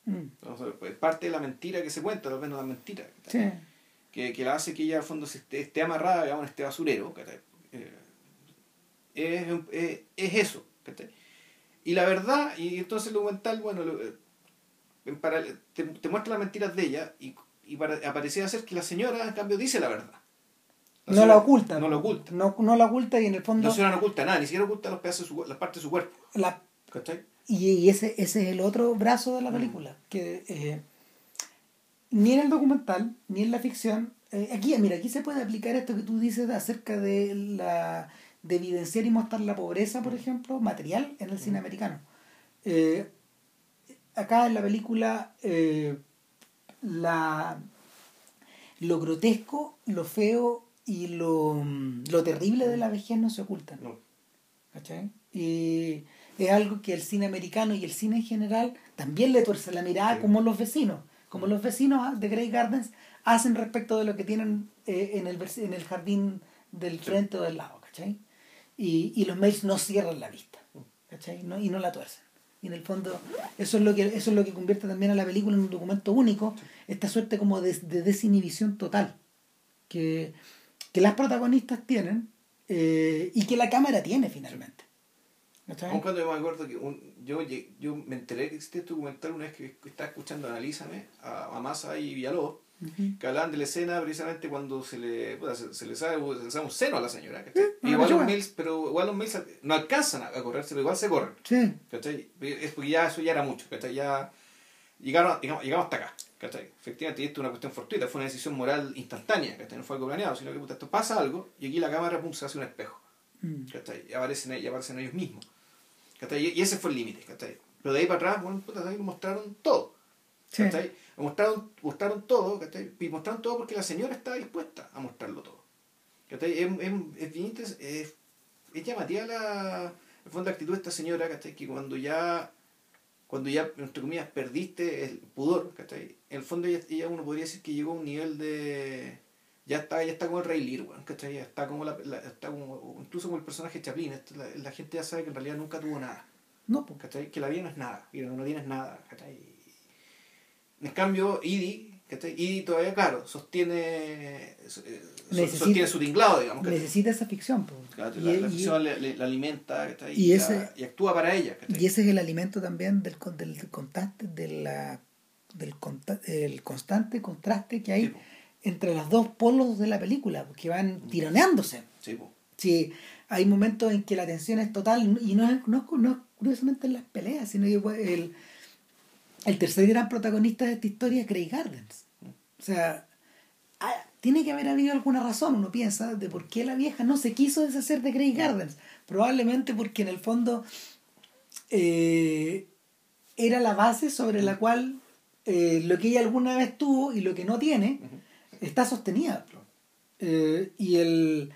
Speaker 2: Mm,
Speaker 1: sea, pues, parte de la mentira que se cuenta, tal vez no la mentira,
Speaker 2: Sí.
Speaker 1: que, que la hace que ella al fondo se esté, esté amarrada, digamos, en este basurero. Eh, es, es, es eso, ¿cachai? Y la verdad, y entonces el documental, bueno, lo- eh, en te, te muestra las mentiras de ella y, y para, aparecía ser que la señora, en cambio, dice la verdad.
Speaker 2: No
Speaker 1: señora
Speaker 2: la oculta.
Speaker 1: No la oculta.
Speaker 2: No, no la oculta y en el fondo...
Speaker 1: La señora no oculta nada, ni siquiera oculta los pedazos de su, las partes de su cuerpo,
Speaker 2: la,
Speaker 1: ¿cachai?
Speaker 2: Y, y ese, ese es el otro brazo de la
Speaker 1: Mm.
Speaker 2: película, que eh, ni en el documental, ni en la ficción, eh, aquí, mira, aquí se puede aplicar esto que tú dices acerca de la de evidenciar y mostrar la pobreza, por ejemplo, material en el cine americano. Eh, acá en la película eh, la, lo grotesco, lo feo y lo, mm, lo terrible de la vejez no se ocultan.
Speaker 1: No.
Speaker 2: ¿cachai? Y es algo que el cine americano y el cine en general también le tuerce la mirada
Speaker 1: Sí.
Speaker 2: como los vecinos, como los vecinos de Grey Gardens hacen respecto de lo que tienen eh, en, el, en el jardín del
Speaker 1: Sí.
Speaker 2: frente o del lado, ¿cachai? Y, y los mails no cierran la vista, ¿cachai? No, y no la tuercen. Y en el fondo, eso es lo que, eso es lo que convierte también a la película en un documento único, esta suerte como de, de desinhibición total que, que las protagonistas tienen eh, y que la cámara tiene finalmente. ¿Cachai?
Speaker 1: Cuando yo me acuerdo que un- yo, yo me enteré que existía este documental una vez que estaba escuchando Analízame a, a Massa y Villalobos,
Speaker 2: Ujú.
Speaker 1: que hablaban de la escena precisamente cuando se le, puta, se, se le sale, se le sale un seno a la señora. ¿cachai?
Speaker 2: Sí,
Speaker 1: igual los mails, pero igual los mails no alcanzan a, correrse, pero igual se corren.
Speaker 2: Sí,
Speaker 1: ¿cachai? Es porque ya eso ya era mucho, ¿cachai? Ya llegaron, digamos, llegamos hasta acá. ¿cachai? Efectivamente, esto es una cuestión fortuita, fue una decisión moral instantánea, ¿cachai? no fue algo planeado, sino que puta, esto pasa algo y aquí la cámara pum, se hace un espejo.
Speaker 2: Mm.
Speaker 1: ¿cachai? Y aparecen, y aparecen ellos mismos. ¿cachai? Y ese fue el límite, ¿cachai? Pero de ahí para atrás, bueno, puta, ahí mostraron todo.
Speaker 2: Sí.
Speaker 1: ¿cachai? Lo mostraron, mostraron todo, ¿cachai? Y mostraron todo porque la señora estaba dispuesta a mostrarlo todo. ¿cachai? Es, es, es es, llamativa la, el fondo, la actitud de esta señora, ¿cachai? Que cuando ya, cuando ya, entre comillas, perdiste el pudor, ¿cachai? En el fondo ella, ella uno podría decir que llegó a un nivel de... Ya está, ya está como el Rey Lear, ¿cachai? Está como, la, la- está como, incluso como el personaje Chaplin. La, la gente ya sabe que en realidad nunca tuvo nada.
Speaker 2: No.
Speaker 1: ¿cachai? Que la vida no es nada, y no, no tienes nada, ¿cachai? En cambio, Idi. Idi todavía, claro, sostiene, eh,
Speaker 2: Necesita-
Speaker 1: sostiene su tinglado, digamos,
Speaker 2: necesita esa ficción. pues.
Speaker 1: Claro,
Speaker 2: Y-
Speaker 1: la, la
Speaker 2: y-
Speaker 1: ficción le- le- la alimenta,
Speaker 2: y ese-
Speaker 1: actúa para ella.
Speaker 2: Y ese es el alimento también del, con- del, del contraste, de la, del conta- el constante contraste que hay
Speaker 1: Sí,
Speaker 2: entre los dos polos de la película, que van tironeándose.
Speaker 1: Sí,
Speaker 2: hay momentos en que la tensión es total y no es, no, es- no es curiosamente en las peleas, sino que pues, el, el tercer gran protagonista de esta historia es Grey Gardens. O sea, ah, tiene que haber habido alguna razón, uno piensa, de por qué la vieja no se quiso deshacer de Grey Gardens. Probablemente porque en el fondo eh, era la base sobre la cual eh, lo que ella alguna vez tuvo y lo que no tiene está sostenida. Eh, y el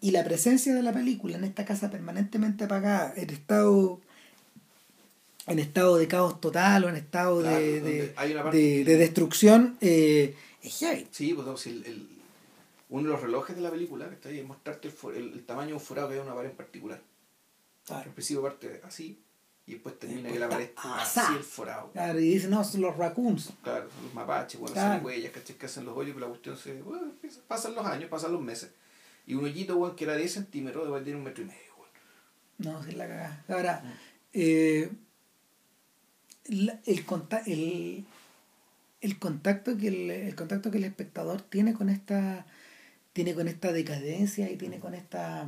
Speaker 2: y la presencia de la película en esta casa permanentemente apagada en estado en estado de caos total o en estado
Speaker 1: Claro,
Speaker 2: de, de, de- destrucción eh, es heavy.
Speaker 1: Sí, pues no, si el, el- uno de los relojes de la película, que está ahí, es mostrarte el, for- el- tamaño de un forado que hay en una pared en particular.
Speaker 2: Claro.
Speaker 1: El principio parte así y después termina
Speaker 2: Después
Speaker 1: que la pared
Speaker 2: está
Speaker 1: así el forado.
Speaker 2: Claro, y dicen, no, son los raccoons.
Speaker 1: Claro, los mapaches, bueno,
Speaker 2: Claro.
Speaker 1: son huellas, ¿cachai? Que hacen los hoyos, pero la cuestión se. Bueno, pasan los años, pasan los meses. Y un hoyito, weón, que era 10 centímetros, de tiene un metro y medio, weón.
Speaker 2: No, sí, la cagada. Ahora, eh, la- el, conta- el, el contacto que el, el contacto que el espectador tiene con esta tiene con esta decadencia y tiene con esta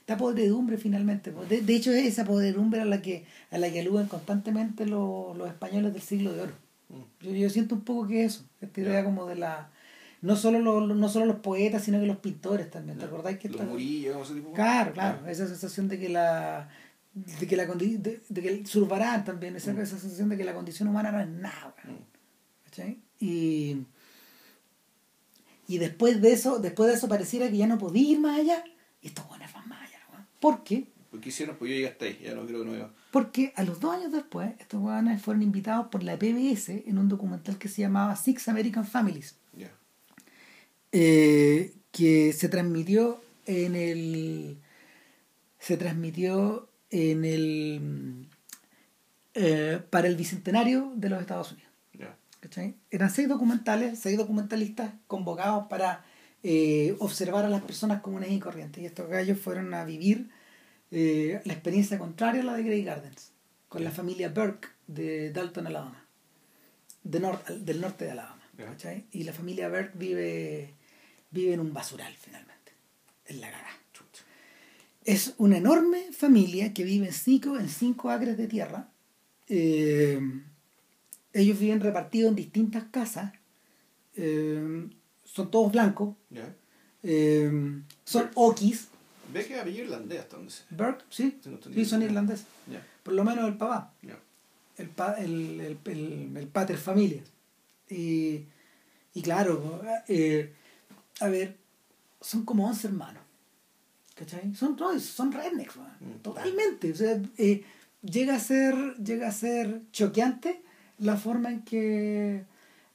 Speaker 2: esta podredumbre finalmente de, de hecho es esa podredumbre a la que a la que aluden constantemente los, los españoles del siglo de oro.
Speaker 1: Mm.
Speaker 2: yo, yo siento un poco que eso esta idea como de la no solo los no solo los poetas sino que los pintores también te acordáis que
Speaker 1: Los
Speaker 2: esta-
Speaker 1: murillos, ese tipo de
Speaker 2: Claro, claro, esa sensación de que la de que la condi- de, de que también, esa,
Speaker 1: Mm.
Speaker 2: esa sensación de que la condición humana no es nada,
Speaker 1: Mm.
Speaker 2: ¿cachai? Y y después de eso, después de eso pareciera que ya no podía ir más allá, y estos buenos van más allá. ¿Por qué?
Speaker 1: Porque hicieron, pues yo llegué hasta ahí, ya no creo que no iba.
Speaker 2: Porque a los dos años después, estos weones fueron invitados por la PBS en un documental que se llamaba Six American Families.
Speaker 1: Ya.
Speaker 2: eh, que se transmitió en el se transmitió en el mm, eh, para el bicentenario de los Estados Unidos. Eran seis documentales seis documentalistas convocados para eh, observar a las personas comunes y corrientes. Y estos gallos fueron a vivir eh, la experiencia contraria a la de Grey Gardens con la familia Burke de Dalton, Alabama de nor- del norte de Alabama y la familia Burke vive vive en un basural finalmente en la
Speaker 1: Chucha.
Speaker 2: Es una enorme familia que vive en cinco, en cinco acres de tierra. Eh, ellos viven repartidos en distintas casas. Eh, son todos blancos. Eh, son okis.
Speaker 1: Ve que apellido irlandés hasta donde sé.
Speaker 2: Burke, sí.
Speaker 1: Sí, no tenía
Speaker 2: Sí, son irlandeses. Por lo menos el papá. El, pa- el, el, el, el pater familia. Y, y claro, eh, a ver, son como 11 hermanos. ¿Cachai? Son, no, son rednecks, man.
Speaker 1: Mm.
Speaker 2: totalmente. O sea, eh, llega a ser, llega a ser choqueante la forma en que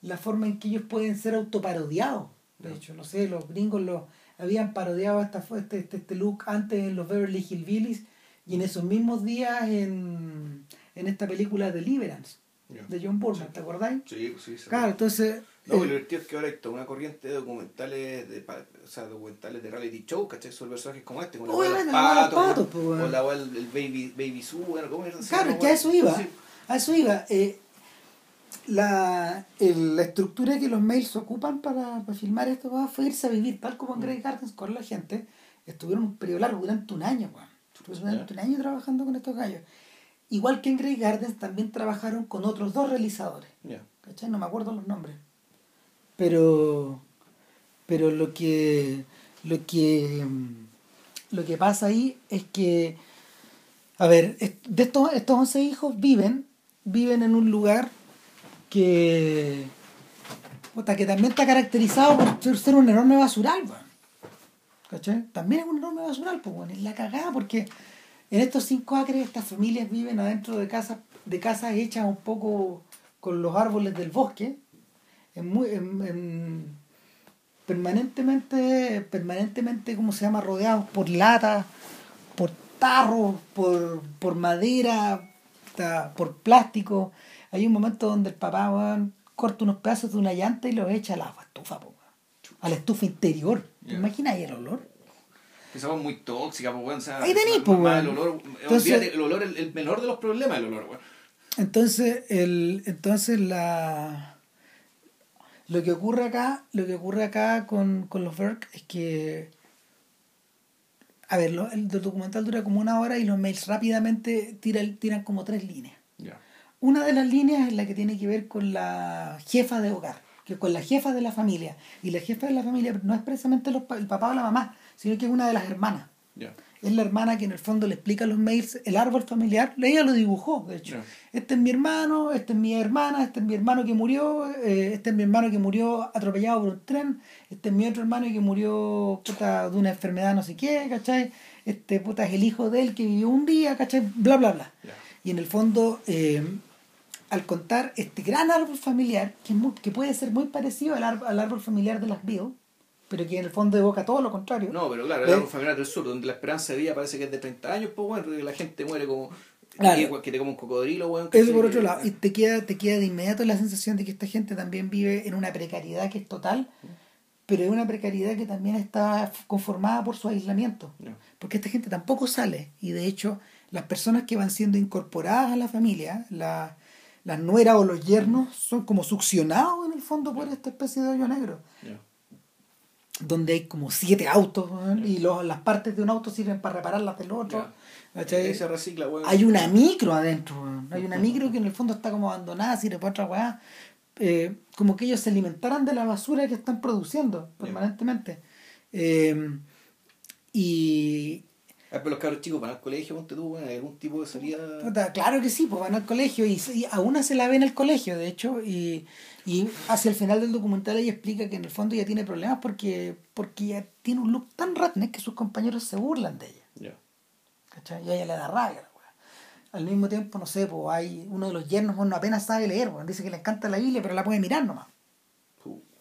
Speaker 2: la forma en que ellos pueden ser autoparodiados. De hecho, no sé, los gringos los habían parodiado esta, este, este, este look antes en los Beverly Hillbillies y en esos mismos días en, en esta película Deliverance
Speaker 1: Ya.
Speaker 2: de John Boorman, ¿te acordáis?
Speaker 1: Sí, pues sí. sí.
Speaker 2: Claro, entonces...
Speaker 1: No,
Speaker 2: eh,
Speaker 1: lo divertido es que ahora hay toda una corriente de documentales de, o sea, documentales de reality show, ¿cachai? Sobre personajes como este, con de
Speaker 2: Obviamente, la los
Speaker 1: patos, o la del el baby, baby Sue, bueno, ¿cómo era?
Speaker 2: Claro, que a eso iba.
Speaker 1: Sí.
Speaker 2: A eso iba. Eh, la, el- la estructura que los mails ocupan para, para filmar esto weón, fue irse a vivir, tal como en Grey Gardens, con la gente. Estuvieron un periodo largo, durante un año, weón. Durante un año trabajando con estos gallos. Igual que en Grey Gardens también trabajaron con otros dos realizadores.
Speaker 1: Ya.
Speaker 2: ¿Cachai? No me acuerdo los nombres. Pero. Pero lo que. Lo que. Lo que pasa ahí es que. A ver, de estos, estos 11 hijos viven. Viven en un lugar que. que también está caracterizado por ser, un enorme basural. También es un enorme basural, pues, bueno, es la cagada porque en estos cinco acres estas familias viven adentro de casas, de casas hechas un poco con los árboles del bosque, en muy, en- en- permanentemente, permanentemente, ¿cómo se llama? Rodeados por latas, por tarros, por, por madera, por plástico. Hay un momento donde el papá corta unos pedazos de una llanta y los echa a la estufa, po, a la estufa interior. ¿Te imaginas ahí el olor?
Speaker 1: Esa es muy tóxica, pues, weón. O sea,
Speaker 2: Ahí tenés, pues.
Speaker 1: El olor,
Speaker 2: Entonces-
Speaker 1: olvídate, el olor, el, el menor de los problemas, el olor, weón.
Speaker 2: Entonces, el, entonces la lo que ocurre acá, lo que ocurre acá con, con los Berk es que a ver, lo- el documental dura como una hora y los mails rápidamente tiran, tiran como tres líneas. Una de las líneas es la que tiene que ver con la jefa de hogar, que con la jefa de la familia. Y la jefa de la familia no es precisamente los el papá o la mamá, sino que es una de las hermanas. Es la hermana que en el fondo le explica a los mails el árbol familiar. Ella lo dibujó, de hecho. Este es mi hermano, este es mi hermana, este es mi hermano que murió, eh, este es mi hermano que murió atropellado por un tren, este es mi otro hermano que murió puta, de una enfermedad no sé qué, ¿cachai? Este puta es el hijo de él que vivió un día, ¿cachai? Bla, bla, bla. Y en el fondo, eh, al contar este gran árbol familiar, que, es muy- que puede ser muy parecido al, ar- al árbol familiar de las Beatles, pero que en el fondo evoca todo lo contrario.
Speaker 1: No, pero claro, el árbol familiar del sur, donde la esperanza de vida parece que es de 30 años, pues bueno, la gente muere como.
Speaker 2: Claro.
Speaker 1: Que, te come un cocodrilo, weón.
Speaker 2: Eso por otro lado, y te queda, te queda de inmediato la sensación de que esta gente también vive en una precariedad que es total, pero es una precariedad que también está conformada por su aislamiento. Porque esta gente tampoco sale, y de hecho, las personas que van siendo incorporadas a la familia, la, las nueras o los yernos, son como succionados en el fondo por esta especie de hoyo negro. Donde hay como siete autos y los, las partes de un auto sirven para reparar las del otro. ¿cachai?
Speaker 1: Se recicla, weón.
Speaker 2: Hay una micro adentro, weón. hay una micro que en el fondo está como abandonada, sirve para otra weá. Eh, como que ellos se alimentaran de la basura que están produciendo permanentemente. Eh, y
Speaker 1: Ah, pero los cabros chicos van al colegio, ponte tú, hay algún tipo de salida.
Speaker 2: claro que sí, pues van al colegio y, y a una se la ve en el colegio, de hecho, y, y hacia el final del documental ella explica que en el fondo ella tiene problemas porque, porque ella tiene un look tan ratnek que sus compañeros se burlan de ella.
Speaker 1: Ya.
Speaker 2: ¿cachai? Y a ella le da rabia. Al mismo tiempo, no sé, pues hay uno de los yernos, bueno, apenas sabe leer, bueno, dice que le encanta la Biblia, pero la puede mirar nomás.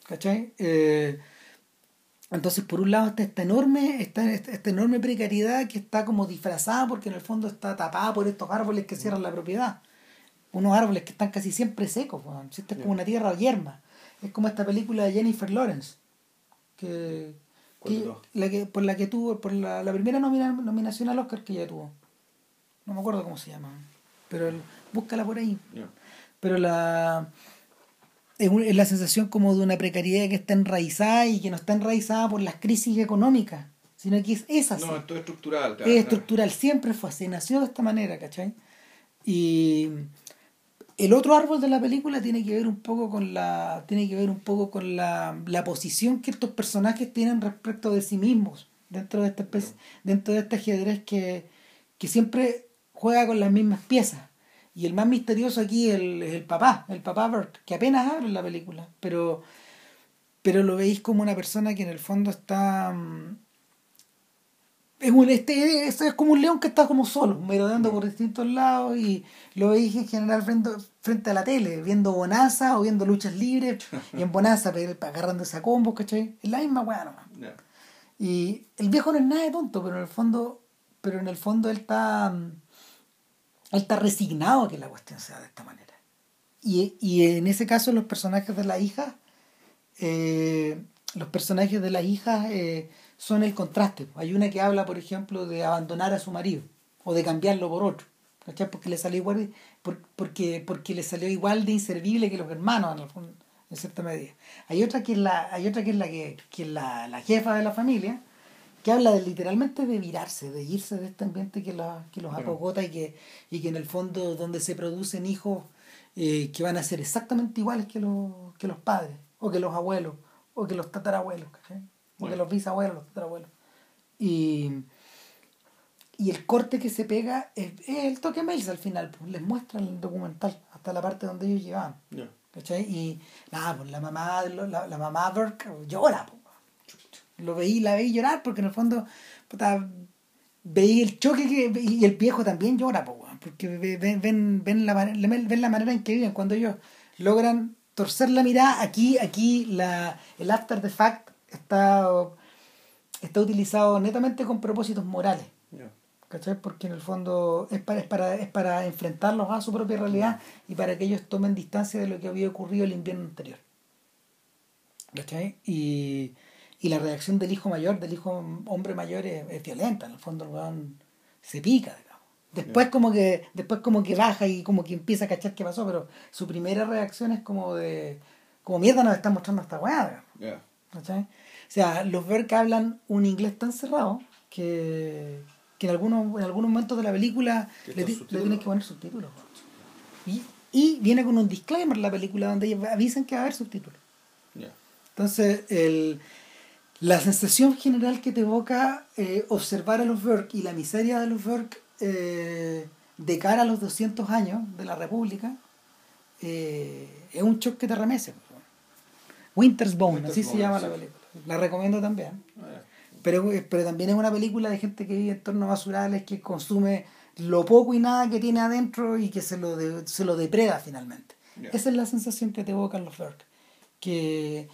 Speaker 2: ¿Cachai? Eh, entonces, por un lado está esta enorme, esta, esta enorme precariedad que está como disfrazada porque en el fondo está tapada por estos árboles que cierran la propiedad. Unos árboles que están casi siempre secos, es como una tierra yerma. Es como esta película de Jennifer Lawrence. Que,
Speaker 1: ¿Cuál de
Speaker 2: que- la que, por la que tuvo, por la, la primera nomina- nominación al Oscar que ella tuvo. No me acuerdo cómo se llama. Pero el- búscala por ahí pero la es, un- es la sensación como de una precariedad que está enraizada y que no está enraizada por las crisis económicas, sino que es, es así,
Speaker 1: No, esto es estructural, claro.
Speaker 2: es
Speaker 1: claro.
Speaker 2: estructural, siempre fue así, nació de esta manera, ¿cachai? Y el otro árbol de la película tiene que ver un poco con la tiene que ver un poco con la, la posición que estos personajes tienen respecto de sí mismos dentro de esta especie, dentro de este ajedrez que, que siempre juega con las mismas piezas. Y el más misterioso aquí es el, el papá el papá Bert que apenas habla en la película pero pero lo veis como una persona que en el fondo está mm, es, un, este, es, es como un león que está como solo, merodeando por distintos lados y lo veis en general frente, frente a la tele, viendo Bonanza o viendo luchas libres y en Bonanza agarrándose a combos, ¿cachai? Es la misma weá nomás.
Speaker 1: Ya.
Speaker 2: Y el viejo no es nada de tonto, pero en el fondo, pero en el fondo él está, mm, él está resignado a que la cuestión sea de esta manera. Y, y en ese caso los personajes de la hija, eh, los personajes de la hija eh, son el contraste. Hay una que habla, por ejemplo, de abandonar a su marido o de cambiarlo por otro. ¿cachai? Porque le salió igual, por- porque, porque le salió igual de inservible que los hermanos en, en cierta medida. Hay otra que es la, hay otra que es la que, que es la, la jefa de la familia, que habla de literalmente de virarse, de irse de este ambiente que, la, que los acogota y que, y que en el fondo donde se producen hijos eh, que van a ser exactamente iguales que los, que los padres, o que los abuelos, o que los tatarabuelos, ¿cachai?
Speaker 1: Bueno.
Speaker 2: los bisabuelos, los tatarabuelos. Y, y el corte que se pega es, es el toque Mails al final, pues, les muestra el documental, hasta la parte donde ellos llegaban. ¿Cachai? Y nada, pues la mamá, la, la mamá Burke llora, pues. Lo veí, la veí llorar porque en el fondo, puta, veí el choque que, y el viejo también llora, pues, porque ve- ven, ven, ven, la, ven la manera en que viven. Cuando ellos logran torcer la mirada, aquí, aquí la, el after the fact está, está utilizado netamente con propósitos morales. ¿cachai? Porque en el fondo es para, es para, es para enfrentarlos a su propia realidad y para que ellos tomen distancia de lo que había ocurrido el invierno anterior. ¿cachai? Y, y la reacción del hijo mayor, del hijo hombre mayor es, es violenta, en el fondo el weón se pica, digamos. Después como que, después como que baja y como que empieza a cachar qué pasó, pero su primera reacción es como de como mierda nos está mostrando esta weá, digamos. ¿Cachai? O sea, los Berk hablan un inglés tan cerrado que, que en, algunos, en algunos momentos de la película le, le tienes que poner subtítulos. Y, y viene con un disclaimer la película donde ellos avisan que va a haber subtítulos. Entonces, el, la sensación general que te evoca eh, observar a los Berk y la miseria de los Berk eh, de cara a los 200 años de la República eh, es un shock que te remece. Winter's Bone,
Speaker 1: Winter's
Speaker 2: así se llama
Speaker 1: sí.
Speaker 2: la película. La recomiendo también.
Speaker 1: Ah.
Speaker 2: Pero, pero también es una película de gente que vive en entornos basurales, que consume lo poco y nada que tiene adentro y que se lo, de- se lo depreda finalmente. Esa es la sensación que te evocan los Berk. Que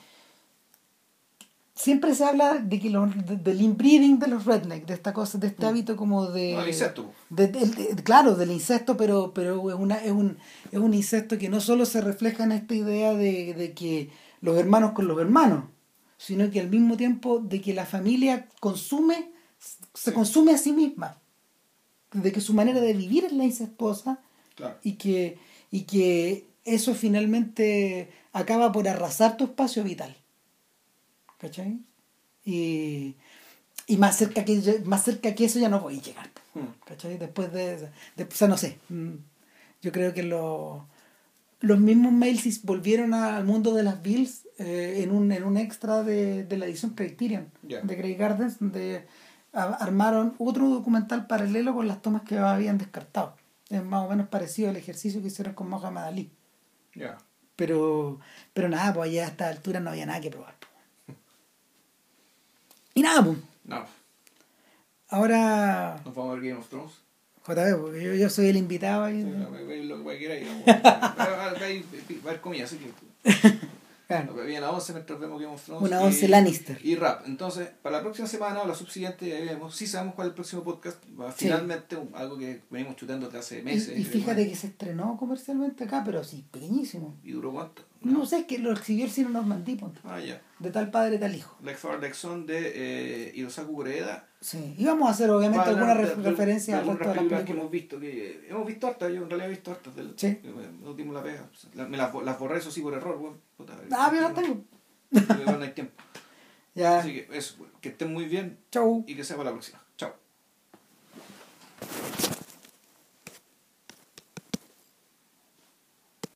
Speaker 2: siempre se habla de que lo- de- del inbreeding de los rednecks, de esta cosa, de este hábito como de...
Speaker 1: No, insecto.
Speaker 2: de- de- claro, del incesto, pero, pero es, una, es, un, es un incesto que no solo se refleja en esta idea de, de que los hermanos con los hermanos, sino que al mismo tiempo de que la familia consume, se consume a sí misma, de que su manera de vivir es la incestuosa
Speaker 1: Claro.
Speaker 2: y que, y que eso finalmente acaba por arrasar tu espacio vital. ¿Cachai? Y, y más, cerca que, más cerca que eso ya no voy a llegar.
Speaker 1: Hmm.
Speaker 2: ¿Cachai? Después de, de- O sea, no sé. mm, Yo creo que lo- los mismos Mailsis volvieron al mundo de las Bills eh, en, un, en un extra de, de la edición Criterion de Grey Gardens, donde armaron otro documental paralelo con las tomas que habían descartado. Es más o menos parecido al ejercicio que hicieron con Mohamed Ali.
Speaker 1: Ya.
Speaker 2: Pero, pero nada, pues allá a esta altura no había nada que probar. pues. Y nada, pues.
Speaker 1: No.
Speaker 2: Ahora,
Speaker 1: Nos vamos a ver Game of Thrones.
Speaker 2: JB, porque yo, yo soy el invitado ahí.
Speaker 1: No, lo que quiera ir. vamos. Va va- va a ir- va a haber comida, así que.
Speaker 2: Claro.
Speaker 1: Bien, a 11 mientras vemos Game of Thrones.
Speaker 2: Una
Speaker 1: y-
Speaker 2: once Lannister.
Speaker 1: Y rap. Entonces, para la próxima semana o la subsiguiente, ya veremos. Sí sabemos cuál es el próximo podcast.
Speaker 2: Sí.
Speaker 1: finalmente algo que venimos chutando desde hace
Speaker 2: Y,
Speaker 1: meses.
Speaker 2: y fíjate que se estrenó comercialmente acá, pero sí, pequeñísimo.
Speaker 1: ¿Y duró cuánto?
Speaker 2: No sé, es que lo exhibió el cine Normandí, ponte.
Speaker 1: Ah, ya.
Speaker 2: De tal padre, tal hijo.
Speaker 1: Lex Father, Son de eh, Hirosaku Ueda.
Speaker 2: Sí, y vamos a hacer obviamente alguna referencia al resto de las películas
Speaker 1: que hemos visto, hemos visto hartas, yo en realidad he visto hartas del
Speaker 2: sí.
Speaker 1: no dimos la pega, me las, las, borré eso sí por error, weón.
Speaker 2: Ah, pero las tengo.
Speaker 1: No hay tiempo.
Speaker 2: ya.
Speaker 1: Así que eso, que estén muy bien.
Speaker 2: Chau.
Speaker 1: Y que sea para la próxima. Chau.